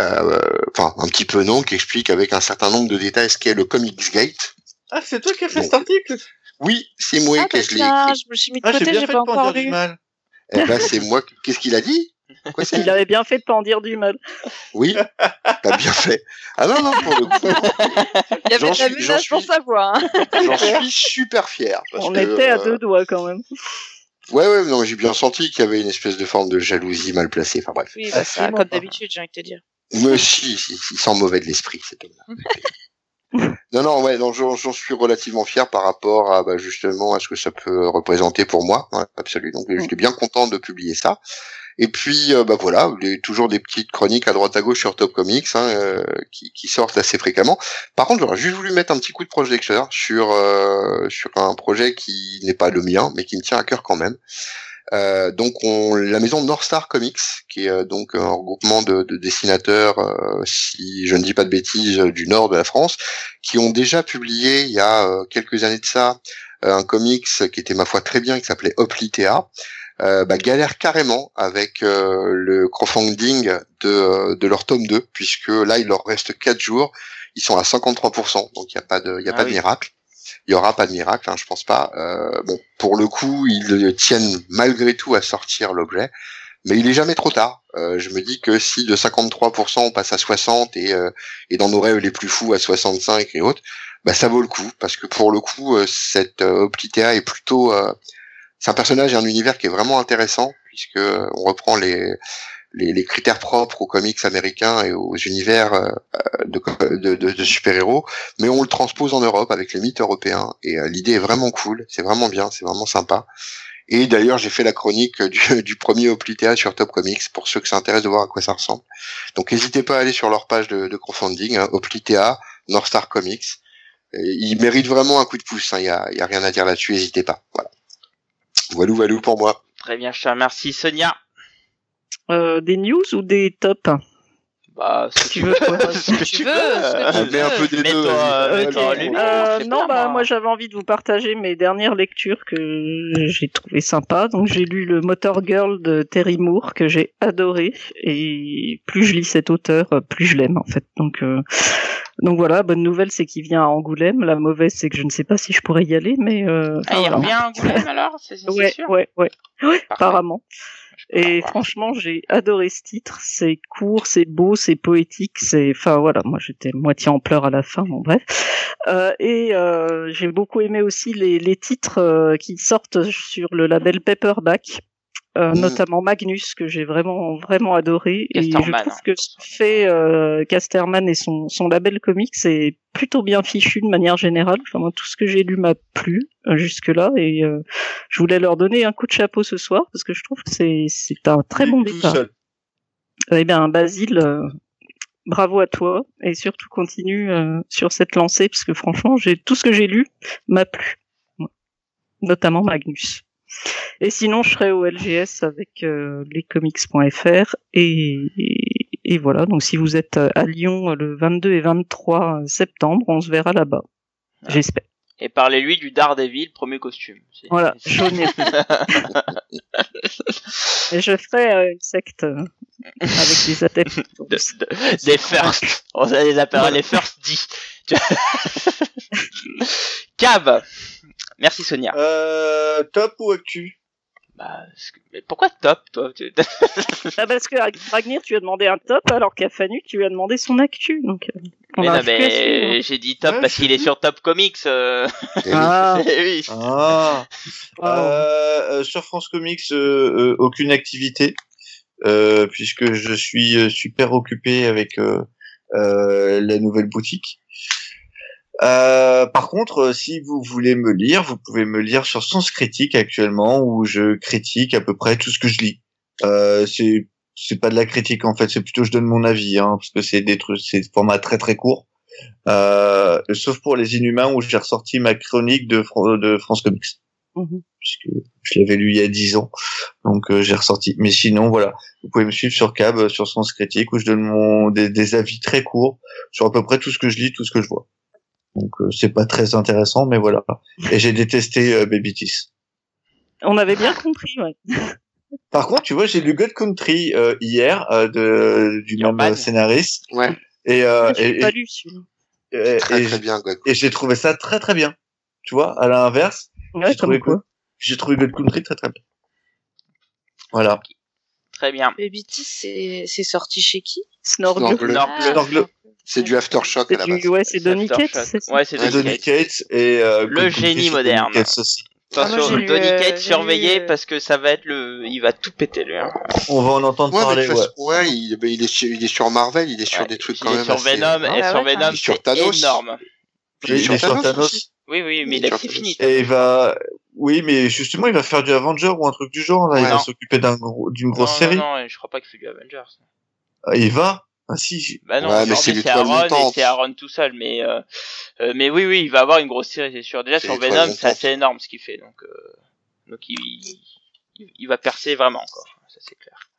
euh, enfin un petit peu non, qui explique avec un certain nombre de détails ce qu'est le Comics Gate. Ah, c'est toi qui as fait cet article? Oui, c'est moi ah, que bah, l'ai écrit. je me suis mis de Ah, j'ai côté, bien j'ai fait pas encore lu. Eh ben c'est moi. Qu'est-ce qu'il a dit? Quoi Il avait bien fait de pas en dire du mal. Oui, t'as bien fait. Ah non non pour le coup, Il y avait la suis- menace pour suis- sa voix. Hein. j'en suis super fier. parce On que, était à euh, deux doigts quand même. Ouais, ouais, non, j'ai bien senti qu'il y avait une espèce de forme de jalousie mal placée. Enfin bref. Oui, bah, ça, Absolument comme d'habitude, j'ai envie de te dire. Mais si, si, il sent mauvais de l'esprit, cet homme-là. non, non, ouais, non, j'en suis relativement fier par rapport à, bah, justement, à ce que ça peut représenter pour moi, ouais, absolu. Donc, j'étais bien content de publier ça. Et puis, euh, bah voilà, toujours des petites chroniques à droite à gauche sur Top Comics hein, euh, qui, qui sortent assez fréquemment. Par contre, j'aurais juste voulu mettre un petit coup de projecteur sur sur sur un projet qui n'est pas le mien, mais qui me tient à cœur quand même. Euh, donc on, la maison North Star Comics, qui est euh, donc un regroupement de, de dessinateurs, euh, si je ne dis pas de bêtises, euh, du nord de la France, qui ont déjà publié il y a euh, quelques années de ça euh, un comics qui était ma foi très bien, qui s'appelait Oplitea, euh, bah, galère carrément avec euh, le crowdfunding de, euh, de leur tome 2, puisque là il leur reste 4 jours, ils sont à 53%, donc il n'y a pas de, y a Ah pas oui. de miracle. Il y aura pas de miracle, hein, je pense pas. Euh, bon, pour le coup, ils tiennent malgré tout à sortir l'objet, mais il est jamais trop tard. Euh, je me dis que si de 53% on passe à 60 et, euh, et dans nos rêves les plus fous à 65 et autres, bah ça vaut le coup parce que pour le coup, euh, cette euh, Oplitea est plutôt, euh, c'est un personnage et un univers qui est vraiment intéressant puisque euh, on reprend les les, les critères propres aux comics américains et aux univers euh, de, de, de, de super-héros, mais on le transpose en Europe avec les mythes européens. Et euh, l'idée est vraiment cool, c'est vraiment bien, c'est vraiment sympa. Et d'ailleurs, j'ai fait la chronique du, du premier Oplitea sur Top Comics pour ceux que ça intéresse de voir à quoi ça ressemble. Donc n'hésitez pas à aller sur leur page de, de crowdfunding, hein, Oplitea, North Star Comics. Ils méritent vraiment un coup de pouce, il hein, y, a, y, a, rien à dire là-dessus, n'hésitez pas. Voilà. Voilou, voilou pour moi. Très bien, cher, merci. Sonia euh, Des news ou des tops bah, ce que tu veux, quoi. ce que tu veux. Ce que tu Mets un peu des deux. Euh, mets-toi en ok. lumière, Euh, je non, pas, bah moi. moi j'avais envie de vous partager mes dernières lectures que j'ai trouvé sympa. Donc j'ai lu le Motor Girl de Terry Moore que j'ai adoré et plus je lis cet auteur, plus je l'aime en fait. Donc euh, donc voilà, bonne nouvelle c'est qu'il vient à Angoulême. La mauvaise c'est que je ne sais pas si je pourrais y aller, mais euh, Ah, il revient à Angoulême alors C'est c'est Ouais, sûr ouais, ouais, Parfait. apparemment. Et voir. franchement, j'ai adoré ce titre. C'est court, c'est beau, c'est poétique. C'est, enfin voilà, moi j'étais moitié en pleurs à la fin. Bon bref. Euh, et euh, j'ai beaucoup aimé aussi les, les titres euh, qui sortent sur le label Paperback. Euh, Mhm. notamment Magnus que j'ai vraiment vraiment adoré et je trouve hein. que ce que fait euh, Casterman et son son label comics c'est plutôt bien fichu de manière générale enfin moi tout ce que j'ai lu m'a plu jusque là et euh, je voulais leur donner un coup de chapeau ce soir parce que je trouve que c'est c'est un très bon départ. Eh bien, Basile, euh, bravo à toi et surtout continue euh, sur cette lancée parce que franchement, j'ai tout ce que j'ai lu m'a plu, notamment Magnus. Et sinon, je serai au LGS avec euh, lescomics.fr et, et, et voilà. Donc, si vous êtes à Lyon euh, le 22 et 23 septembre, on se verra là-bas. Ah. J'espère. Et parlez-lui du Daredevil, premier costume. Voilà, jaune et Et je ferai euh, une secte euh, avec des adeptes. de- de- des first. On les appellera les first D. Cab. Merci Sonia. Euh, top ou actu? Bah, ce que- mais pourquoi top, toi? Tu- Ah, parce que Ragnir, tu as demandé un top, alors qu'à Fanu, tu lui as demandé son actu. Donc, euh, on Mais a non, à mais j'ai dit top Ouais, parce qu'il est sur Top Comics. euh. Oui. Ah, oui. Ah. Euh, euh, sur France Comics, euh, euh, aucune activité, euh, puisque je suis super occupé avec euh, euh, la nouvelle boutique. Euh, par contre, euh, si vous voulez me lire, vous pouvez me lire sur Sens Critique actuellement, où je critique à peu près tout ce que je lis. Euh, c'est c'est pas de la critique en fait, c'est plutôt je donne mon avis, hein, parce que c'est des trucs, c'est des formats très très courts. Euh, sauf pour les Inhumains où j'ai ressorti ma chronique de, Fran- de France Comics Mhm. puisque je l'avais lu il y a 10 ans. Donc euh, j'ai ressorti. Mais sinon, voilà, vous pouvez me suivre sur Cab, sur Sens Critique, où je donne mon, des, des avis très courts sur à peu près tout ce que je lis, tout ce que je vois. Donc euh, c'est pas très intéressant, mais voilà. Et j'ai détesté euh, Baby Teeth. on avait bien compris, ouais. Par contre, tu vois, j'ai lu God Country euh, hier euh, de, du même euh, scénariste. Ouais, Et, euh, Ah, j'ai et, pas lu celui-là. très et- très bien, God. et j'ai trouvé ça très très bien. Tu vois, à l'inverse, Ouais, j'ai trouvé, quoi. j'ai trouvé God Country très très bien. Voilà. Très bien. Baby c'est c'est sorti chez qui? Snorgle. Snorgle. Snorgle. C'est du Aftershock à C'est la du, base. ouais, c'est Donny. Cates, c'est ça Ouais, c'est C'est Donny Cates. Et euh, Le génie c'est moderne. Attention, Ah, Donny euh, Cates, lu, euh, parce que ça va être le, il va tout péter lui. Hein. On va en entendre Ouais, parler. Ouais. ouais, il, il est sur, il est sur Marvel, il est sur Ouais, des trucs il quand est même. sur assez- Venom, et Ah sur ouais, Venom, il est sur c'est Thanos. énorme. Puis il est Il sur est sur Thanos. Oui, oui, mais Il il est a c'est fini. Et il va, oui, mais justement, il va faire du Avenger ou un truc du genre. Là, il va Non. s'occuper d'un gros, d'une Non, grosse série. Non, non, je crois pas qu'il fait du Avengers. Ah, Il va? Ah si. Bah non, Ouais, mais c'est Aaron et c'est Aaron tout seul, mais euh, euh, mais oui, oui, il va avoir une grosse série, c'est sûr. Déjà C'est sur Venom, c'est assez énorme ce qu'il fait, donc euh, donc il, il il va percer vraiment encore, ça c'est clair.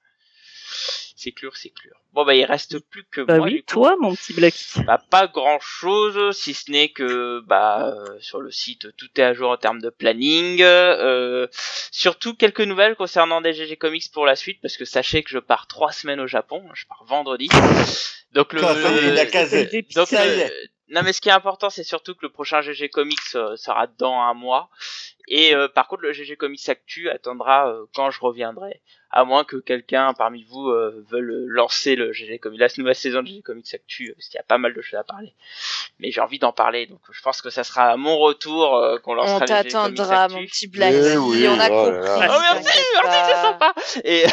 C'est clair, c'est clair. Bon bah il reste plus que Bah moi. oui, du coup. toi, mon petit Blacky. Bah, pas grand chose, si ce n'est que bah euh, sur le site tout est à jour en termes de planning. Euh, surtout quelques nouvelles concernant des GG Comics pour la suite, parce que sachez que je pars trois semaines au Japon, je pars vendredi. Donc le, donc le-. Non mais ce qui est important c'est surtout que le prochain GG Comics euh, sera dans un mois. Et euh, par contre le GG Comics Actu attendra euh, quand je reviendrai. À moins que quelqu'un parmi vous euh, veuille lancer le GG Comics, la nouvelle saison de GG Comics Actu, euh, parce qu'il y a pas mal de choses à parler. Mais j'ai envie d'en parler, donc je pense que ça sera à mon retour euh, qu'on lancera On le GG Comics t'attendra, mon petit Black. Eh oui, on a oh compris. là. Oh merci, merci, c'est sympa. Et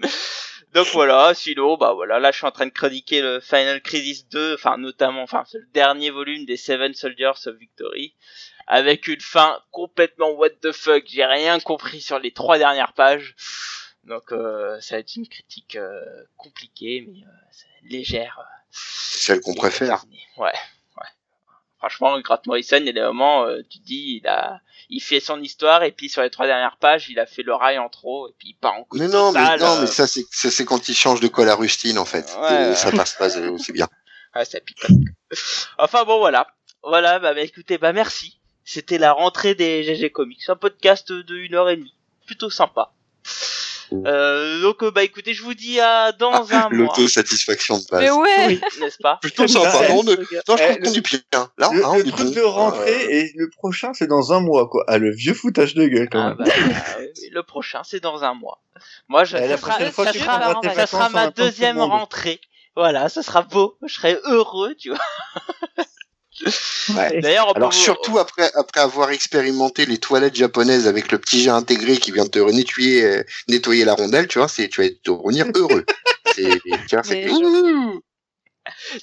donc voilà, sinon bah voilà, là je suis en train de chroniquer le Final Crisis 2, enfin notamment, enfin c'est le dernier volume des Seven Soldiers of Victory avec une fin complètement what the fuck. J'ai rien compris sur les trois dernières pages. Donc euh, ça va être une critique euh, compliquée mais euh, légère. C'est celle qu'on préfère. Ouais, ouais. Franchement, Grant Morrison, il y a des moments, euh, tu dis, il a, il fait son histoire et puis sur les trois dernières pages, il a fait l'oreille en trop et puis il part en coup Mais non, mais non, euh, mais ça c'est ça, c'est quand il change de colle à rustine en fait. Ouais. Ça passe pas euh, aussi bien. Ouais, ça pique. enfin bon, voilà. Voilà, bah, bah, écoutez, bah merci. C'était la rentrée des GG Comics, un podcast de une heure et demie, plutôt sympa. Euh, donc euh, bah écoutez, je vous dis à dans un mois, L'autosatisfaction de base. Mais ouais. Oui. n'est-ce pas Plutôt sympa. Eh, Non, non, je eh, trouve qu'on est bien. Là, Le, hein, on le truc de rentrée Euh, et le prochain c'est dans un mois quoi. Ah le vieux foutage de gueule quand Ah, même. bah, Le prochain, c'est dans un mois. Moi, je, Eh, ça sera, fois, ça ça ma deuxième rentrée. Voilà, ça sera beau. Je serai heureux, tu vois. Ouais. D'ailleurs, on peut Alors vous- surtout après après avoir expérimenté les toilettes japonaises avec le petit jet intégré qui vient te nettoyer euh, nettoyer la rondelle, tu vois, c'est tu vas te revenir heureux. c'est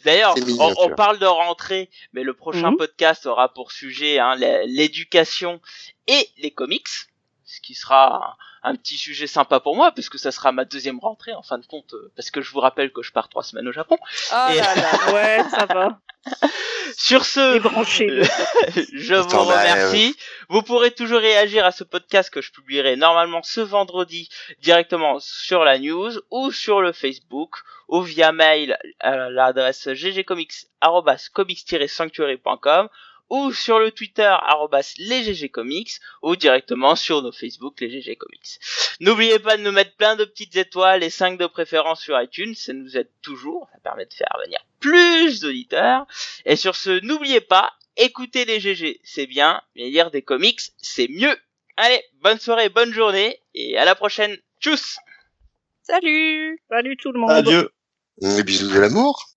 D'ailleurs, on, parle de rentrée, mais le prochain Mhm. podcast aura pour sujet hein, l'éducation et les comics, ce qui sera un, petit sujet sympa pour moi, parce que ça sera ma deuxième rentrée en fin de compte, euh, parce que je vous rappelle que je pars trois semaines au Japon. Oh Et- là là. Ouais, ça va. Sur ce, Débranché. je vous bah, remercie. Vous pourrez toujours réagir à ce podcast que je publierai normalement ce vendredi directement sur la news ou sur le Facebook ou via mail à l'adresse ggcomics@comics-sanctuary.com ou sur le Twitter arrobas lesggcomics ou directement sur nos Facebook les GG Comics. N'oubliez pas de nous mettre plein de petites étoiles et 5 de préférence sur iTunes, ça nous aide toujours, ça permet de faire venir plus d'auditeurs. Et sur ce, n'oubliez pas, écouter les GG, c'est bien, mais lire des comics, c'est mieux. Allez, bonne soirée, bonne journée, et à la prochaine. Tchuss Salut. Salut tout le monde. Adieu. Les bisous de l'amour.